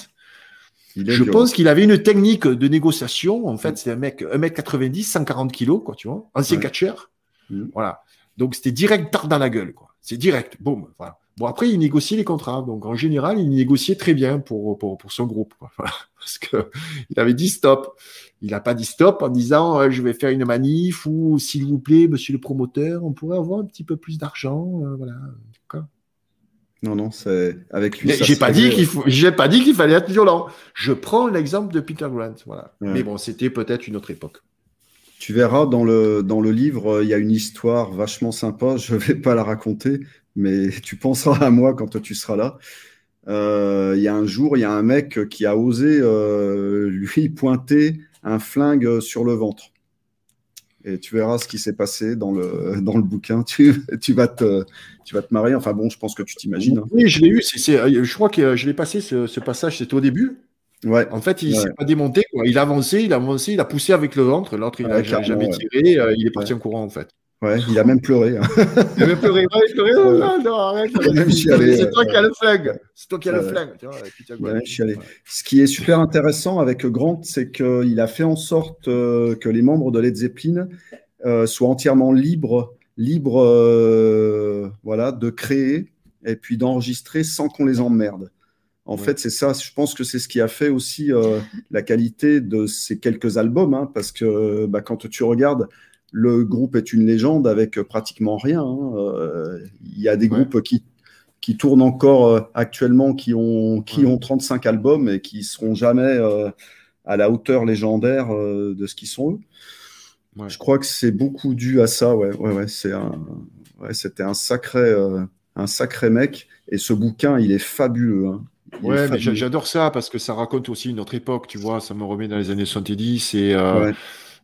Il je violent. pense qu'il avait une technique de négociation. En fait, c'est un mec, 1m90, 140 kilos, quoi, tu vois. Ancien Ouais. catcheur. Mhm. Voilà. Donc, c'était direct tard dans la gueule, quoi. C'est direct. Boum. Voilà. Bon, après, il négociait les contrats. Donc, en général, il négociait très bien pour, pour, pour son groupe, quoi. Voilà. Parce que il avait dit stop. Il n'a pas dit stop en disant euh, je vais faire une manif ou s'il vous plaît, monsieur le promoteur, on pourrait avoir un petit peu plus d'argent. euh, voilà. Non, non, c'est avec lui. J'ai pas dit qu'il faut, j'ai pas dit qu'il fallait être violent. Je prends l'exemple de Peter Grant, voilà. Ouais. Mais bon, c'était peut-être une autre époque. Tu verras dans le, dans le livre, euh, il y a une histoire vachement sympa. Je vais pas la raconter, mais tu penseras à moi quand tu seras là. Euh, Il y a un jour, il y a un mec qui a osé euh, lui pointer un flingue sur le ventre. Et tu verras ce qui s'est passé dans le, dans le bouquin. Tu, tu, vas te, tu vas te marrer. Enfin bon, je pense que tu t'imagines. hein. Oui, je l'ai eu. euh, je crois que je l'ai passé ce, ce passage. C'était au début. Ouais, En fait, il Ouais. s'est pas démonté. Quoi. Il a avancé, il a avancé, il a poussé avec le ventre. L'autre, il Ouais, a carrément, jamais tiré. il est parti en courant, en fait. Ouais, il a même pleuré. hein. Il avait pleuré. Ouais, il pleurait. Oh, non, non, arrête. A même C'est toi ouais. qui as le flingue. C'est toi qui as le Ouais. flingue. Tu vois, a même chialé. Ouais. Ce qui est super intéressant avec Grant, c'est qu'il a fait en sorte euh, que les membres de Led Zeppelin euh, soient entièrement libres, libres euh, voilà, de créer et puis d'enregistrer sans qu'on les emmerde. En Ouais. fait, c'est ça. Je pense que c'est ce qui a fait aussi euh, la qualité de ces quelques albums, hein, parce que bah, quand tu regardes, le groupe est une légende avec pratiquement rien. hein. Euh, Il y a des Ouais. groupes qui qui tournent encore euh, actuellement, qui ont, qui Ouais. ont 35 albums et qui seront jamais euh, à la hauteur légendaire euh, de ce qu'ils sont eux. Ouais. Je crois que c'est beaucoup dû à ça. Ouais, ouais, ouais. C'est un, ouais, c'était un sacré, euh, un sacré mec. Et ce bouquin, il est fabuleux. hein. Ouais, mais j'adore ça parce que ça raconte aussi une autre époque, tu vois. Ça me remet dans les années 70 et euh, Ouais.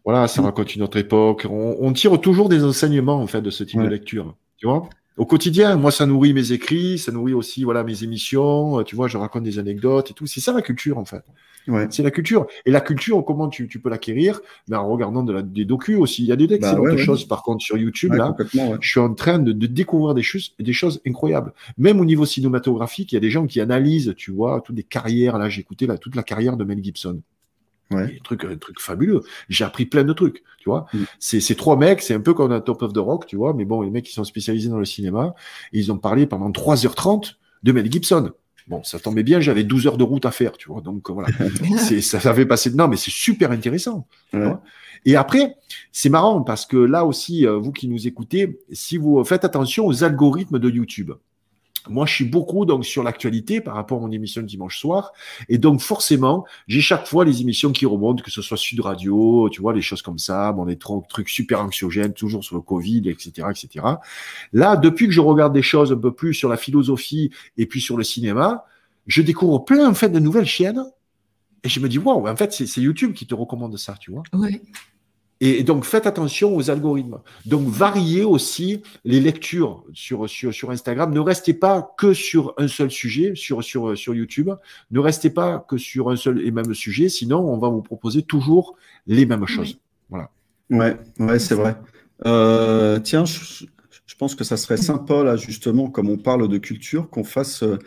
Voilà, ça raconte une autre époque. On, on tire toujours des enseignements en fait de ce type Ouais. de lecture, tu vois. Au quotidien, moi, ça nourrit mes écrits, ça nourrit aussi voilà mes émissions. euh, Tu vois, je raconte des anecdotes et tout. C'est ça la culture en fait. Ouais. C'est la culture. Et la culture, comment tu, tu peux l'acquérir? Mais en regardant de la, des docus aussi. Il y a des excellentes ouais, ouais. choses par contre sur YouTube là je suis en train de, de découvrir des choses, des choses incroyables. Même au niveau cinématographique, il y a des gens qui analysent, tu vois, toutes les carrières. Là, j'ai écouté là, toute la carrière de Mel Gibson. Ouais. Des trucs, un truc fabuleux. J'ai appris plein de trucs, tu vois. Mm. C'est ces trois mecs, c'est un peu comme un Top of the Rock, tu vois. Mais bon, les mecs qui sont spécialisés dans le cinéma, et ils ont parlé pendant 3h30 de Mel Gibson. Bon, ça tombait bien, j'avais 12 heures de route à faire, tu vois. Donc voilà, c'est, ça, ça fait passer. Non, mais c'est super intéressant. tu Ouais. vois. Et après, c'est marrant parce que là aussi, euh, vous qui nous écoutez, si vous faites attention aux algorithmes de YouTube. Moi, je suis beaucoup donc sur l'actualité par rapport à mon émission de dimanche soir, et donc forcément, j'ai chaque fois les émissions qui remontent, que ce soit Sud Radio, tu vois, les choses comme ça, bon, les trucs super anxiogènes, toujours sur le Covid, etc., etc. Là, depuis que je regarde des choses un peu plus sur la philosophie et puis sur le cinéma, je découvre plein en fait de nouvelles chaînes, et je me dis waouh, en fait, c'est YouTube qui te recommande ça, tu vois. Et donc, faites attention aux algorithmes. Donc, variez aussi les lectures sur, sur, sur Instagram. Ne restez pas que sur un seul sujet sur, sur, sur YouTube. Ne restez pas que sur un seul et même sujet. Sinon, on va vous proposer toujours les mêmes choses. Ouais, ouais, c'est vrai. Euh, tiens, je, je pense que ça serait sympa, là, justement, comme on parle de culture, qu'on fasse euh,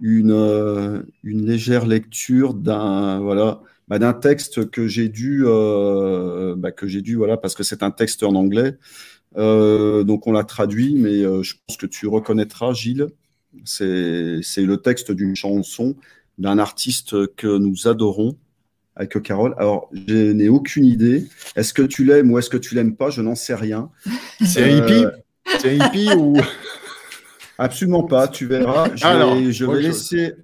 une, euh, une légère lecture d'un voilà, bah, d'un texte que j'ai dû, euh, bah, que j'ai dû, voilà, parce que c'est un texte en anglais. Euh, donc on l'a traduit, mais euh, je pense que tu reconnaîtras, Gilles. C'est, le texte d'une chanson d'un artiste que nous adorons avec Carole. Alors, je n'ai aucune idée. Est-ce que tu l'aimes ou est-ce que tu l'aimes pas? Je n'en sais rien. C'est un hippie C'est un hippie ou? Absolument pas. Tu verras. Je vais, Alors, je vais laisser,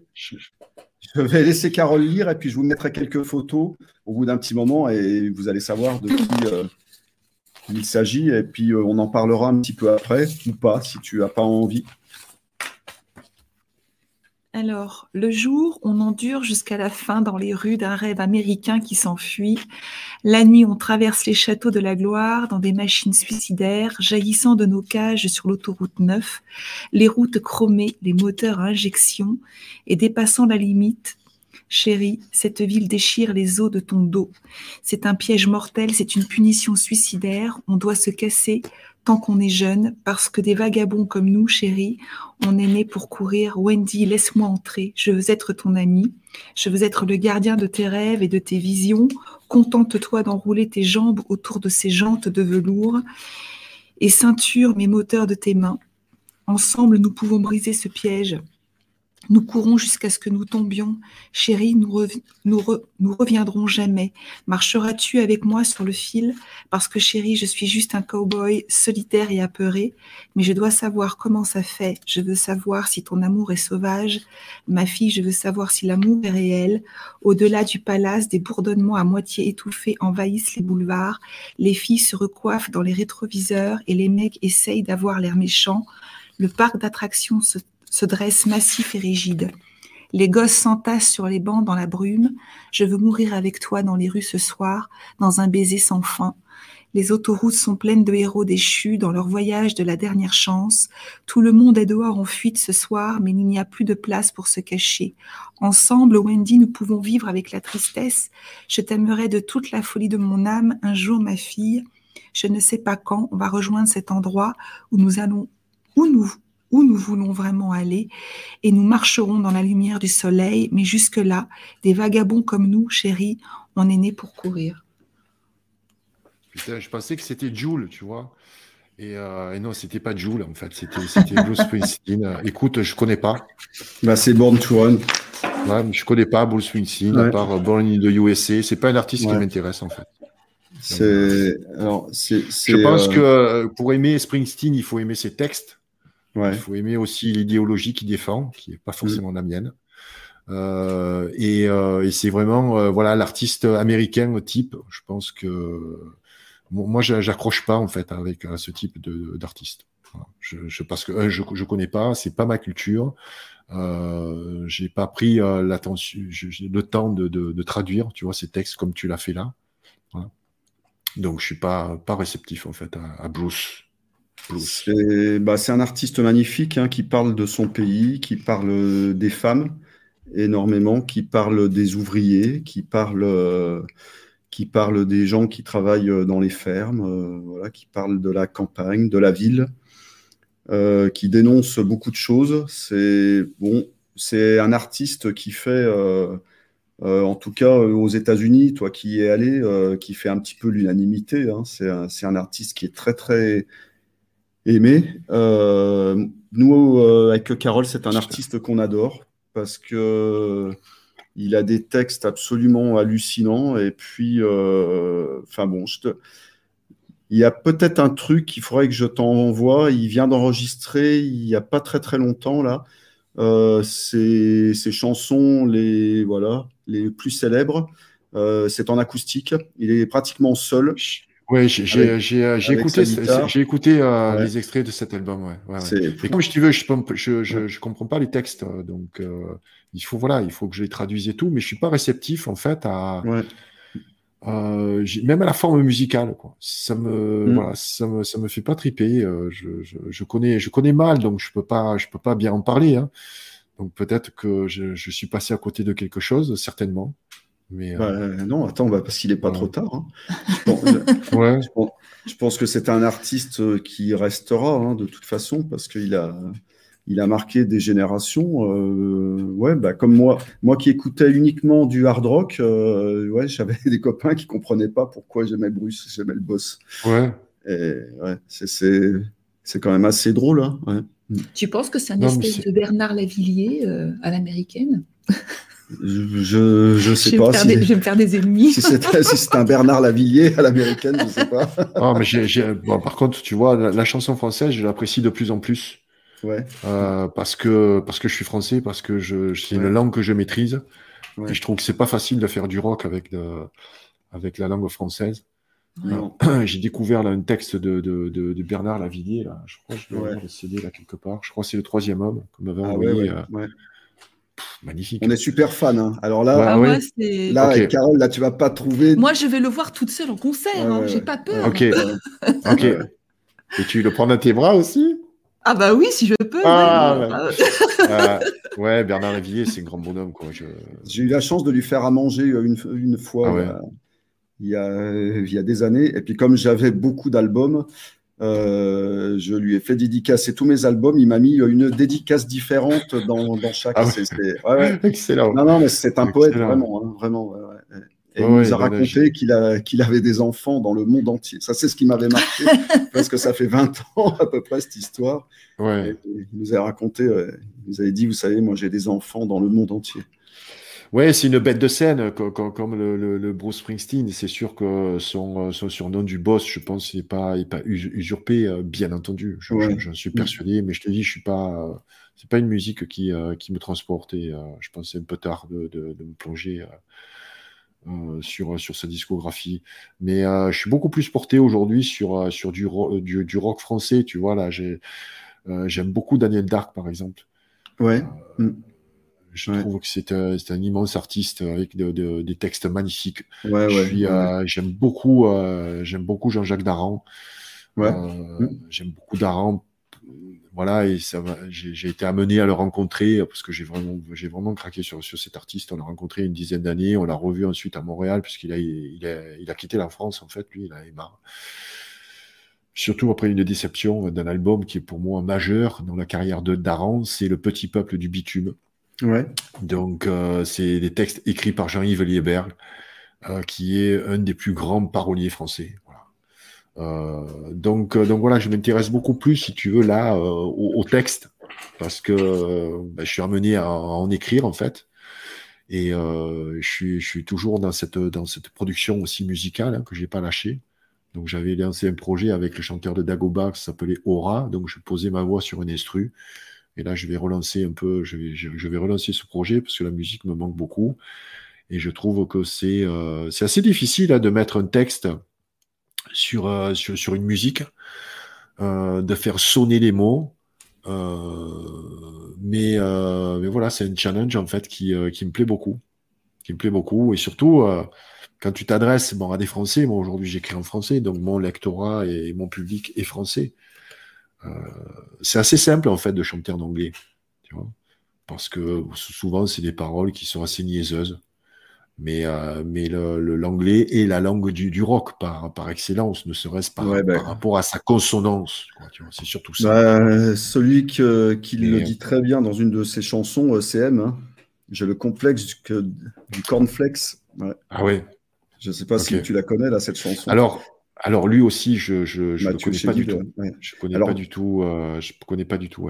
je vais laisser Carole lire et puis je vous mettrai quelques photos au bout d'un petit moment et vous allez savoir de qui, euh, il s'agit, et puis euh, on en parlera un petit peu après, ou pas, si tu n'as pas envie. Alors, le jour, on endure jusqu'à la fin dans les rues d'un rêve américain qui s'enfuit. La nuit, on traverse les châteaux de la gloire dans des machines suicidaires jaillissant de nos cages sur l'autoroute 9, les routes chromées, les moteurs à injection et dépassant la limite. Chérie, cette ville déchire les os de ton dos. C'est un piège mortel, c'est une punition suicidaire. On doit se casser tant qu'on est jeune, parce que des vagabonds comme nous, chérie, on est né pour courir. Wendy, laisse-moi entrer. Je veux être ton ami. Je veux être le gardien de tes rêves et de tes visions. Contente-toi d'enrouler tes jambes autour de ces jantes de velours et ceinture mes moteurs de tes mains. Ensemble, nous pouvons briser ce piège. Nous courons jusqu'à ce que nous tombions. Chérie, nous, reviendrons jamais. Marcheras-tu avec moi sur le fil? Parce que chérie, je suis juste un cow-boy solitaire et apeuré, mais je dois savoir comment ça fait. Je veux savoir si ton amour est sauvage. Ma fille, je veux savoir si l'amour est réel. Au-delà du palace, des bourdonnements à moitié étouffés envahissent les boulevards. Les filles se recoiffent dans les rétroviseurs et les mecs essayent d'avoir l'air méchants. Le parc d'attractions se se dresse massif et rigide. Les gosses s'entassent sur les bancs dans la brume. Je veux mourir avec toi dans les rues ce soir, dans un baiser sans fin. Les autoroutes sont pleines de héros déchus dans leur voyage de la dernière chance. Tout le monde est dehors en fuite ce soir, mais il n'y a plus de place pour se cacher. Ensemble, Wendy, nous pouvons vivre avec la tristesse. Je t'aimerai de toute la folie de mon âme. Un jour, ma fille, je ne sais pas quand, on va rejoindre cet endroit où nous allons, où nous, où nous voulons vraiment aller, et nous marcherons dans la lumière du soleil, mais jusque-là, des vagabonds comme nous, chéris, on est nés pour courir. Putain, je pensais que c'était Jules, tu vois. Et, euh, et non, c'était pas Jules, en fait, c'était Bruce Springsteen. Écoute, je connais pas. Bah, c'est Born to Run. Ouais, je connais pas Bruce Springsteen, à part Born in the USA. C'est pas un artiste qui m'intéresse, en fait. C'est, alors, c'est, je pense euh, que pour aimer Springsteen, il faut aimer ses textes. Il faut aimer aussi l'idéologie qu'il défend, qui n'est pas forcément la mienne. Euh, et, euh, et c'est vraiment euh, voilà l'artiste américain type. Je pense que moi j'accroche pas en fait avec ce type d'artiste. Je, je, parce que je je connais pas, c'est pas ma culture. Euh, j'ai pas pris l'attention, le temps de, de, de, traduire, tu vois, ces textes comme tu l'as fait là. Voilà. Donc je suis pas pas réceptif en fait à, à Bruce. C'est bah, un artiste magnifique hein, qui parle de son pays, qui parle des femmes énormément, qui parle des ouvriers, qui parle, euh, des gens qui travaillent dans les fermes, euh, qui parle de la campagne, de la ville, euh, qui dénonce beaucoup de choses. C'est bon, c'est un artiste qui fait, euh, euh, en tout cas aux États-Unis, toi qui y es allé, euh, qui fait un petit peu l'unanimité. Hein. C'est un, artiste qui est très très aimé. Euh, nous, euh, avec Carole, c'est un artiste qu'on adore parce que il a des textes absolument hallucinants. Et puis, euh, enfin bon, je te... il y a peut-être un truc qu'il faudrait que je t'envoie. Il vient d'enregistrer il n'y a pas très très longtemps là. Euh, ses, ses, chansons, les voilà, les plus célèbres, euh, c'est en acoustique. Il est pratiquement seul. Oui, j'ai écouté, j'ai écouté euh, ouais. les extraits de cet album. Ouais, ouais, Et comme je te veux, je, je, je, je, comprends pas les textes, euh, donc euh, il faut voilà, il faut que je les traduise et tout, mais je suis pas réceptif en fait à euh, même à la forme musicale. Quoi. Ça me mm. voilà, ça me ça me fait pas triper. Euh, je, je, je, connais je connais mal, donc je peux pas je peux pas bien en parler. Hein. Donc peut-être que je, je suis passé à côté de quelque chose, certainement. Mais, bah, euh... non, attends, bah, parce qu'il n'est pas ouais. trop tard. Hein. Je, ouais. je, pense, je, pense, que c'est un artiste qui restera hein, de toute façon parce qu'il a, il a marqué des générations. Euh, ouais, bah, comme moi, moi qui écoutais uniquement du hard rock, euh, ouais, j'avais des copains qui comprenaient pas pourquoi j'aimais Bruce, j'aimais le boss. Ouais. Et, ouais, c'est quand même assez drôle. Hein, ouais. Tu penses que c'est un non, espèce de Bernard Lavillier euh, à l'américaine? je, je sais je pas. Si, des, je vais me faire des ennemis. Si c'est si un Bernard Lavillier à l'américaine, je sais pas. oh, mais j ai, j ai, bon, par contre, tu vois, la, la chanson française, je l'apprécie de plus en plus. Ouais. Euh, parce que parce que je suis français, parce que je, c'est ouais. une langue que je maîtrise. Ouais. Et je trouve que c'est pas facile de faire du rock avec de, avec la langue française. Non. J'ai découvert là, un texte de, de, de, de Bernard Lavillier, là. je crois que je dois le CD là quelque part. Je crois que c'est le troisième homme qu'on m'avait Ah envoyé. ouais, euh, magnifique. On est super fan. hein. Alors là, Ouais. Ah, ouais. là. Carole, là, tu vas pas trouver. moi, je vais le voir toute seule en concert. Ouais, hein, ouais, J'ai pas peur. Ok, ok. Et tu le prends dans tes bras aussi? Ah bah oui, si je peux. Ah, ouais. Ah, Euh, Ouais, Bernard Lavillier, c'est un grand bonhomme. Quoi. Je... J'ai eu la chance de lui faire à manger euh, une, une fois Ah ouais. euh, il, y a, il y a des années. Et puis, comme j'avais beaucoup d'albums, euh, je lui ai fait dédicacer tous mes albums. Il m'a mis une dédicace différente dans, dans chaque. Ah ouais. c'est- c'est- ouais, ouais. Excellent. Non, non, mais c'est un poète, vraiment. hein, vraiment ouais, ouais. Et il nous a raconté qu'il a, qu'il avait des enfants dans le monde entier. Ça, c'est ce qui m'avait marqué, parce que ça fait 20 ans à peu près, cette histoire. Ouais. Et il nous a raconté, euh, il nous avait dit, vous savez, moi, j'ai des enfants dans le monde entier. Ouais, c'est une bête de scène, co- co- comme, le, le- le Bruce Springsteen. C'est sûr que son, son surnom du boss, je pense, n'est pas, est pas us- usurpé, euh, bien entendu. Je- Ouais. je- J'en suis persuadé, mais je te dis, je suis pas. euh, c'est pas une musique qui, euh, qui me transporte et je pense que c'est un peu tard de, de- de me plonger euh, sur, sur sa discographie. Mais euh, je suis beaucoup plus porté aujourd'hui sur, sur du, ro- du, du rock français. Tu vois, là, j'ai, euh, j'aime beaucoup Daniel Dark, par exemple. Ouais. Je Ouais. trouve que c'est un, c'est un immense artiste avec de- de- des textes magnifiques. Ouais, euh, j'aime beaucoup, euh, j'aime beaucoup Jean-Jacques Daran. Ouais. Euh, Mm. J'aime beaucoup Daran. Voilà, et ça j'ai été amené à le rencontrer parce que j'ai vraiment, j'ai vraiment craqué sur, sur cet artiste. On l'a rencontré une dizaine d'années, on l'a revu ensuite à Montréal puisqu'il a, il a, il a quitté la France en fait, lui, il a marre. Surtout après une déception d'un album qui est pour moi majeur dans la carrière de Daran, c'est Le Petit Peuple du Bitume. Donc, euh, c'est des textes écrits par Jean-Yves Lieberg, euh, qui est un des plus grands paroliers français. Euh, donc, voilà, je m'intéresse beaucoup plus, si tu veux, là, au, au texte, parce que ben, je suis amené à, en écrire, en fait. Et je, suis, je toujours dans cette, dans cette production aussi musicale hein, que j'ai pas lâché. Donc, j'avais lancé un projet avec le chanteur de Dagoba qui s'appelait Aura. Donc, je posais ma voix sur une instru. Et là, je vais relancer un peu, je vais, relancer ce projet parce que la musique me manque beaucoup. Et je trouve que c'est euh, assez difficile hein, de mettre un texte sur, euh, sur, une musique, euh, de faire sonner les mots. Mais, mais voilà, c'est un challenge en fait qui, qui me plaît beaucoup. Qui me plaît beaucoup. Et surtout, quand tu t'adresses bon, à des Français, moi aujourd'hui j'écris en français, donc mon lectorat et mon public est français. Euh, c'est assez simple en fait de chanter en anglais, tu vois, parce que souvent c'est des paroles qui sont assez niaiseuses. Mais, euh, mais le- le- l'anglais est la langue du, du rock par, par excellence, ne serait-ce Ouais, ben. par rapport à sa consonance. c'est surtout ça. Bah, celui que- qui le Et- dit très bien dans une de ses chansons, euh, c'est M. hein. J'ai le complexe du, que- du cornflakes. Ouais. Ah ouais. Je sais pas si tu la connais, là, cette chanson. Alors, alors lui aussi, je je, je le connais pas du tout. ouais. Je connais Alors- pas du tout. euh, je connais pas du tout.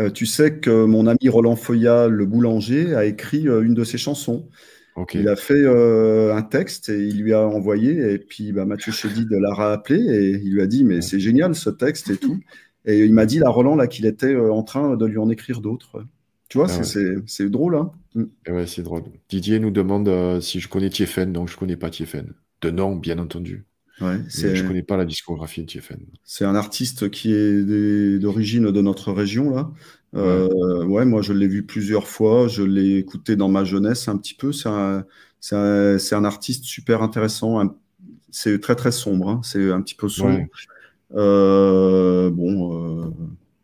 Euh, tu sais que mon ami Roland Foya, le boulanger, a écrit euh, une de ses chansons. Il a fait euh, un texte et il lui a envoyé. Et puis bah, Mathieu Chédid l'a rappelé et il lui a dit Mais c'est génial ce texte et tout. Et il m'a dit, là, Roland, là, qu'il était euh, en train de lui en écrire d'autres. Tu vois, Ah c'est- ouais. drôle. Hein Mm. Et ouais, c'est drôle. Didier nous demande euh, si je connais Tiefen. Donc, je connais pas Tiefen. De nom, bien entendu. Ouais, c'est je connais pas la discographie de Tiefen. c'est un artiste qui est des- d'origine de notre région. Là. Euh, ouais, moi, je l'ai vu plusieurs fois. Je l'ai écouté dans ma jeunesse un petit peu. C'est un, c'est un, c'est un artiste super intéressant. un- C'est très, très sombre. hein. C'est un petit peu sombre. Ouais. Euh, bon, euh,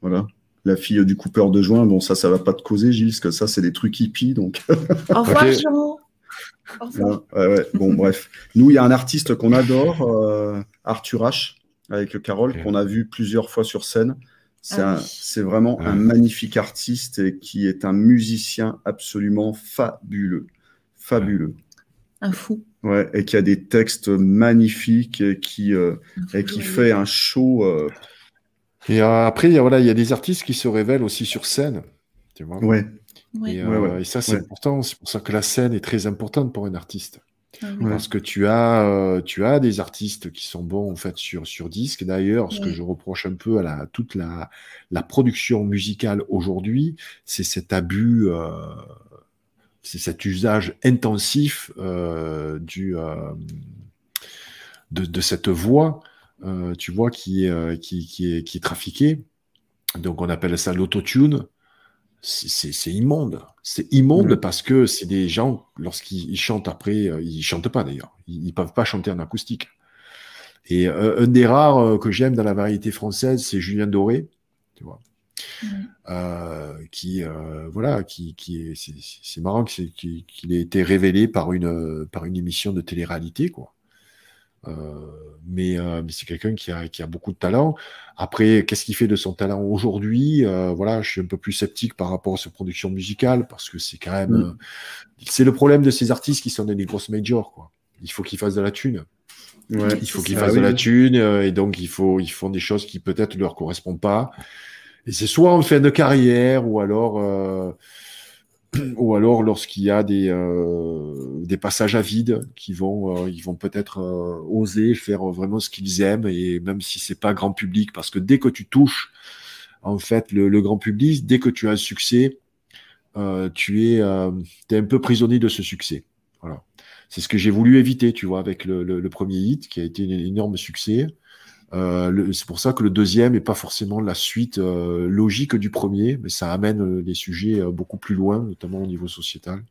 voilà. La fille du coupeur de joint, bon, ça, ça va pas te causer, Gilles, parce que ça, c'est des trucs hippies, donc. Au revoir. Jean. Ouais, ouais. Bon, bref. Nous, il y a un artiste qu'on adore, euh, Arthur H, avec Carole, Ok. qu'on a vu plusieurs fois sur scène. C'est Ah oui. vraiment un magnifique artiste et qui est un musicien absolument fabuleux. Fabuleux. Un fou. Ouais, et qui a des textes magnifiques et qui, euh, et qui fait un show. euh, Et euh, après, il y a, voilà, il y a des artistes qui se révèlent aussi sur scène. Tu vois. Ouais, Ouais. Et, euh, Ouais, ouais. et ça, c'est Ouais. important. C'est pour ça que la scène est très importante pour un artiste. Parce que tu as, euh, tu as des artistes qui sont bons en fait sur, sur disque. D'ailleurs, ce que je reproche un peu à la, toute la, la production musicale aujourd'hui, c'est cet abus, euh, c'est cet usage intensif euh, du, euh, de, de cette voix, euh, tu vois, qui, qui, qui, est, qui est trafiquée. Donc on appelle ça l'autotune. C'est immonde. C'est immonde parce que c'est des gens, lorsqu'ils ils chantent après, euh, ils chantent pas d'ailleurs. Ils, ils peuvent pas chanter en acoustique. Et euh, un des rares euh, que j'aime dans la variété française, c'est Julien Doré, tu vois, euh, qui, voilà, qui, qui est, c'est- marrant qu'il ait été révélé par une, par une émission de télé-réalité, quoi. Euh, mais euh, mais c'est quelqu'un qui a, qui a beaucoup de talent. Après, qu'est-ce qu'il fait de son talent aujourd'hui? Euh, Voilà, je suis un peu plus sceptique par rapport à sa production musicale parce que c'est quand même, c'est le problème de ces artistes qui sont dans des grosses majors, quoi. Il faut qu'ils fassent de la thune. Ouais. Il faut qu'ils fassent de la thune euh, et donc il faut ils font des choses qui peut-être leur correspondent pas. Et c'est soit en fin de carrière ou alors euh, ou alors lorsqu'il y a des euh, des passages à vide qui vont euh, ils vont peut-être euh, oser faire vraiment ce qu'ils aiment et même si c'est pas grand public parce que dès que tu touches en fait le, grand public dès que tu as un succès tu es un peu prisonnier de ce succès. Voilà. C'est ce que j'ai voulu éviter, tu vois, avec le, le- le premier hit qui a été un énorme succès. Euh, c'est pour ça que le deuxième n'est pas forcément la suite euh, logique du premier, mais ça amène les sujets euh, beaucoup plus loin, notamment au niveau sociétal.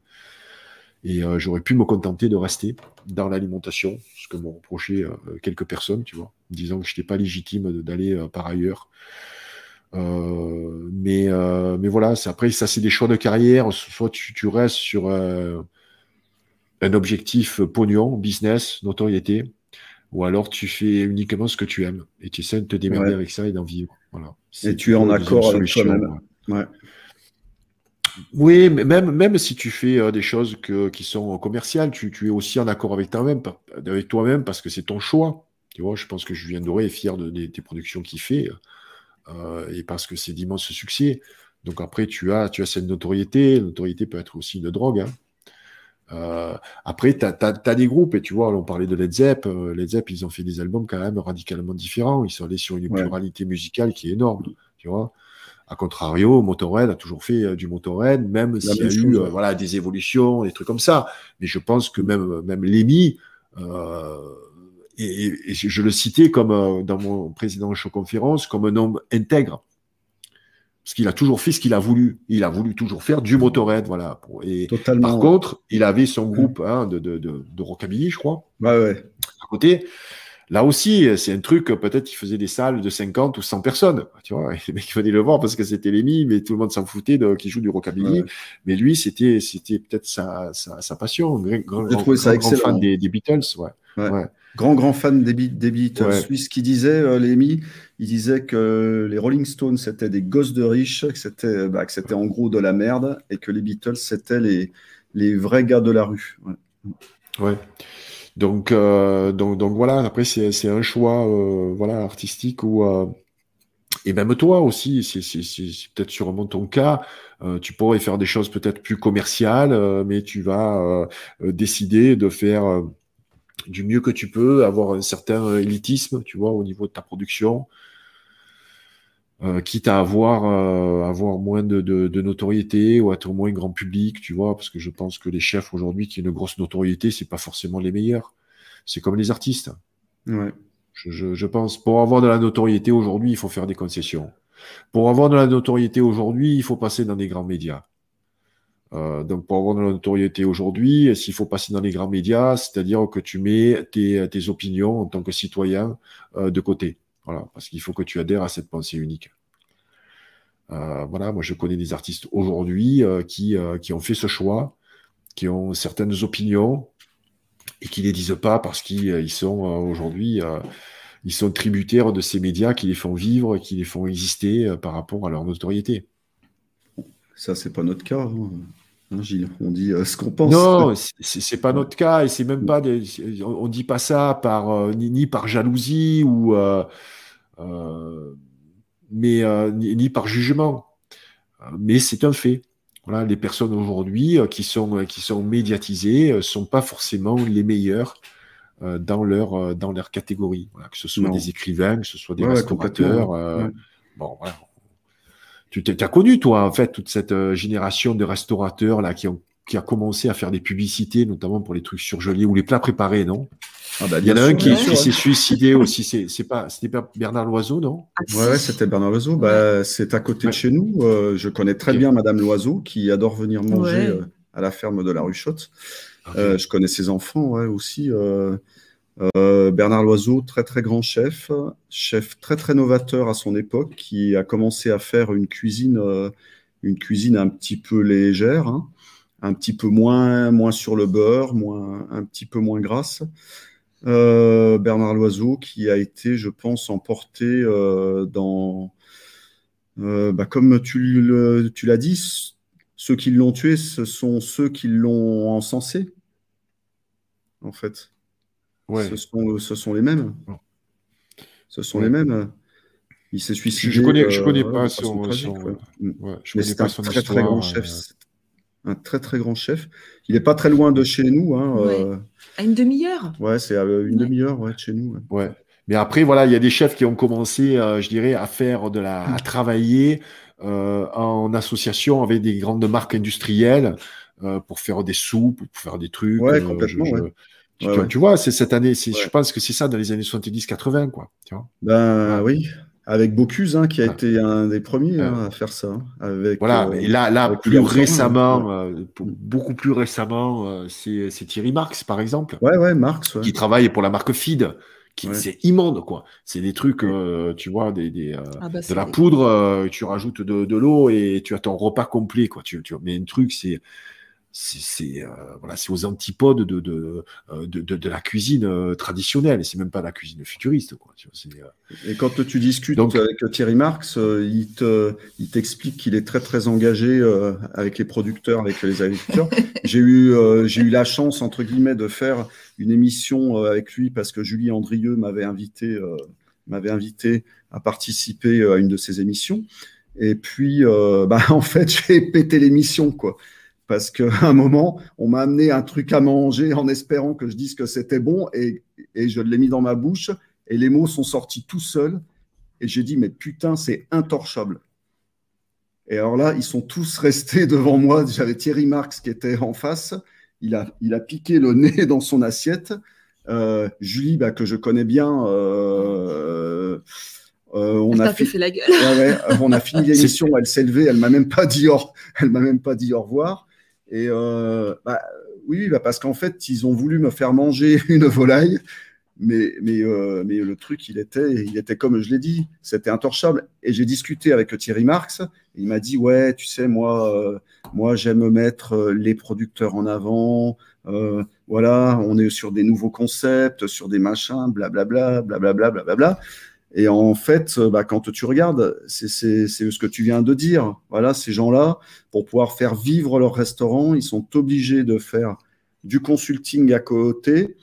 Et j'aurais pu me contenter de rester dans l'alimentation, ce que m'ont reproché quelques personnes, tu vois, disant que je n'étais pas légitime d'aller par ailleurs. Mais, mais voilà, après, ça, c'est des choix de carrière. Soit tu, tu restes sur un objectif pognon, business, notoriété, ou alors tu fais uniquement ce que tu aimes et tu essaies de te démerder Ouais. avec ça et d'en vivre. Voilà. Et tu es en accord avec toi-même. ouais. Oui, mais même, même si tu fais euh, des choses que, qui sont commerciales, tu, tu es aussi en accord avec toi-même, avec toi-même parce que c'est ton choix. Tu vois, je pense que Julien Doré est fier de, des, des productions qu'il fait euh, et parce que c'est d'immenses succès. Donc après, tu as, tu as cette notoriété. La notoriété peut être aussi une drogue. hein. Euh, après, tu as, des groupes, et tu vois, on parlait de Led Zepp. euh, Led Zepp, ils ont fait des albums quand même radicalement différents. Ils sont allés sur une Ouais. pluralité musicale qui est énorme. Tu vois. A contrario, Motorhead a toujours fait euh, du Motorhead, même s'il y a eu euh, voilà, des évolutions, des trucs comme ça. Mais je pense que même, même Lemmy, euh, et, et- et je le citais comme euh, dans mon précédent show conférence, comme un homme intègre. Parce qu'il a toujours fait ce qu'il a voulu. Il a voulu toujours faire du Motorhead, voilà. Et Totalement. par contre, il avait son groupe hein, de, de, de, de rockabilly, je crois Ouais, ouais. à côté. Là aussi, c'est un truc, peut-être il faisait des salles de 50 ou 100 personnes. Tu vois, les mecs venaient le voir parce que c'était Lemmy, mais tout le monde s'en foutait de, qui joue du rockabilly. Ouais. Mais lui, c'était, c'était peut-être sa, sa, sa passion. Grand, grand, trouvé ça grand- grand excellent. fan des, des Beatles, ouais. Ouais. Ouais. Grand, grand fan des, Be- des Beatles. Ouais. Lui, ce qu'il disait, euh, Lémi, il disait que les Rolling Stones, c'était des gosses de riches, que c'était bah, que c'était en gros de la merde, et que les Beatles, c'était les, les vrais gars de la rue. Ouais. Ouais. Donc, euh, donc, donc voilà. Après, c'est, un choix, euh, voilà, artistique ou euh, et même toi aussi, c'est, peut-être sûrement ton cas. Euh, tu pourrais faire des choses peut-être plus commerciales, euh, mais tu vas euh, euh, décider de faire euh, du mieux que tu peux, avoir un certain élitisme, tu vois, au niveau de ta production. Euh, quitte à avoir, euh, avoir moins de, de, de notoriété ou être moins grand public, tu vois, parce que je pense que les chefs aujourd'hui qui ont une grosse notoriété, c'est pas forcément les meilleurs. C'est comme les artistes. Ouais. Je, je, je pense, pour avoir de la notoriété aujourd'hui, il faut faire des concessions. Pour avoir de la notoriété aujourd'hui, il faut passer dans des grands médias. Euh, donc, pour avoir de la notoriété aujourd'hui, s'il faut passer dans les grands médias, c'est-à-dire que tu mets tes, opinions en tant que citoyen euh, de côté. Voilà, parce qu'il faut que tu adhères à cette pensée unique. Euh, voilà, moi je connais des artistes aujourd'hui qui, qui ont fait ce choix, qui ont certaines opinions et qui les disent pas parce qu'ils ils sont aujourd'hui, ils sont tributaires de ces médias qui les font vivre, qui les font exister par rapport à leur notoriété. Ça, c'est pas notre cas. hein. Hein, Gilles, on dit euh, ce qu'on pense. Non, c'est pas notre cas et c'est même pas des, on, on dit pas ça par euh, ni, ni par jalousie ou euh, mais ni, ni par jugement. Mais c'est un fait. Voilà, les personnes aujourd'hui qui sont qui sont médiatisées sont pas forcément les meilleures dans leur dans leur catégorie. Voilà, que ce soit Non. des écrivains, que ce soit des Ouais, restaurateurs. Ouais. Bon, voilà. Tu t'es- t'as connu, toi, en fait, toute cette euh, génération de restaurateurs là qui ont qui a commencé à faire des publicités, notamment pour les trucs surgelés ou les plats préparés, non? Ah bah, Il y en a un qui, s'est suicidé aussi. C'est c'est pas, c'était pas Bernard Loiseau, non? Ah. Ouais, ouais, c'était Bernard Loiseau. Bah, c'est à côté de chez nous. Euh, je connais très bien Madame Loiseau qui adore venir manger Ouais. euh, à la ferme de la Ruchotte. Euh, je connais ses enfants ouais, aussi. Euh, Bernard Loiseau, très très grand chef, chef très très novateur à son époque, qui a commencé à faire une cuisine, euh, une cuisine un petit peu légère, hein, un petit peu moins, moins sur le beurre, moins, un petit peu moins grasse. Euh, Bernard Loiseau, qui a été, je pense, emporté dans, bah, comme tu tu l'as dit, ceux qui l'ont tué, ce sont ceux qui l'ont encensé, en fait. Ouais. Ce sont, ce sont les mêmes. Ce sont Ouais. les mêmes. Il s'est suicidé. je connais- je euh, connais pas son- tragique, son- ouais. Ouais, je Mais connais c'est pas un son très très grand euh, chef. Un très très grand chef. Il n'est pas très loin de chez nous. Hein, Ouais. euh, À une demi-heure? Ouais, c'est à une Ouais. demi-heure ouais, de chez nous. ouais. Ouais. Mais après, voilà, il y a des chefs qui ont commencé, euh, je dirais, à faire de la, à travailler euh, en association avec des grandes marques industrielles euh, pour faire des soupes, pour faire des trucs. Ouais, euh, complètement, je- je- ouais. Tu, Ouais, tu- ouais. tu vois, c'est cette année, Ouais. je pense que c'est ça dans les années 70-80, quoi. Tu vois Ben Ouais. oui, avec Bocuse, hein, qui a Ouais. été un des premiers hein, Ouais. à faire ça. hein, Avec, Voilà, euh, et là, là avec plus récemment, ouais. euh, beaucoup plus récemment, euh, c'est, c'est Thierry Marx, par exemple, Ouais, ouais, Marx. ouais. qui travaille pour la marque Feed, qui Ouais. c'est immonde, quoi. C'est des trucs, euh, tu vois, des, des, euh, ah bah, de la poudre, euh, tu rajoutes de, de l'eau et tu as ton repas complet, quoi. Tu, tu, mais un truc, c'est c'est euh, voilà, c'est aux antipodes de de, euh, de, de, de la cuisine euh, traditionnelle. Et c'est même pas la cuisine futuriste, quoi. Tu vois, c'est, euh, Et quand tu discutes Donc- avec Thierry Marx, il te, il t'explique qu'il est très très engagé euh, avec les producteurs, avec les agriculteurs. j'ai eu, euh, j'ai eu la chance entre guillemets de faire une émission avec lui parce que Julie Andrieux m'avait invité, euh, m'avait invité à participer à une de ses émissions. Et puis, euh, bah, en fait, j'ai pété l'émission, quoi. Parce qu'à un moment, on m'a amené un truc à manger en espérant que je dise que c'était bon et, et je l'ai mis dans ma bouche et les mots sont sortis tout seuls. Et j'ai dit, mais putain, c'est intorchable. Et alors là, ils sont tous restés devant moi. J'avais Thierry Marx qui était en face. Il a, il a piqué le nez dans son assiette. Euh, Julie, bah, que je connais bien, euh, euh, on, a fait la gueule. Ouais, ouais, on a fini l'émission, elle s'est levée, elle m'a même pas dit au, elle m'a même pas dit au revoir. Et euh, bah, oui, bah, parce qu'en fait, ils ont voulu me faire manger une volaille, mais, euh, le truc, il était, comme je l'ai dit, c'était intorchable. Et j'ai discuté avec Thierry Marx, il m'a dit, ouais, tu sais, moi, euh, moi, j'aime mettre les producteurs en avant. voilà, on est sur des nouveaux concepts, sur des machins, blablabla, blablabla, blablabla. Et en fait, euh, bah, quand tu regardes, c'est ce que tu viens de dire. Voilà, ces gens-là, pour pouvoir faire vivre leur restaurant, ils sont obligés de faire du consulting à côté,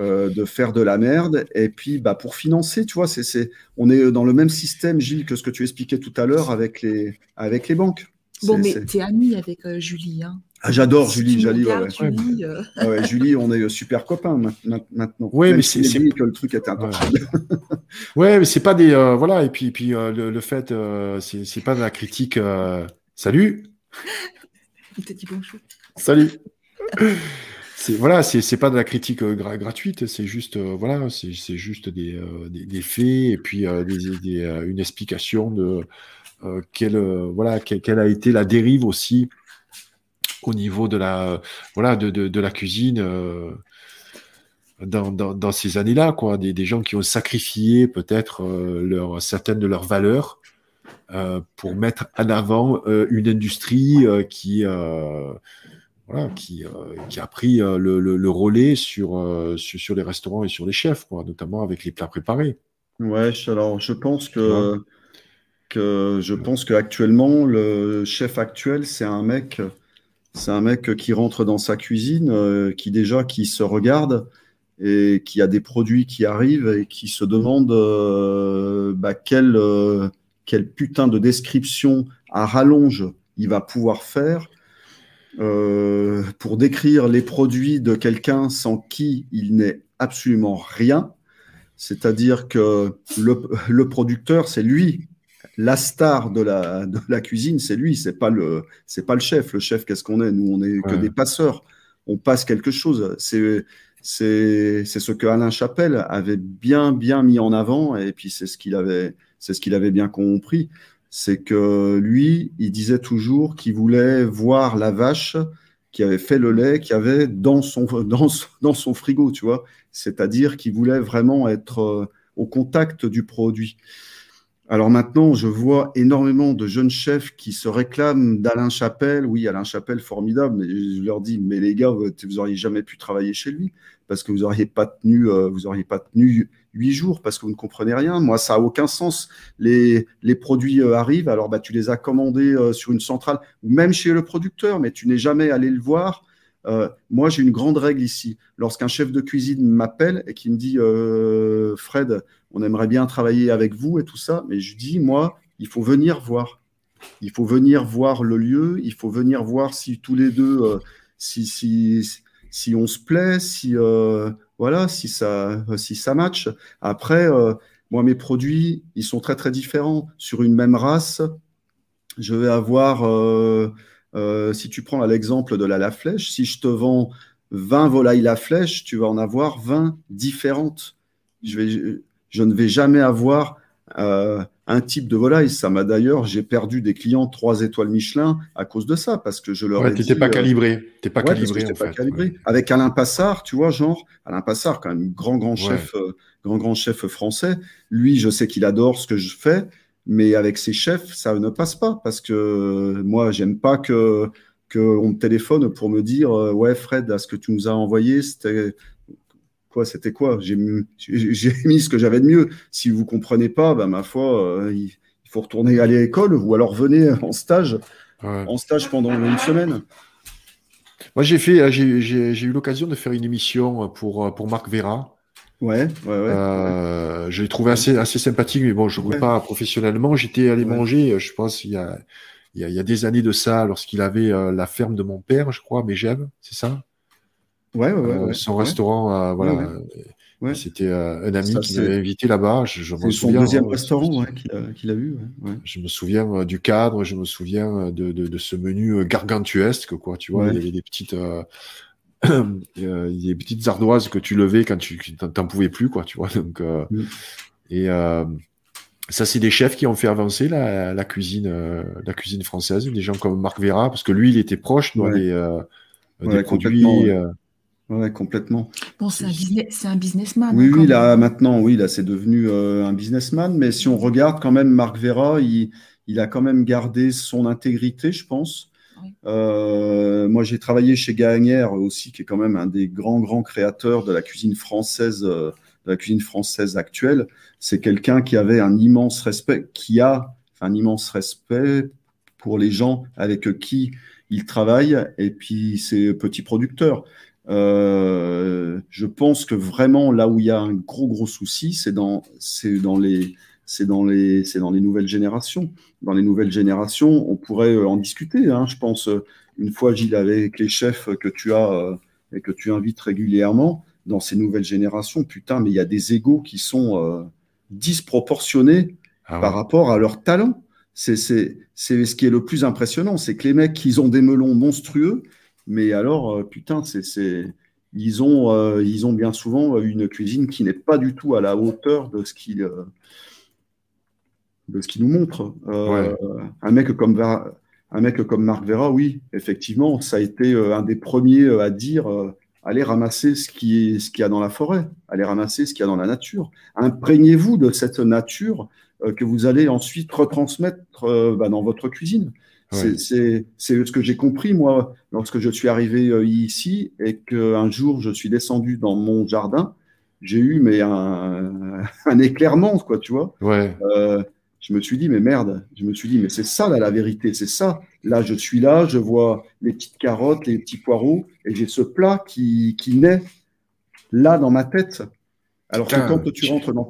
euh, de faire de la merde. Et puis, bah, pour financer, tu vois, c'est on est dans le même système, Gilles, que ce que tu expliquais tout à l'heure avec les, avec les banques. Bon, mais c'est- t'es ami avec euh, Julie. Hein. Ah, J'adore Si Julie, Jali, ouais. Julie, euh, Ah ouais, Julie, on est super copains ma- ma- maintenant. Ouais, Même mais si c'est- dit que le truc était intorchable. Ouais, mais c'est pas des euh, voilà et puis puis euh, le, le fait euh, c'est c'est pas de la critique. euh, Salut, il te dit bonjour. salut. C'est voilà, c'est c'est pas de la critique euh, gra- gratuite, c'est juste euh, voilà, c'est c'est juste des, euh, des des faits et puis euh, des, des, euh, une explication de euh, quelle euh, voilà quelle, quelle a été la dérive aussi au niveau de la voilà de de, de la cuisine. euh, dans, dans, dans ces années-là, quoi, des, des gens qui ont sacrifié peut-être euh, certaines de leurs valeurs euh, pour mettre en avant euh, une industrie euh, qui, euh, voilà, qui, euh, qui a pris euh, le, le, le relais sur, euh, sur, sur les restaurants et sur les chefs, quoi, notamment avec les plats préparés. Ouais, alors je pense que, que je pense qu'actuellement, le chef actuel, c'est un mec, c'est un mec qui rentre dans sa cuisine, euh, qui déjà qui se regarde et qui a des produits qui arrivent et qui se demande euh, bah, quelle, euh, quelle putain de description à rallonge il va pouvoir faire euh, pour décrire les produits de quelqu'un sans qui il n'est absolument rien. C'est-à-dire que le, le producteur, c'est lui. La star de la, de la cuisine, c'est lui, c'est pas le, c'est pas le chef. Le chef, qu'est-ce qu'on est? Nous, on est que Ouais. des passeurs. on passe quelque chose. C'est c'est ce que Alain Chapelle avait bien bien mis en avant et puis c'est ce qu'il avait c'est ce qu'il avait bien compris, c'est que lui, il disait toujours qu'il voulait voir la vache qui avait fait le lait qui avait dans son dans, dans son frigo, tu vois. C'est-à-dire qu'il voulait vraiment être euh, au contact du produit. Alors maintenant, je vois énormément de jeunes chefs qui se réclament d'Alain Chapelle. Oui, Alain Chapelle, formidable. Mais je leur dis, mais les gars, vous, auriez jamais pu travailler chez lui parce que vous auriez pas tenu, euh, vous auriez pas tenu huit jours parce que vous ne comprenez rien. Moi, ça a aucun sens. Les, les produits euh, arrivent, alors bah, tu les as commandés euh, sur une centrale ou même chez le producteur, mais tu n'es jamais allé le voir. Moi, j'ai une grande règle ici. Lorsqu'un chef de cuisine m'appelle et qui me dit Fred, on aimerait bien travailler avec vous et tout ça. Mais je dis, moi, il faut venir voir. Il faut venir voir le lieu, il faut venir voir si tous les deux, euh, si, si, on se plaît, si, euh, voilà, si ça, si ça match. Après, euh, moi, mes produits, ils sont très, très différents. Sur une même race, je vais avoir, si tu prends l'exemple de la la flèche, si je te vends 20 volailles la flèche, tu vas en avoir 20 différentes. Je vais, je ne vais jamais avoir euh, un type de volaille. Ça m'a d'ailleurs, j'ai perdu des clients trois étoiles Michelin à cause de ça, parce que je leur ai dit, pas euh, calibré. T'es pas calibré, en pas calibré. Avec Alain Passard, tu vois, genre, Alain Passard, quand même, grand, grand chef, euh, grand, grand chef français. Lui, je sais qu'il adore ce que je fais, mais avec ses chefs, ça ne passe pas, parce que moi, j'aime pas que qu'on me téléphone pour me dire ouais Fred, à ce que tu nous as envoyé, c'était c'était quoi? J'ai mis ce que j'avais de mieux. Si vous comprenez pas, bah, ma foi, euh, il, faut retourner aller à l'école ou alors venez en stage, en stage pendant une semaine. Moi, j'ai fait, euh, j'ai eu l'occasion de faire une émission pour euh, pour Marc Vera. Ouais, ouais, ouais. je l'ai trouvé assez assez sympathique, mais bon, je ne pas professionnellement. J'étais allé manger, je pense, il y a il y, a, des années de ça, lorsqu'il avait la ferme de mon père, je crois, mais j'aime, c'est ça? Ouais, ouais, euh, son restaurant, euh, voilà. C'était euh, un ami qui m'avait invité là-bas. Je, je c'est son deuxième restaurant qu'il a, eu. Je me souviens du cadre, je me souviens de, de, ce menu gargantuesque, quoi. Tu vois, il y avait des petites, des petites ardoises que tu levais quand tu t'en pouvais plus, quoi. Tu vois. Donc, mm. et ça, c'est des chefs qui ont fait avancer la, la cuisine, la cuisine française. Des gens comme Marc Vera, parce que lui, il était proche des, des produits. Ouais, complètement. Bon, c'est un, business, un, businessman. Oui, hein, oui, là, maintenant, oui, là, c'est devenu euh, un businessman. Mais si on regarde quand même Marc Vera, il, il a quand même gardé son intégrité, je pense. Euh, moi, j'ai travaillé chez Gagnère aussi, qui est quand même un des grands, grands créateurs de la cuisine française, euh, de la cuisine française actuelle. C'est quelqu'un qui avait un immense respect, qui a un immense respect pour les gens avec qui il travaille et puis ses petits producteurs. Euh, je pense que vraiment là où il y a un gros gros souci, c'est dans dans les c'est dans les c'est dans les nouvelles générations. Dans les nouvelles générations, on pourrait euh, en discuter. Hein, je pense euh, une fois Gilles avec les chefs que tu as et que tu invites régulièrement dans ces nouvelles générations. Putain, mais il y a des égaux qui sont disproportionnés ah par rapport à leur talent. C'est ce qui est le plus impressionnant, c'est que les mecs, ils ont des melons monstrueux, mais alors, euh, putain, c'est, ils, ont, euh, ils ont bien souvent une cuisine qui n'est pas du tout à la hauteur de ce qu'ils, euh, de ce nous montrent. Un mec comme un mec comme Marc Vera, oui, effectivement, ça a été un des premiers à dire allez ramasser ce qui ce qu'il y a dans la forêt, allez ramasser ce qu'il y a dans la nature. Imprégnez-vous de cette nature que vous allez ensuite retransmettre bah, dans votre cuisine. C'est ce que j'ai compris, moi, lorsque je suis arrivé euh, ici et qu'un jour, je suis descendu dans mon jardin. J'ai eu mais un, un, éclairement, quoi, tu vois. Ouais. Je me suis dit, mais merde, je me suis dit, mais c'est ça, là, la vérité, c'est ça. Là, je suis là, je vois les petites carottes, les petits poireaux, et j'ai ce plat qui, qui naît là dans ma tête. Alors que quand tu rentres dans.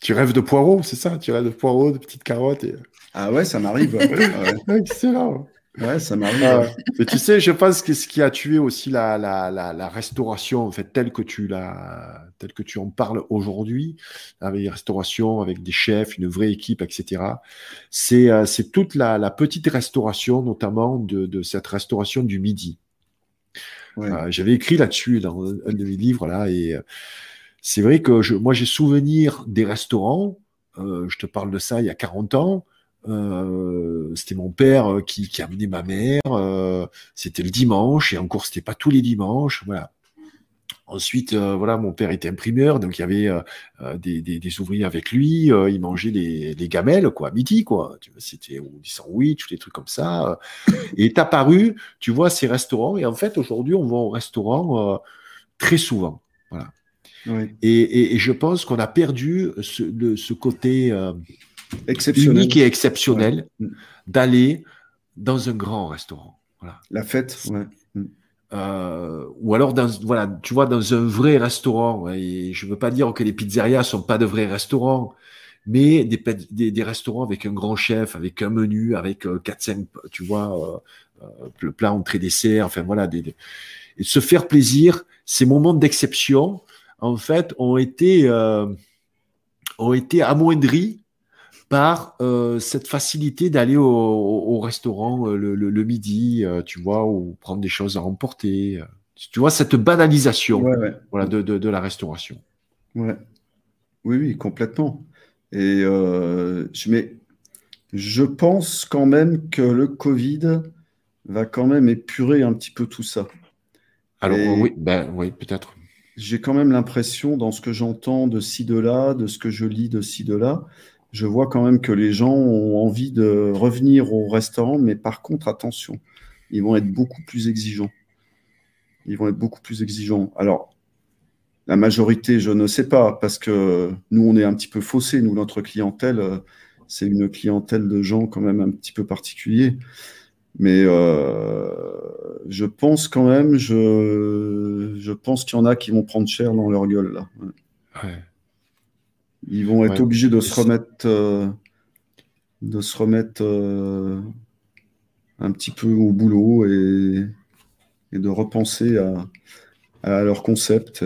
Tu rêves de poireaux, c'est ça? Tu rêves de poireaux, de petites carottes et... Ah ouais, ça m'arrive. Excellent. Ouais, ça m'arrive. Ah, mais tu sais, je pense que ce qui a tué aussi la, la, la, restauration, en fait, telle que tu la, telle que tu en parles aujourd'hui, avec les restaurations, avec des chefs, une vraie équipe, etc. C'est, euh, c'est toute la, petite restauration, notamment de, de cette restauration du midi. Ouais. Euh, J'avais écrit là-dessus dans un un de mes livres là et euh, c'est vrai que je, moi j'ai souvenir des restaurants. je te parle de ça il y a 40 ans. Euh, c'était mon père euh, qui, qui amenait ma mère. euh, c'était le dimanche et encore c'était pas tous les dimanches. Voilà. Ensuite, euh, voilà, mon père était imprimeur, donc il y avait des, des, des ouvriers avec lui. il mangeait les, les gamelles, quoi, à midi, quoi. C'était ou des sandwichs, ou des trucs comme ça. Et est apparu, tu vois, ces restaurants. Et en fait, aujourd'hui, on va au restaurant très souvent. Oui. Et, et, et je pense qu'on a perdu ce, le- ce côté. Unique et exceptionnel Ouais. d'aller dans un grand restaurant. Voilà. La fête, ouais. Euh, ou alors dans voilà tu vois dans un vrai restaurant et je veux pas dire que les pizzerias sont pas de vrais restaurants mais des, des, des restaurants avec un grand chef avec un menu avec euh, 4 5 tu vois euh, euh, le plat entrée dessert enfin voilà des, des- et se faire plaisir ces moments d'exception en fait ont été euh, ont été amoindris par euh, cette facilité d'aller au, au, au restaurant euh, le, le, le midi, euh, tu vois, ou prendre des choses à emporter. Tu vois, cette banalisation Ouais, ouais. voilà, de, de, de la restauration. Ouais. Oui, oui, complètement. Et euh, je, mais je pense quand même que le Covid va quand même épurer un petit peu tout ça. Alors, Et- oui, ben, oui, peut-être. J'ai quand même l'impression, dans ce que j'entends de ci, de là, de ce que je lis de ci, de là, je vois quand même que les gens ont envie de revenir au restaurant, mais par contre, attention, ils vont être beaucoup plus exigeants. Ils vont être beaucoup plus exigeants. Alors, la majorité, je ne sais pas, parce que nous, on est un petit peu faussés. Nous, notre clientèle, euh, c'est une clientèle de gens quand même un petit peu particuliers. Mais euh, je pense quand même, je, je pense qu'il y en a qui vont prendre cher dans leur gueule, là. Ouais. Ils vont être Ouais. obligés de se remettre, euh, de se remettre euh, un petit peu au boulot et, et de repenser à, à leur concept.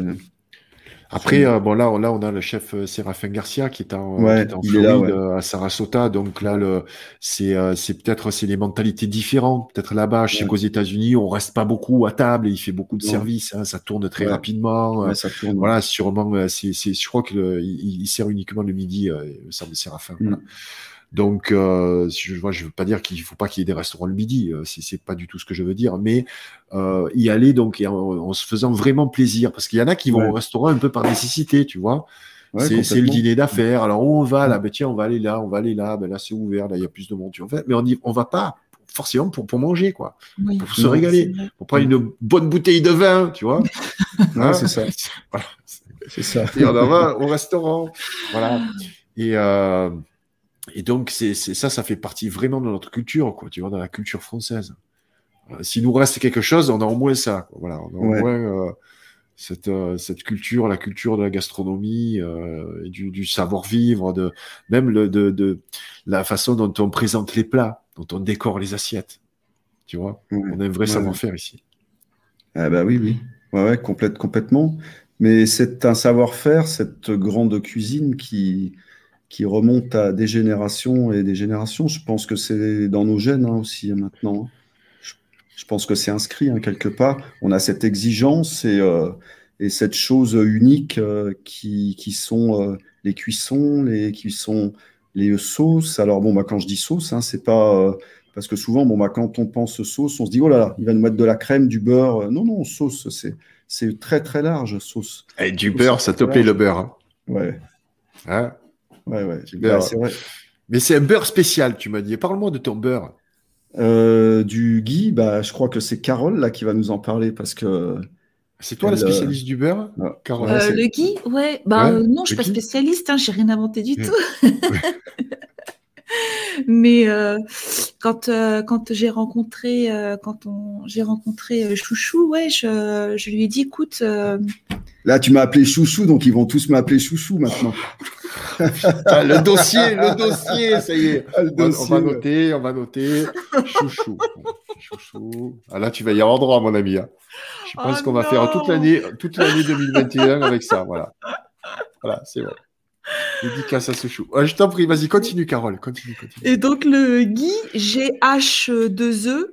Après, euh, bon, là, on- là, on a le chef euh, Séraphin Garcia qui est en, Ouais, qui est en il est là, Floride, ouais. euh, à Sarasota. Donc là, c'est, euh, peut-être c'est des mentalités différentes. Peut-être là-bas, je sais qu'aux États-Unis, on reste pas beaucoup à table et il fait beaucoup de services. hein, ça tourne très rapidement. euh, ça tourne. Voilà, sûrement, euh, c'est, je crois que le- il, il sert uniquement le midi, euh, le service de Séraphin. Mm. voilà. Donc, euh, je vois, je veux pas dire qu'il faut pas qu'il y ait des restaurants le midi, euh, c'est, c'est pas du tout ce que je veux dire, mais euh, y aller donc et en, en se faisant vraiment plaisir, parce qu'il y en a qui vont Ouais. au restaurant un peu par nécessité, tu vois. Ouais, c'est, c'est le dîner d'affaires. Alors où on va là Ben tiens, on va aller là, on va aller là. Ben là c'est ouvert, là il y a plus de monde. Tu vois. Mais on y, on va pas forcément pour, pour manger quoi, Oui, pour se régaler, pour prendre une bonne bouteille de vin, tu vois. Ouais, Hein c'est ça. Voilà. C'est ça. Et on en va au restaurant. Voilà. Et, euh, et donc, c'est, ça, ça fait partie vraiment de notre culture, quoi, tu vois, dans la culture française. Euh, S'il nous reste quelque chose, on a au moins ça. quoi. Voilà, on a Ouais. au moins euh, cette, euh, cette culture, la culture de la gastronomie, euh, et du, du savoir-vivre, de, même le, de, de la façon dont on présente les plats, dont on décore les assiettes. Tu vois, Ouais. on a un vrai Ouais. savoir-faire ici. Ah bah oui, oui. Ouais, ouais, complète, complètement. Mais c'est un savoir-faire, cette grande cuisine qui, qui remonte à des générations et des générations. Je pense que c'est dans nos gènes hein, aussi maintenant. Je, je pense que c'est inscrit hein, quelque part. On a cette exigence et, euh, et cette chose unique euh, qui, qui sont euh, les cuissons, les cuissons, les sauces. Alors bon, bah, quand je dis sauce, hein, c'est pas parce que souvent, bon, bah, quand on pense sauce, on se dit oh là là, il va nous mettre de la crème, du beurre. Non, non, sauce, c'est c'est très très large, sauce. Et du beurre, ça, te plaît le beurre. Ouais, Hein? Ouais, ouais. Du Bah, beurre. c'est vrai. Mais c'est un beurre spécial, tu m'as dit. Parle-moi de ton beurre. Euh, du Guy, bah, je crois que c'est Carole là qui va nous en parler parce que C'est toi la euh, spécialiste du beurre ah, Carole ouais, Euh, le Guy, ouais, bah Ouais, euh, non, je suis pas spécialiste, hein, j'ai rien inventé du Ouais. tout. Mais euh, quand euh, quand j'ai rencontré euh, quand on j'ai rencontré Chouchou, ouais, je, je lui ai dit écoute, euh, là tu m'as appelé Chouchou, donc ils vont tous m'appeler Chouchou maintenant. Le dossier, le dossier, ça y est. Ah, le On va, on ouais. noter, on va noter. Chouchou. Chouchou. Ah là, tu vas y avoir droit, mon ami. hein. Je pense Oh qu'on va faire toute l'année, toute l'année 2021 avec ça. Voilà. Voilà, c'est vrai. Dédicace à ce chou. Je t'en prie, vas-y, continue, Carole. Continue, continue. et donc le Guy G H 2 E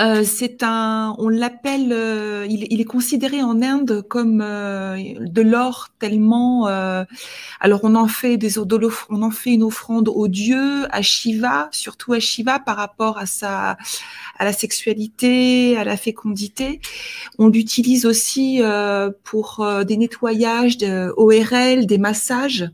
Euh, c'est un, on l'appelle, euh, il, il est considéré en Inde comme euh, de l'or tellement. euh, alors on en fait des on en fait une offrande au dieu, à Shiva, surtout à Shiva par rapport à sa, à la sexualité, à la fécondité. On l'utilise aussi euh, pour des nettoyages de ORL, des massages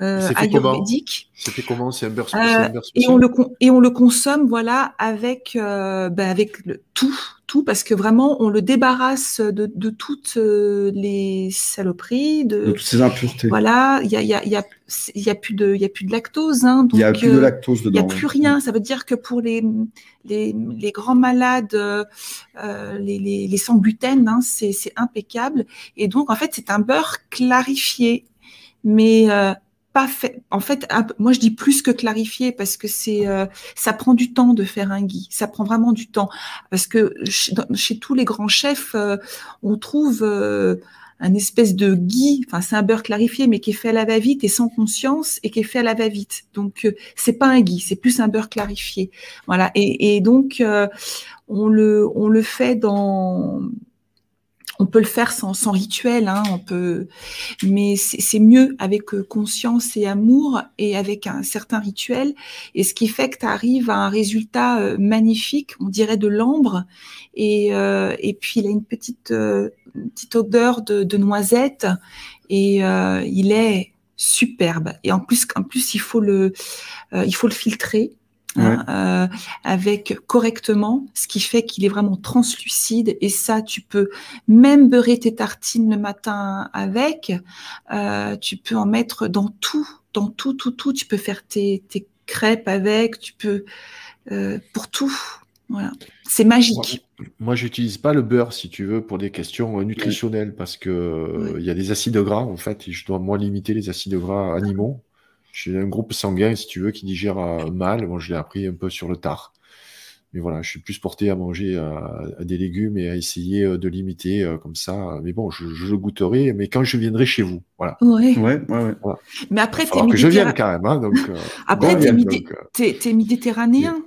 euh, C'est fait comment ayurvédiques. C'était comment C'est un beurre, Euh, c'est un beurre Et spécial on le et on le consomme voilà avec euh, ben, avec le, tout tout parce que vraiment on le débarrasse de, de toutes euh, les saloperies De de toutes ces impuretés. voilà il y a il y a il y a il y a plus de il y a plus de lactose hein, Il n'y a donc, plus de euh, lactose il n'y dedans. a plus rien. Ça veut dire que pour les, les, les grands malades, les, les, les sans gluten, hein, c'est c'est impeccable. Et donc, en fait, c'est un beurre clarifié, mais euh, pas fait. En fait, moi, je dis plus que clarifié parce que c'est euh, ça prend du temps de faire un ghee. Ça prend vraiment du temps parce que chez, tous les grands chefs, euh, on trouve euh, un espèce de ghee, enfin c'est un beurre clarifié mais qui est fait à la va-vite et sans conscience et qui est fait à la va-vite. Donc euh, c'est pas un ghee, c'est plus un beurre clarifié. Voilà. Et, et donc on le on le fait dans on peut le faire sans, sans rituel, hein, on peut, mais c'est mieux avec euh, conscience et amour et avec un certain rituel. Et ce qui fait que tu arrives à un résultat euh, magnifique, on dirait de l'ambre, et, euh, et puis il a une petite, euh, petite odeur de, de noisette, et euh, il est superbe. Et en plus, en plus il faut le, euh, il faut le filtrer. Hein, euh, avec correctement, ce qui fait qu'il est vraiment translucide. Et ça tu peux même beurrer tes tartines le matin avec, euh, tu peux en mettre dans tout, dans tout, tout, tout, tu peux faire tes, tes crêpes avec, tu peux euh, pour tout, voilà, c'est magique. Moi, j'utilise pas le beurre, si tu veux, pour des questions nutritionnelles, parce que il y a des acides gras, en fait, et je dois, moi, limiter les acides gras animaux. J'ai un groupe sanguin, si tu veux, qui digère euh, mal. Moi, je l'ai appris un peu sur le tard. Mais voilà, je suis plus porté à manger euh, à des légumes et à essayer euh, de limiter euh, comme ça. Mais bon, je, je le goûterai, mais quand je viendrai chez vous, voilà. Ouais. Ouais, ouais, ouais. Mais après, t'es que je vienne quand même, hein, donc. euh, Après, bon, t'es euh, méditerranéen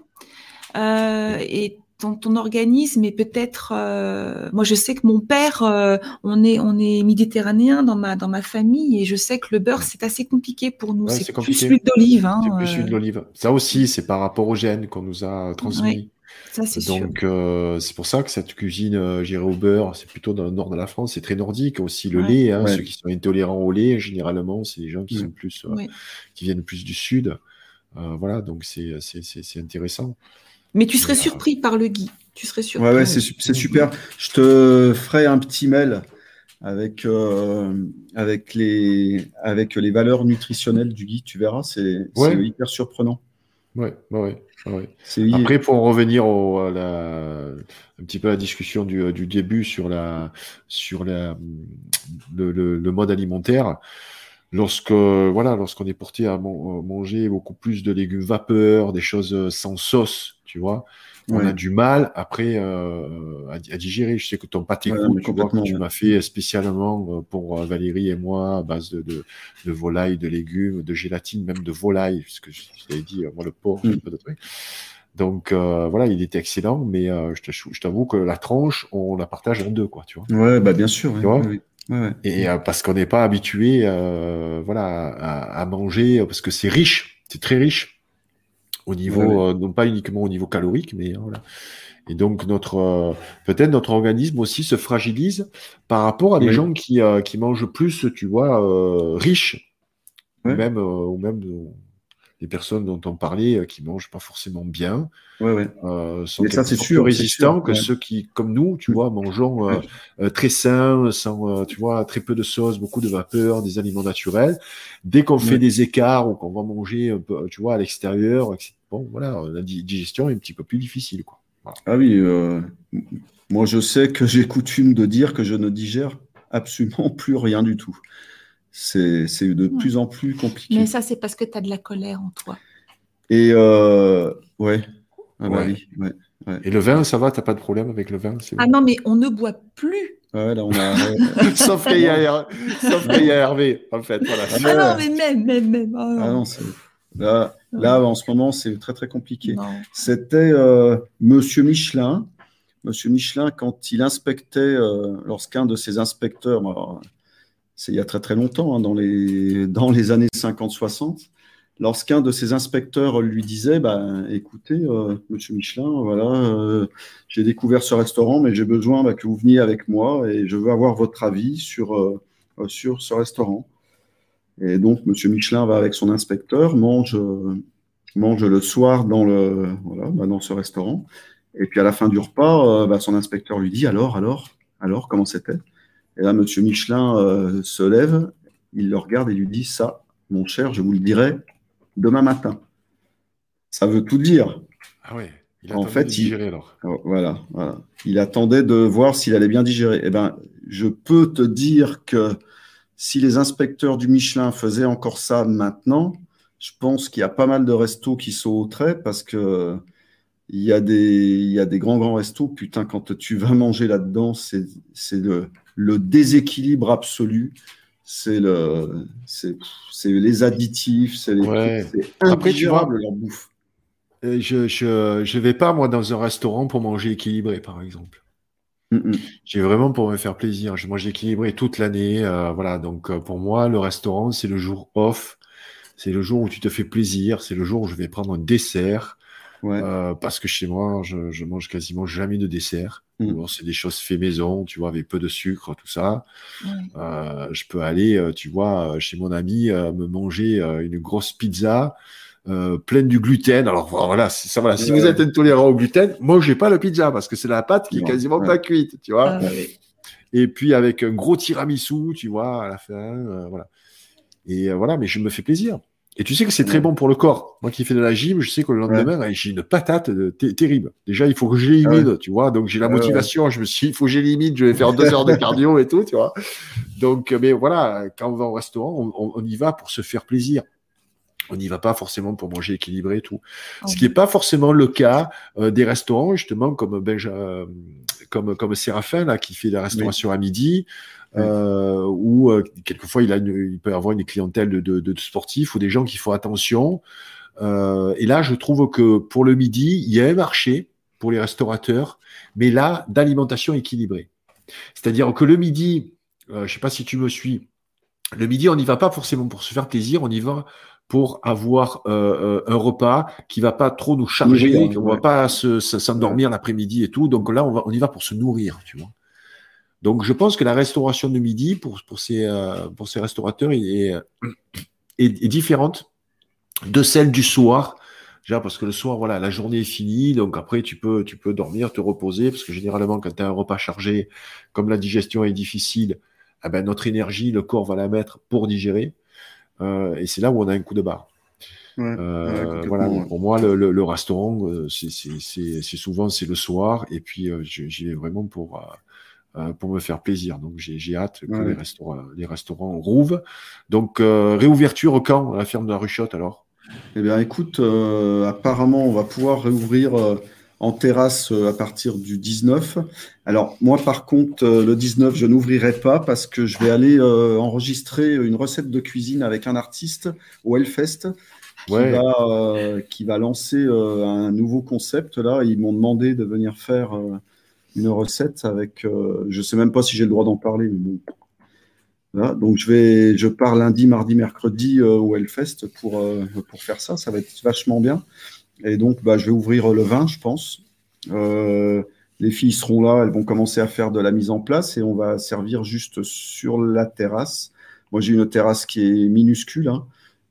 euh, et ton, ton organisme est peut-être. euh, moi, je sais que mon père, euh, on est on est méditerranéen dans ma dans ma famille et je sais que le beurre c'est assez compliqué pour nous. Ouais, c'est c'est plus compliqué. l'huile d'olive. Hein, c'est plus euh, l'huile d'olive. Ça aussi, c'est par rapport aux gènes qu'on nous a transmis. ça c'est sûr. Donc, euh, c'est pour ça que cette cuisine, euh, j'irai au beurre, c'est plutôt dans le nord de la France, c'est très nordique. Aussi, le Ouais. lait, hein, Ouais. ceux qui sont intolérants au lait, généralement, c'est des gens qui Mm. sont plus, euh, Oui. qui viennent plus du sud. Euh, voilà, donc c'est c'est- c'est- c'est intéressant. Mais tu serais euh, surpris par le gui. Tu serais surpris. Ouais, ouais, c'est su- c'est super. Je te ferai un petit mail avec, euh, avec, les, avec les valeurs nutritionnelles du guide. Tu verras, c'est c'est Ouais. hyper surprenant. Ouais, ouais, ouais, ouais. C'est Après, pour en revenir au, à la, un petit peu à la discussion du, du début sur la, sur la, le, le, le mode alimentaire, lorsque, voilà, lorsqu'on est porté à man- manger beaucoup plus de légumes vapeur, des choses sans sauce, tu vois, on Ouais. a du mal après euh, à, à digérer. Je sais que ton pâté Ouais, tu vois, que tu m'as fait spécialement euh, pour euh, Valérie et moi, à base de, de, de volaille, de légumes, de gélatine, même de volaille, puisque je, je t'avais dit, euh, moi, le porc, Mm. pas de trucs. Donc euh, voilà, il était excellent, mais euh, je t'avoue que la tranche, on la partage en deux, quoi, tu vois. Ouais, bah bien sûr. ouais, vois ouais. Ouais, ouais. Et euh, parce qu'on n'est pas habitué, euh, voilà, à, à manger, parce que c'est riche, c'est très riche au niveau, Ouais, euh, non pas uniquement au niveau calorique, mais euh, voilà. Et donc notre, euh, peut-être notre organisme aussi se fragilise par rapport à des gens qui, euh, qui mangent plus, tu vois, euh, riches, même, euh, ou même des personnes dont on parlait euh, qui mangent pas forcément bien, Ouais, ouais. euh, sont Mais ça, c'est plus sûr, c'est résistants sûr, que ouais. ceux qui, comme nous, tu vois, mangeons euh, très sain, sans, tu vois, très peu de sauce, beaucoup de vapeur, des aliments naturels. Dès qu'on fait des écarts ou qu'on va manger un peu, tu vois, à l'extérieur, bon, voilà, la di- digestion est un petit peu plus difficile, quoi. Ah oui, moi je sais que j'ai coutume de dire que je ne digère absolument plus rien du tout. C'est de Ouais. plus en plus compliqué. Mais ça, c'est parce que tu as de la colère en toi. Et euh, ouais. Ah bah Ouais. oui, ouais. Et le vin, ça va, t'as pas de problème avec le vin, Ah non, mais on ne boit plus. Ouais, là on a. Sauf qu'il y a, sauf qu'il y a Hervé, en fait, voilà. Ah, Ah ouais. non, mais même, même, même. Oh, Ah non. c'est- là, là en ce moment c'est très très compliqué. C'était euh, Monsieur Michelin Monsieur Michelin, quand il inspectait, euh, lorsqu'un de ses inspecteurs, alors, c'est il y a très très longtemps, hein, dans, les, années 50-60, lorsqu'un de ses inspecteurs lui disait bah, écoutez, euh, monsieur Michelin, voilà, euh, j'ai découvert ce restaurant, mais j'ai besoin bah, que vous veniez avec moi et je veux avoir votre avis sur, euh, ce restaurant. Et donc, monsieur Michelin va avec son inspecteur, mange, le soir dans, le, voilà, bah, dans ce restaurant. Et puis à la fin du repas, son inspecteur lui dit alors, alors, alors, comment c'était? Et là, monsieur Michelin euh, se lève, il le regarde et lui dit ça, mon cher, je vous le dirai demain matin. Ça veut tout dire. Ah ouais. Il En a fait, de il- digérer alors. Oh, Voilà, voilà. Il attendait de voir s'il allait bien digérer. Eh ben, je peux te dire que si les inspecteurs du Michelin faisaient encore ça maintenant, je pense qu'il y a pas mal de restos qui sauteraient parce que il y a des, il y a des grands, grands restos. Putain, quand tu vas manger là-dedans, c'est, c'est le, le déséquilibre absolu. C'est le, c'est, c'est les additifs, c'est les Ouais. ingérable, leur bouffe. Euh, Je, je, je vais pas, moi, dans un restaurant pour manger équilibré, par exemple. Mm, mm. J'ai vraiment pour me faire plaisir. Je mange équilibré toute l'année. euh, voilà. Donc, euh, pour moi, le restaurant, c'est le jour off. C'est le jour où tu te fais plaisir. C'est le jour où je vais prendre un dessert. Ouais. Euh, parce que chez moi, je, je mange quasiment jamais de dessert. Mm. Bon, c'est des choses fait maison, tu vois, avec peu de sucre, tout ça. Euh, je peux aller, euh, tu vois, euh, chez mon ami, euh, me manger euh, une grosse pizza pleine du gluten. Alors voilà, si, ça, voilà. si Ouais. vous êtes intolérant au gluten, mangez pas la pizza parce que c'est la pâte qui est quasiment ouais. pas cuite, tu vois. Ah, ouais. Et puis avec un gros tiramisu, tu vois, à la fin, voilà. Et voilà, mais je me fais plaisir. Et tu sais que c'est très Ouais. bon pour le corps. Moi qui fais de la gym, je sais que le lendemain, hein, j'ai une patate euh, ter- terrible. Déjà, il faut que je l'élimine, tu vois. Donc j'ai la Ouais, ouais. motivation. Je me suis dit, il faut que j'élimine. Je vais faire deux heures de cardio et tout, tu vois. Donc, euh, mais voilà, quand on va au restaurant, on, y va pour se faire plaisir. On n'y va pas forcément pour manger équilibré et tout. Ce qui n'est pas forcément le cas euh, des restaurants, justement, comme Benja, comme, comme Séraphin, là, qui fait la restauration à midi, euh, où euh, quelquefois il, a une- il peut avoir une clientèle de, de- de sportifs ou des gens qui font attention. Euh, et là, je trouve que pour le midi, il y a un marché pour les restaurateurs, mais là, d'alimentation équilibrée. C'est-à-dire que le midi, euh, je sais pas si tu me suis, le midi, on n'y va pas forcément pour se faire plaisir, on y va pour avoir euh, euh, un repas qui va pas trop nous charger, Nourrir, qu'on ouais. va pas se- se- s'endormir l'après-midi et tout. Donc là, on, va, on y va pour se nourrir, tu vois. Donc je pense que la restauration de midi pour, pour, ces, euh, pour ces restaurateurs est, est, est différente de celle du soir. Déjà parce que le soir, voilà, la journée est finie, donc après tu peux, tu peux dormir, te reposer, parce que généralement quand tu as un repas chargé, comme la digestion est difficile, eh ben, notre énergie, le corps va la mettre pour digérer. Euh, et c'est là où on a un coup de barre. Ouais. Euh, Ouais, complètement, voilà, pour moi, le, le, le restaurant, euh, c'est souvent c'est le soir, et puis euh, j'y vais vraiment pour, euh, pour me faire plaisir. Donc j'ai hâte que Ouais. les, restaurants, les restaurants rouvrent. Donc euh, réouverture quand à la ferme de la Ruchotte alors? Eh bien, écoute, euh, apparemment, on va pouvoir réouvrir en terrasse à partir du 19. Alors, moi, par contre, le 19, je n'ouvrirai pas parce que je vais aller euh, enregistrer une recette de cuisine avec un artiste au Hellfest qui, Ouais. va, euh, qui va lancer euh, un nouveau concept. Là, ils m'ont demandé de venir faire une recette avec. euh, je sais même pas si j'ai le droit d'en parler, mais bon. Donc je vais, je pars lundi, mardi, mercredi euh, au Hellfest pour, euh, pour faire ça. Ça va être vachement bien. Et donc, bah, je vais ouvrir le 20, je pense. Les filles seront là, elles vont commencer à faire de la mise en place et on va servir juste sur la terrasse. Moi, j'ai une terrasse qui est minuscule, hein,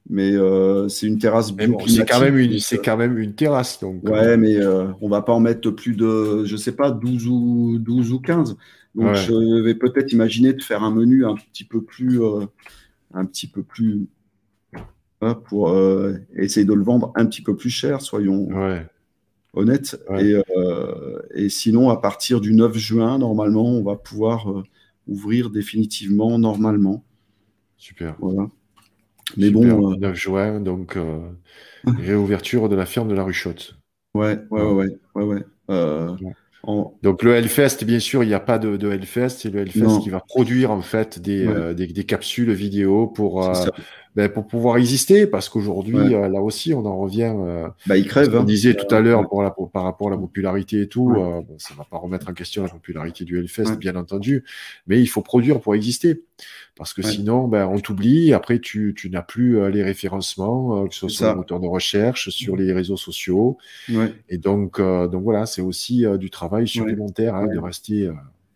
mais euh, c'est une terrasse Mais bon, c'est quand même une, c'est euh, quand même une terrasse donc. Ouais, mais euh, on va pas en mettre plus de, je sais pas, 12 ou, 12 ou 15. Donc, Ouais. je vais peut-être imaginer de faire un menu un petit peu plus, euh, un petit peu plus, voilà, pour euh, essayer de le vendre un petit peu plus cher, soyons Ouais. honnêtes. Ouais. Et, euh, et sinon, à partir du 9 juin, normalement, on va pouvoir euh, ouvrir définitivement, normalement. Super. Voilà. Mais Super. bon, euh, 9 juin, donc euh, réouverture de la ferme de la Ruchotte. ouais, ouais, ouais, ouais, ouais, ouais. Euh, en- Donc le Hellfest, bien sûr, il n'y a pas de, de Hellfest, c'est le Hellfest Non. qui va produire en fait des, Ouais. euh, des, des capsules vidéo pour, euh. Ben, pour pouvoir exister, parce qu'aujourd'hui, Ouais. euh, là aussi, on en revient. euh, Bah, il crève. on hein. disait tout à l'heure pour la- pour- par rapport à la popularité et tout, Ouais. euh, bon, ça ne va pas remettre en question la popularité du Hellfest, Ouais. bien entendu, mais il faut produire pour exister. Parce que sinon, ben, on t'oublie, après tu, tu n'as plus euh, les référencements, que ce soit sur ça. le moteur de recherche, sur les réseaux sociaux. Ouais. Et donc, euh, donc voilà, c'est aussi du travail supplémentaire hein, de, rester, euh,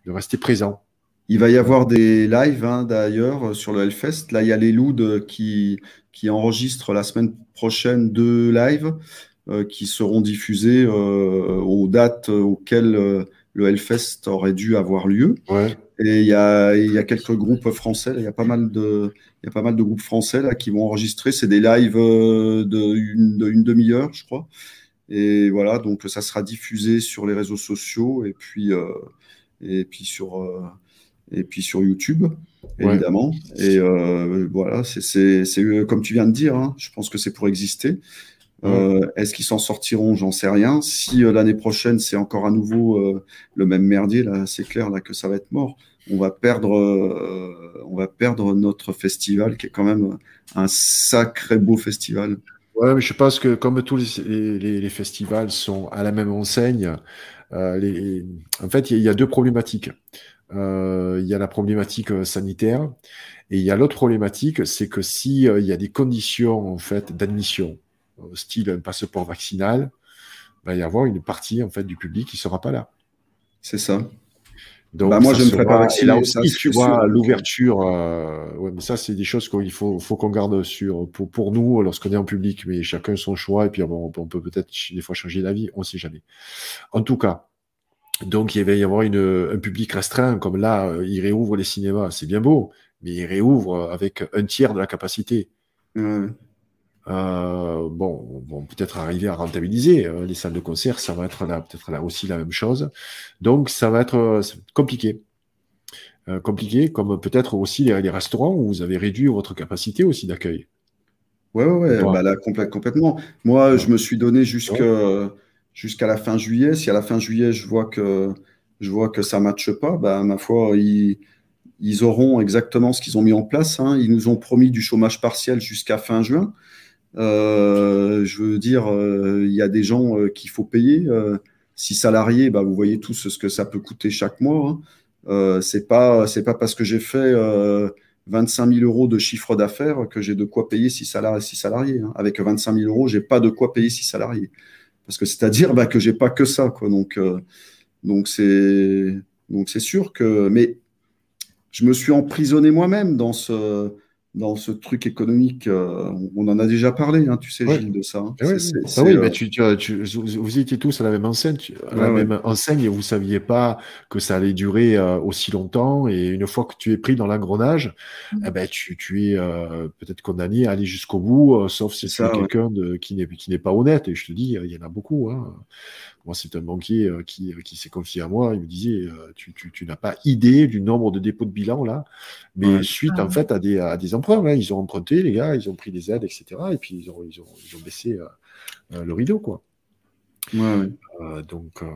de rester présent. Il va y avoir des lives hein, d'ailleurs sur le Hellfest. Là, il y a les Louds qui, qui enregistrent la semaine prochaine deux lives euh, qui seront diffusés euh, aux dates auxquelles euh, le Hellfest aurait dû avoir lieu. Ouais. Et il y a, il y a quelques groupes français, là, il y a pas mal de, il y a pas mal de groupes français là, qui vont enregistrer. C'est des lives euh, de une, de une demi-heure, je crois. Et voilà, donc ça sera diffusé sur les réseaux sociaux et puis, euh, et puis sur, euh, et puis sur YouTube, Ouais. évidemment. Et euh, voilà, c'est, euh, comme tu viens de dire, hein, je pense que c'est pour exister. Euh, est-ce qu'ils s'en sortiront? J'en sais rien. Si euh, l'année prochaine c'est encore à nouveau euh, le même merdier, là, c'est clair là que ça va être mort. On va perdre, euh, on va perdre notre festival qui est quand même un sacré beau festival. Ouais, mais je pense que comme tous les, les- les festivals sont à la même enseigne, euh, les- en fait, il y, a- il y a deux problématiques. Euh, il y a la problématique euh, sanitaire et il y a l'autre problématique, c'est que si euh, il y a des conditions en fait d'admission, style un passeport vaccinal, ben, il va y avoir une partie en fait du public qui sera pas là. C'est ça. Donc, Bah, moi, ça je me ferai pas vacciner, là ça, aussi, c'est tu vois, l'ouverture, euh, ouais, mais ça, c'est des choses qu'il faut, faut qu'on garde sur, pour, pour nous, lorsqu'on est en public, mais chacun son choix, et puis bon, on peut peut-être des fois changer d'avis, on sait jamais. En tout cas, donc il va y avoir une, un public restreint, comme là, euh, ils réouvrent les cinémas, c'est bien beau, mais ils réouvrent avec un tiers de la capacité. Euh, bon, bon peut-être arriver à rentabiliser euh, les salles de concert, ça va être là, peut-être là aussi la même chose. Donc, ça va être euh, compliqué. Euh, compliqué, comme peut-être aussi les, les restaurants où vous avez réduit votre capacité aussi d'accueil. Ouais, ouais, ouais, bah là, complè- complètement. Moi, je me suis donné jusqu'à jusqu'à la fin juillet. Si à la fin juillet, je vois que, ça ne matche pas, bah, ma foi, ils, auront exactement ce qu'ils ont mis en place. hein. Ils nous ont promis du chômage partiel jusqu'à fin juin. Euh, je veux dire, euh, il y a des gens euh, qu'il faut payer. Six salariés, bah, vous voyez tous ce que ça peut coûter chaque mois. hein. C'est pas, parce que j'ai fait euh, 25 000 euros de chiffre d'affaires que j'ai de quoi payer six salariés. Six salariés hein. Avec 25 000 euros, j'ai pas de quoi payer six salariés. Parce que c'est-à-dire bah, que j'ai pas que ça. Quoi. Donc, euh, donc c'est, donc c'est sûr que, mais je me suis emprisonné moi-même dans ce, dans ce truc économique. euh, on en a déjà parlé, hein, tu sais, Ouais. Gilles, de ça. hein. C'est- ah oui, c'est, mais euh, tu, tu, tu- vous, étiez tous à la même enseigne, tu- à la ouais. même enseigne et vous saviez pas que ça allait durer euh, aussi longtemps. Et une fois que tu es pris dans l'engrenage, Mhm. eh ben, tu, tu es euh, peut-être condamné à aller jusqu'au bout, euh, sauf si C'est quelqu'un de, qui n'est qui n'est pas honnête. Et je te dis, euh, il y en a beaucoup. Hein. Moi, c'est un banquier euh, qui, qui s'est confié à moi. Il me disait, euh, tu, tu, tu n'as pas idée du nombre de dépôts de bilan là, mais Ouais. suite Ah en ouais. fait à des, à des emprunts. hein. Ils ont emprunté, les gars, ils ont pris des aides, etc. Et puis ils ont, ils ont, ils ont baissé euh, euh, le rideau, quoi. ouais, ouais. Euh, donc, euh,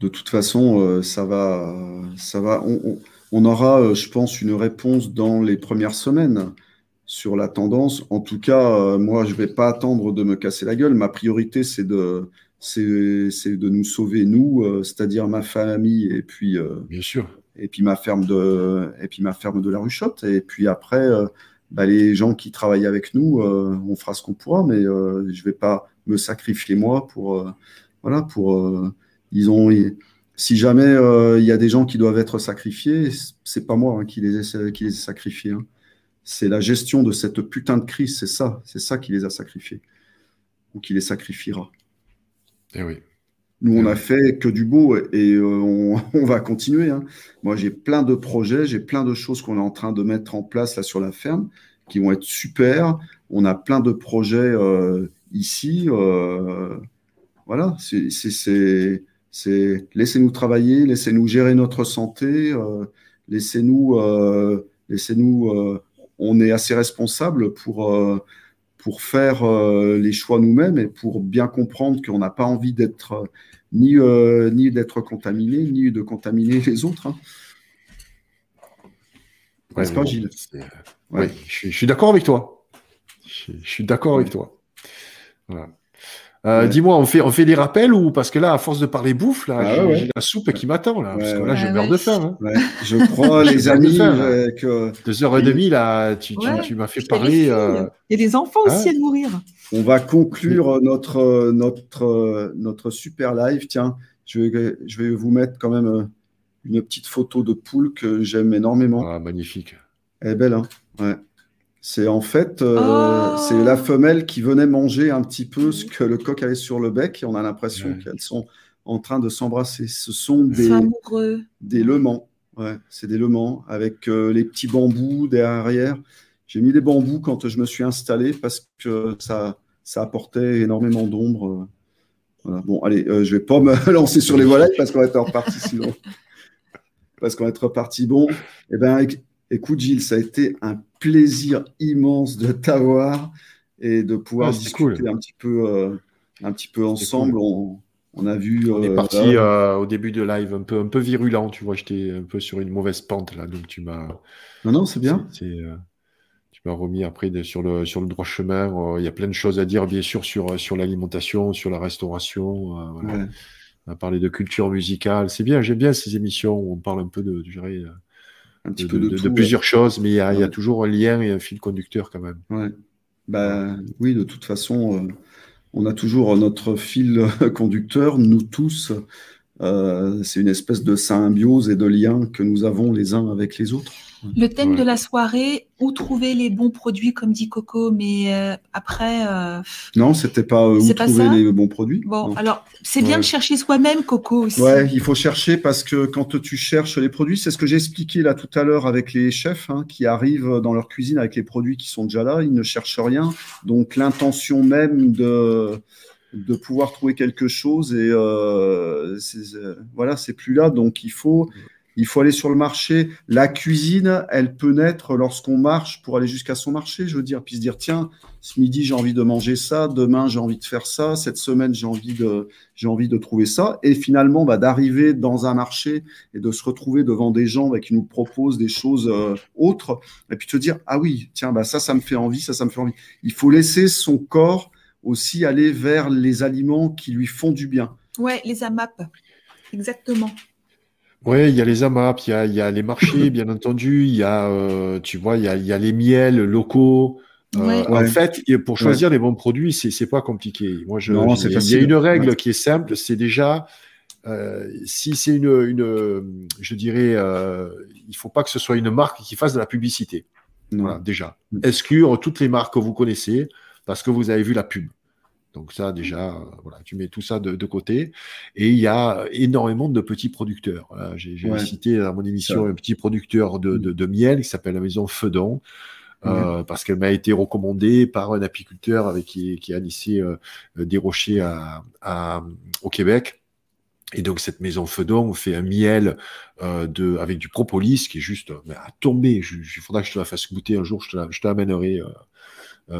De toute façon, euh, ça va, euh, ça va. On, on- on aura, euh, je pense, une réponse dans les premières semaines sur la tendance. En tout cas, euh, moi, je vais pas attendre de me casser la gueule. Ma priorité, c'est de, c'est, c'est de nous sauver nous, euh, c'est-à-dire ma famille et puis, euh, bien sûr. et puis ma ferme de, et puis ma ferme de la Ruchotte. Et puis après, bah, les gens qui travaillent avec nous, on fera ce qu'on pourra, mais je vais pas me sacrifier moi pour, voilà, pour. ils ont, si jamais il y a des gens qui doivent être sacrifiés, c'est pas moi hein, qui les ai, qui les ai sacrifiés. hein. C'est la gestion de cette putain de crise, c'est ça, c'est ça qui les a sacrifiés ou qui les sacrifiera. Eh oui. Nous, on Ouais. a fait que du beau et euh, on, on va continuer. hein. Moi, j'ai plein de projets, j'ai plein de choses qu'on est en train de mettre en place là sur la ferme qui vont être super. On a plein de projets euh, ici. euh, voilà, c'est, laissez-nous travailler, laissez-nous gérer notre santé, laissez-nous, laissez-nous. On est assez responsable pour. euh, pour faire euh, les choix nous-mêmes et pour bien comprendre qu'on n'a pas envie d'être euh, ni, ni d'être contaminé, ni de contaminer les autres. hein. Ouais, pas, bon, Gilles? Ouais. Oui, je suis, je suis d'accord avec toi. Je, je suis d'accord avec toi. Voilà. Euh, Ouais. Dis-moi, on fait, on fait des rappels ou parce que là, à force de parler bouffe, là, Ah j'ai ouais. la soupe qui m'attend là, parce Ouais, que là, je Ah meurs ouais. de faim. Hein. Ouais, je crois, les amis, euh, que Deux heures et demie là, tu, tu- Ouais. tu m'as fait les parler. euh, Il y a des enfants aussi hein à nourrir. on va conclure notre, notre, notre super live. Tiens, je vais, je vais vous mettre quand même une petite photo de poule que j'aime énormément. ah, magnifique. Elle est belle, hein Ouais. C'est en fait, euh, Oh. c'est la femelle qui venait manger un petit peu ce que le coq avait sur le bec et on a l'impression Ouais. qu'elles sont en train de s'embrasser. Ce sont des, des lemans. Ouais, c'est des lemans avec euh, les petits bambous derrière. J'ai mis des bambous quand je me suis installé parce que ça, ça apportait énormément d'ombre. Voilà. Bon, allez, euh, je vais pas me lancer sur les volailles parce qu'on va être reparti sinon. Parce qu'on va être reparti. Bon, eh ben, éc- écoute Gilles, ça a été un plaisir immense de t'avoir et de pouvoir Ah, discuter cool. un petit peu, euh, un petit peu ensemble. On, on a vu. On est euh, parti euh, au début de live un peu, un peu virulent, tu vois, j'étais un peu sur une mauvaise pente là, donc tu m'as. Non, non, c'est bien. tu m'as remis après de- sur le, sur le droit chemin. Il y a plein de choses à dire, bien sûr, sur, sur l'alimentation, sur la restauration. voilà. Ouais. On a parlé de culture musicale. C'est bien, j'aime bien ces émissions où on parle un peu de, je Un de, petit peu de- de, de- tout, de ouais. plusieurs choses, mais il y, a, il y a Ouais. toujours un lien et un fil conducteur quand même. Ouais. Bah, oui, de toute façon, euh, on a toujours notre fil conducteur, nous tous. Euh, c'est une espèce de symbiose et de lien que nous avons les uns avec les autres. Le thème Ouais. de la soirée, où trouver les bons produits, comme dit Coco, mais euh, après, euh, Non, c'était pas euh, où C'est pas trouver ça les bons produits. bon, Non. alors c'est bien Ouais. de chercher soi-même, Coco aussi. Ouais, il faut chercher parce que quand tu cherches les produits, c'est ce que j'ai expliqué là tout à l'heure avec les chefs hein, qui arrivent dans leur cuisine avec les produits qui sont déjà là, ils ne cherchent rien. Donc l'intention même de, de pouvoir trouver quelque chose et euh, euh, voilà, c'est plus là. Donc il faut, il faut aller sur le marché. La cuisine, elle peut naître lorsqu'on marche pour aller jusqu'à son marché, je veux dire, puis se dire tiens, ce midi j'ai envie de manger ça, demain j'ai envie de faire ça, cette semaine j'ai envie de j'ai envie de trouver ça. Et finalement, bah, d'arriver dans un marché et de se retrouver devant des gens bah, qui nous proposent des choses euh, autres, et puis te dire, ah oui, tiens, bah, ça, ça me fait envie, ça, ça me fait envie. Il faut laisser son corps aussi aller vers les aliments qui lui font du bien. Ouais, les AMAP. Exactement. Oui, il y a les AMAP, il y a, il y a les marchés, bien entendu, il y a, euh, tu vois, il y a, il y a les miels locaux. Euh, Ouais. En Ouais. fait, pour choisir les bons produits, c'est c'est pas compliqué. Moi, je, Non, je- c'est il y a- il y a facile. une règle Ouais. qui est simple, c'est déjà, euh, si c'est une, une, je dirais, euh, il faut pas que ce soit une marque qui fasse de la publicité. Non. Voilà, déjà. Mm. Exclure toutes les marques que vous connaissez parce que vous avez vu la pub. Donc ça, déjà, euh, voilà, tu mets tout ça de, de côté. Et il y a énormément de petits producteurs. Voilà, J'ai Ouais. cité dans mon émission un petit producteur de, de, de miel qui s'appelle la maison Fedon. euh, parce qu'elle m'a été recommandée par un apiculteur avec qui, qui a initié euh, des rochers à, à- au Québec. Et donc cette maison Fedon fait un miel euh, de, avec du propolis qui est juste mais à tomber. Il faudra que je te la fasse goûter un jour, je te l'amènerai. euh, euh,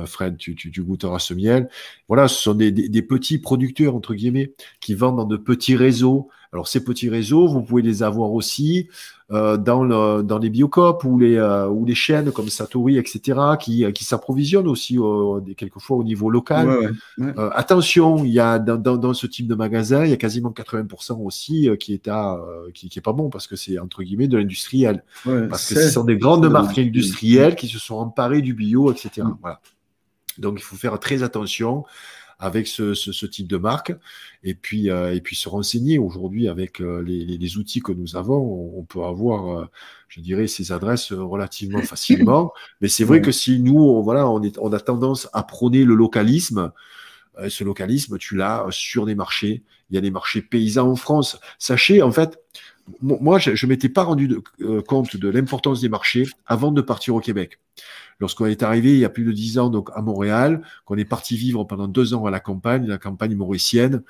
Fred, tu, tu, tu goûteras ce miel. Voilà, ce sont des, des, des petits producteurs, entre guillemets, qui vendent dans de petits réseaux. Alors, ces petits réseaux, vous pouvez les avoir aussi euh, dans, le, dans les biocopes ou les, euh, ou les chaînes comme Satori, etc., qui, qui s'approvisionnent aussi euh, quelquefois au niveau local. Ouais, ouais. Euh, attention, il y a dans, dans, dans ce type de magasin, il y a quasiment 80% aussi euh, qui est à, euh, qui, qui est pas bon parce que c'est entre guillemets de l'industriel. Ouais, Parce que ce sont des grandes marques industrielles qui se sont emparées du bio, etc. Mm. Voilà. Donc il faut faire très attention avec ce, ce, ce type de marque. Et puis euh, et puis se renseigner. Aujourd'hui avec euh, les, outils que nous avons on, on peut avoir euh, je dirais ces adresses relativement facilement. Mais c'est vrai Ouais. que si nous on, voilà on est on a tendance à prôner le localisme ce localisme tu l'as sur des marchés. Il y a des marchés paysans en France. Sachez en fait moi je, je m'étais pas rendu de- euh, compte de l'importance des marchés avant de partir au Québec lorsqu'on est arrivé il y a plus de dix ans donc à Montréal, qu'on est parti vivre pendant deux ans à la campagne, la campagne mauricienne,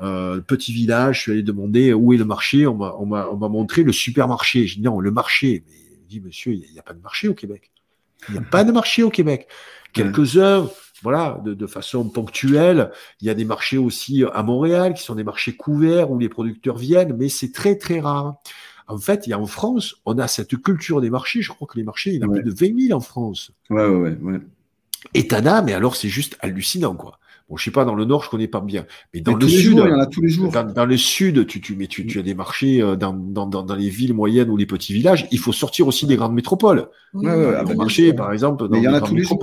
euh, petit village, je suis allé demander où est le marché, on m'a, on m'a, on m'a montré le supermarché. J'ai dit non, le marché. Mais il dit monsieur, il n'y a, pas de marché au Québec. Il n'y a pas de marché au Québec. Quelques-uns, voilà, de, de façon ponctuelle. Il y a des marchés aussi à Montréal qui sont des marchés couverts où les producteurs viennent, mais c'est très très rare. En fait, il y a en France, on a cette culture des marchés. Je crois que les marchés, il y en a Ouais. plus de 20 000 en France. Ouais, ouais, ouais. ouais. Et t'en as, mais alors c'est juste hallucinant, quoi. Bon, je sais pas, dans le nord, je connais pas bien. Mais dans Mais le les sud, jours, il y en a tous les jours. dans, dans le sud, tu, tu, mais tu, tu as des marchés euh, dans, dans, dans, dans les villes moyennes ou les petits villages. Il faut sortir aussi des grandes métropoles. Oui. Ouais, ouais, Les ah bah, sûr. par exemple, dans Mais il y en les a grandes tous les jours.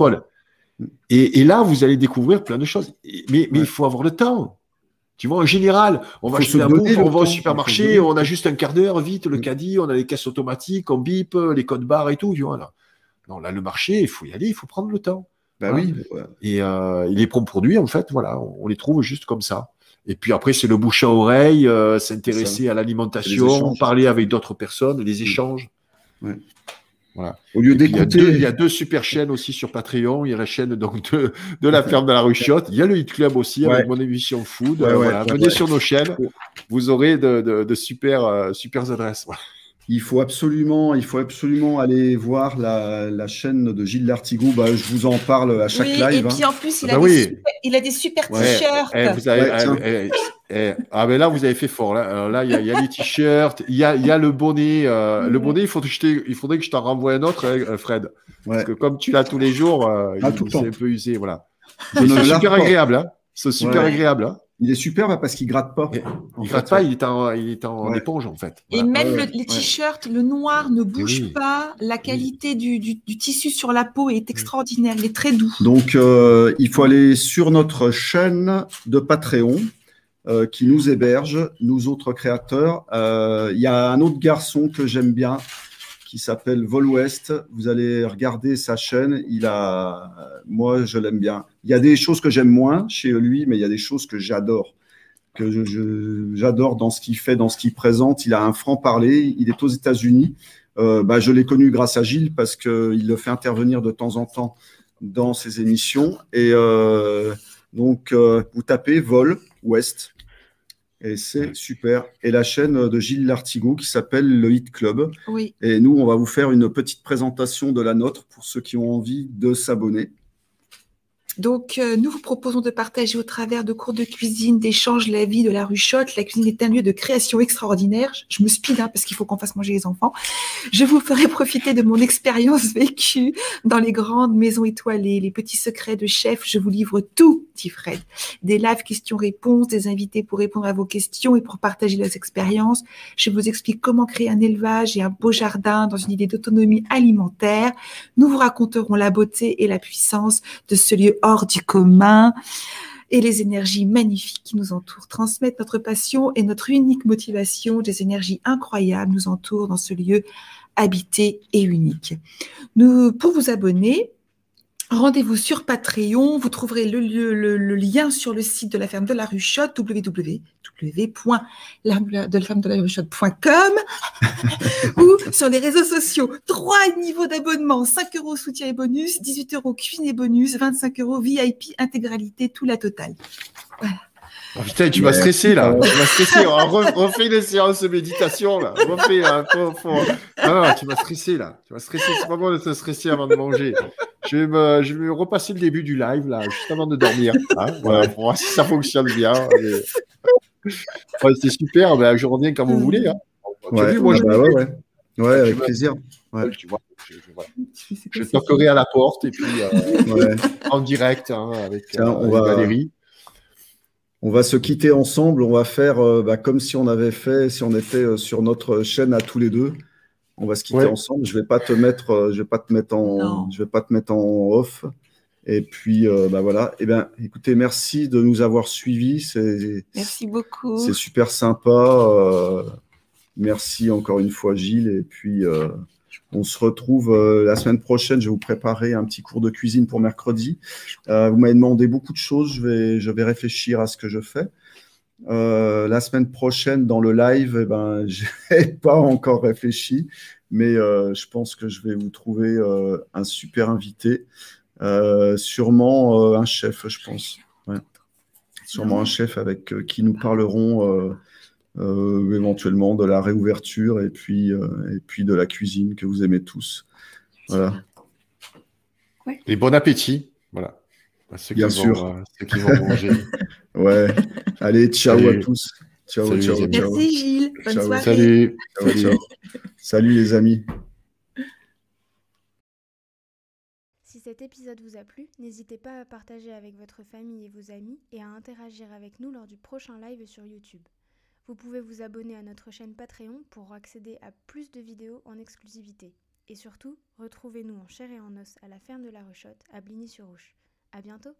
Et, et là, vous allez découvrir plein de choses. Et- Mais, mais Ouais. il faut avoir le temps. Tu vois, en général, on va un donner bouffe, on va au supermarché, on a juste un quart d'heure, vite, le Mm. caddie, on a les caisses automatiques, on bip, les codes barres et tout, tu vois, là. Non, là, le marché, il faut y aller, il faut prendre le temps. Voilà. oui. ouais. Et euh, les produits, en fait, voilà, on, les trouve juste comme ça. Et puis après, c'est le bouche à oreille, euh, s'intéresser à l'alimentation, parler avec d'autres personnes, les échanges. Au lieu Et puis, il, y a deux, il y d'écouter. a deux super chaînes aussi sur Patreon. Il y a la chaîne donc de, de la ferme de la Ruchotte. Il y a le Hit Club aussi avec mon émission Food. Ouais, Euh, ouais, voilà. Venez sur nos chaînes. Vous aurez de, de, de super, euh, super adresses. Il faut absolument, il faut absolument aller voir la, la chaîne de Gilles Lartigot. Bah, je vous en parle à chaque Oui, live. et hein. puis en plus, il, Bah a, oui. des super, il a des super Ouais. t-shirts. Eh, vous avez, Ouais, eh, eh, ah, mais là, vous avez fait fort. Là, là il y, a- il y a les t-shirts, il y a, il y a le bonnet. euh, Le bonnet, il, faut que je t'ai- il faudrait que je t'en renvoie un autre, hein, Fred. Ouais. Parce que comme tu l'as tous les jours, euh, Ah, il, tout le c'est temps. un peu usé. Voilà. Ne C'est super agréable. Hein. C'est super Ouais. agréable. Hein. Il est super bah, parce qu'il gratte pas. Il fait, gratte pas, il est en, il est en Ouais. éponge, en fait. Et même Ouais, le- ouais, les ouais. t-shirts, le noir ne bouge oui. pas. La qualité du, du- du tissu sur la peau est extraordinaire. Il est très doux. Donc, euh, il faut aller sur notre chaîne de Patreon euh, qui nous héberge, nous autres créateurs. Euh, Il y a un autre garçon que j'aime bien qui s'appelle Vol West. Vous allez regarder sa chaîne. Il a, moi, je l'aime bien. Il y a des choses que j'aime moins chez lui, mais il y a des choses que j'adore. Que j'adore dans ce qu'il fait, dans ce qu'il présente. Il a un franc-parler. Il est aux États-Unis. Euh, bah, je l'ai connu grâce à Gilles parce qu'il le fait intervenir de temps en temps dans ses émissions. Et euh, donc, euh, vous tapez Vol West. Et c'est super. Et la chaîne de Gilles Lartigot qui s'appelle le Hit Club. Oui. Et nous, on va vous faire une petite présentation de la nôtre pour ceux qui ont envie de s'abonner. Donc, euh, nous vous proposons de partager au travers de cours de cuisine, d'échanges, la vie de la ruchotte. La cuisine est un lieu de création extraordinaire. Je- me speed hein, parce qu'il faut qu'on fasse manger les enfants. Je vous ferai profiter de mon expérience vécue dans les grandes maisons étoilées, les petits secrets de chef. Je vous livre tout, dit Fred. Des lives questions-réponses, des invités pour répondre à vos questions et pour partager leurs expériences. Je vous explique comment créer un élevage et un beau jardin dans une idée d'autonomie alimentaire. Nous vous raconterons la beauté et la puissance de ce lieu hors du commun et les énergies magnifiques qui nous entourent. Transmettre notre passion et notre unique motivation, des énergies incroyables nous entourent dans ce lieu habité et unique. Nous, pour vous abonner, Rendez-vous sur Patreon, vous trouverez le, lien sur le site de la ferme de la Ruchotte, www.lafermedelararuchotte.com ou sur les réseaux sociaux. Trois niveaux d'abonnement, 5 euros soutien et bonus, 18 euros cuisine et bonus, 25 euros VIP, intégralité, tout la totale. Oh, putain, tu m'as stressé là. Tu m'as stressé. On re- refait une séance de méditation là. Refais. hein, faut- faut- Ah non, tu m'as stressé là. Tu m'as stressé. C'est pas bon de se stresser avant de manger. Je vais me, je vais me repasser le début du live là, juste avant de dormir. hein. Voilà, pour voir si ça fonctionne bien. Mais- Ouais, c'est super. Ben, je reviens quand vous voulez. Hein. Tu as Ouais, vu, moi, je, bah ouais, ouais. Ouais, avec vois. plaisir. ouais. tu vois, je, je- voilà. je toquerai à la porte et puis euh, Ouais. en direct hein, avec, Tiens, euh, on avec va- Valérie. On va se quitter ensemble. On va faire euh, bah, comme si on avait fait, si on était euh, sur notre chaîne à tous les deux. On va se quitter Ouais. ensemble. Je vais pas te mettre, euh, je vais pas te mettre en, Non. je vais pas te mettre en off. Et puis, euh, bah voilà. Eh ben, écoutez, merci de nous avoir suivis. C'est, Merci beaucoup. c'est super sympa. euh, merci encore une fois, Gilles. Et puis, euh, on se retrouve euh, la semaine prochaine. Je vais vous préparer un petit cours de cuisine pour mercredi. Euh, vous m'avez demandé beaucoup de choses. Je vais, je vais réfléchir à ce que je fais. Euh, la semaine prochaine, dans le live, eh ben, je n'ai pas encore réfléchi, mais je pense que je vais vous trouver un super invité. Sûrement un chef, je pense. Sûrement un chef avec qui nous parlerons euh, éventuellement de la réouverture et puis, euh, et puis de la cuisine que vous aimez tous. Voilà. Et bon appétit. Voilà. À ceux Bien qui sûr. Vont, euh, ceux qui vont manger. Ouais. Allez, ciao Salut. à tous. Ciao, Salut, ciao, ciao. Merci Gilles. Bonne Ciao. soirée. Salut. Ciao, ciao. Salut les amis. Si cet épisode vous a plu, n'hésitez pas à partager avec votre famille et vos amis et à interagir avec nous lors du prochain live sur YouTube. Vous pouvez vous abonner à notre chaîne Patreon pour accéder à plus de vidéos en exclusivité. Et surtout, retrouvez-nous en chair et en os à la ferme de la Rechotte à Bligny-sur-Ouche. À bientôt!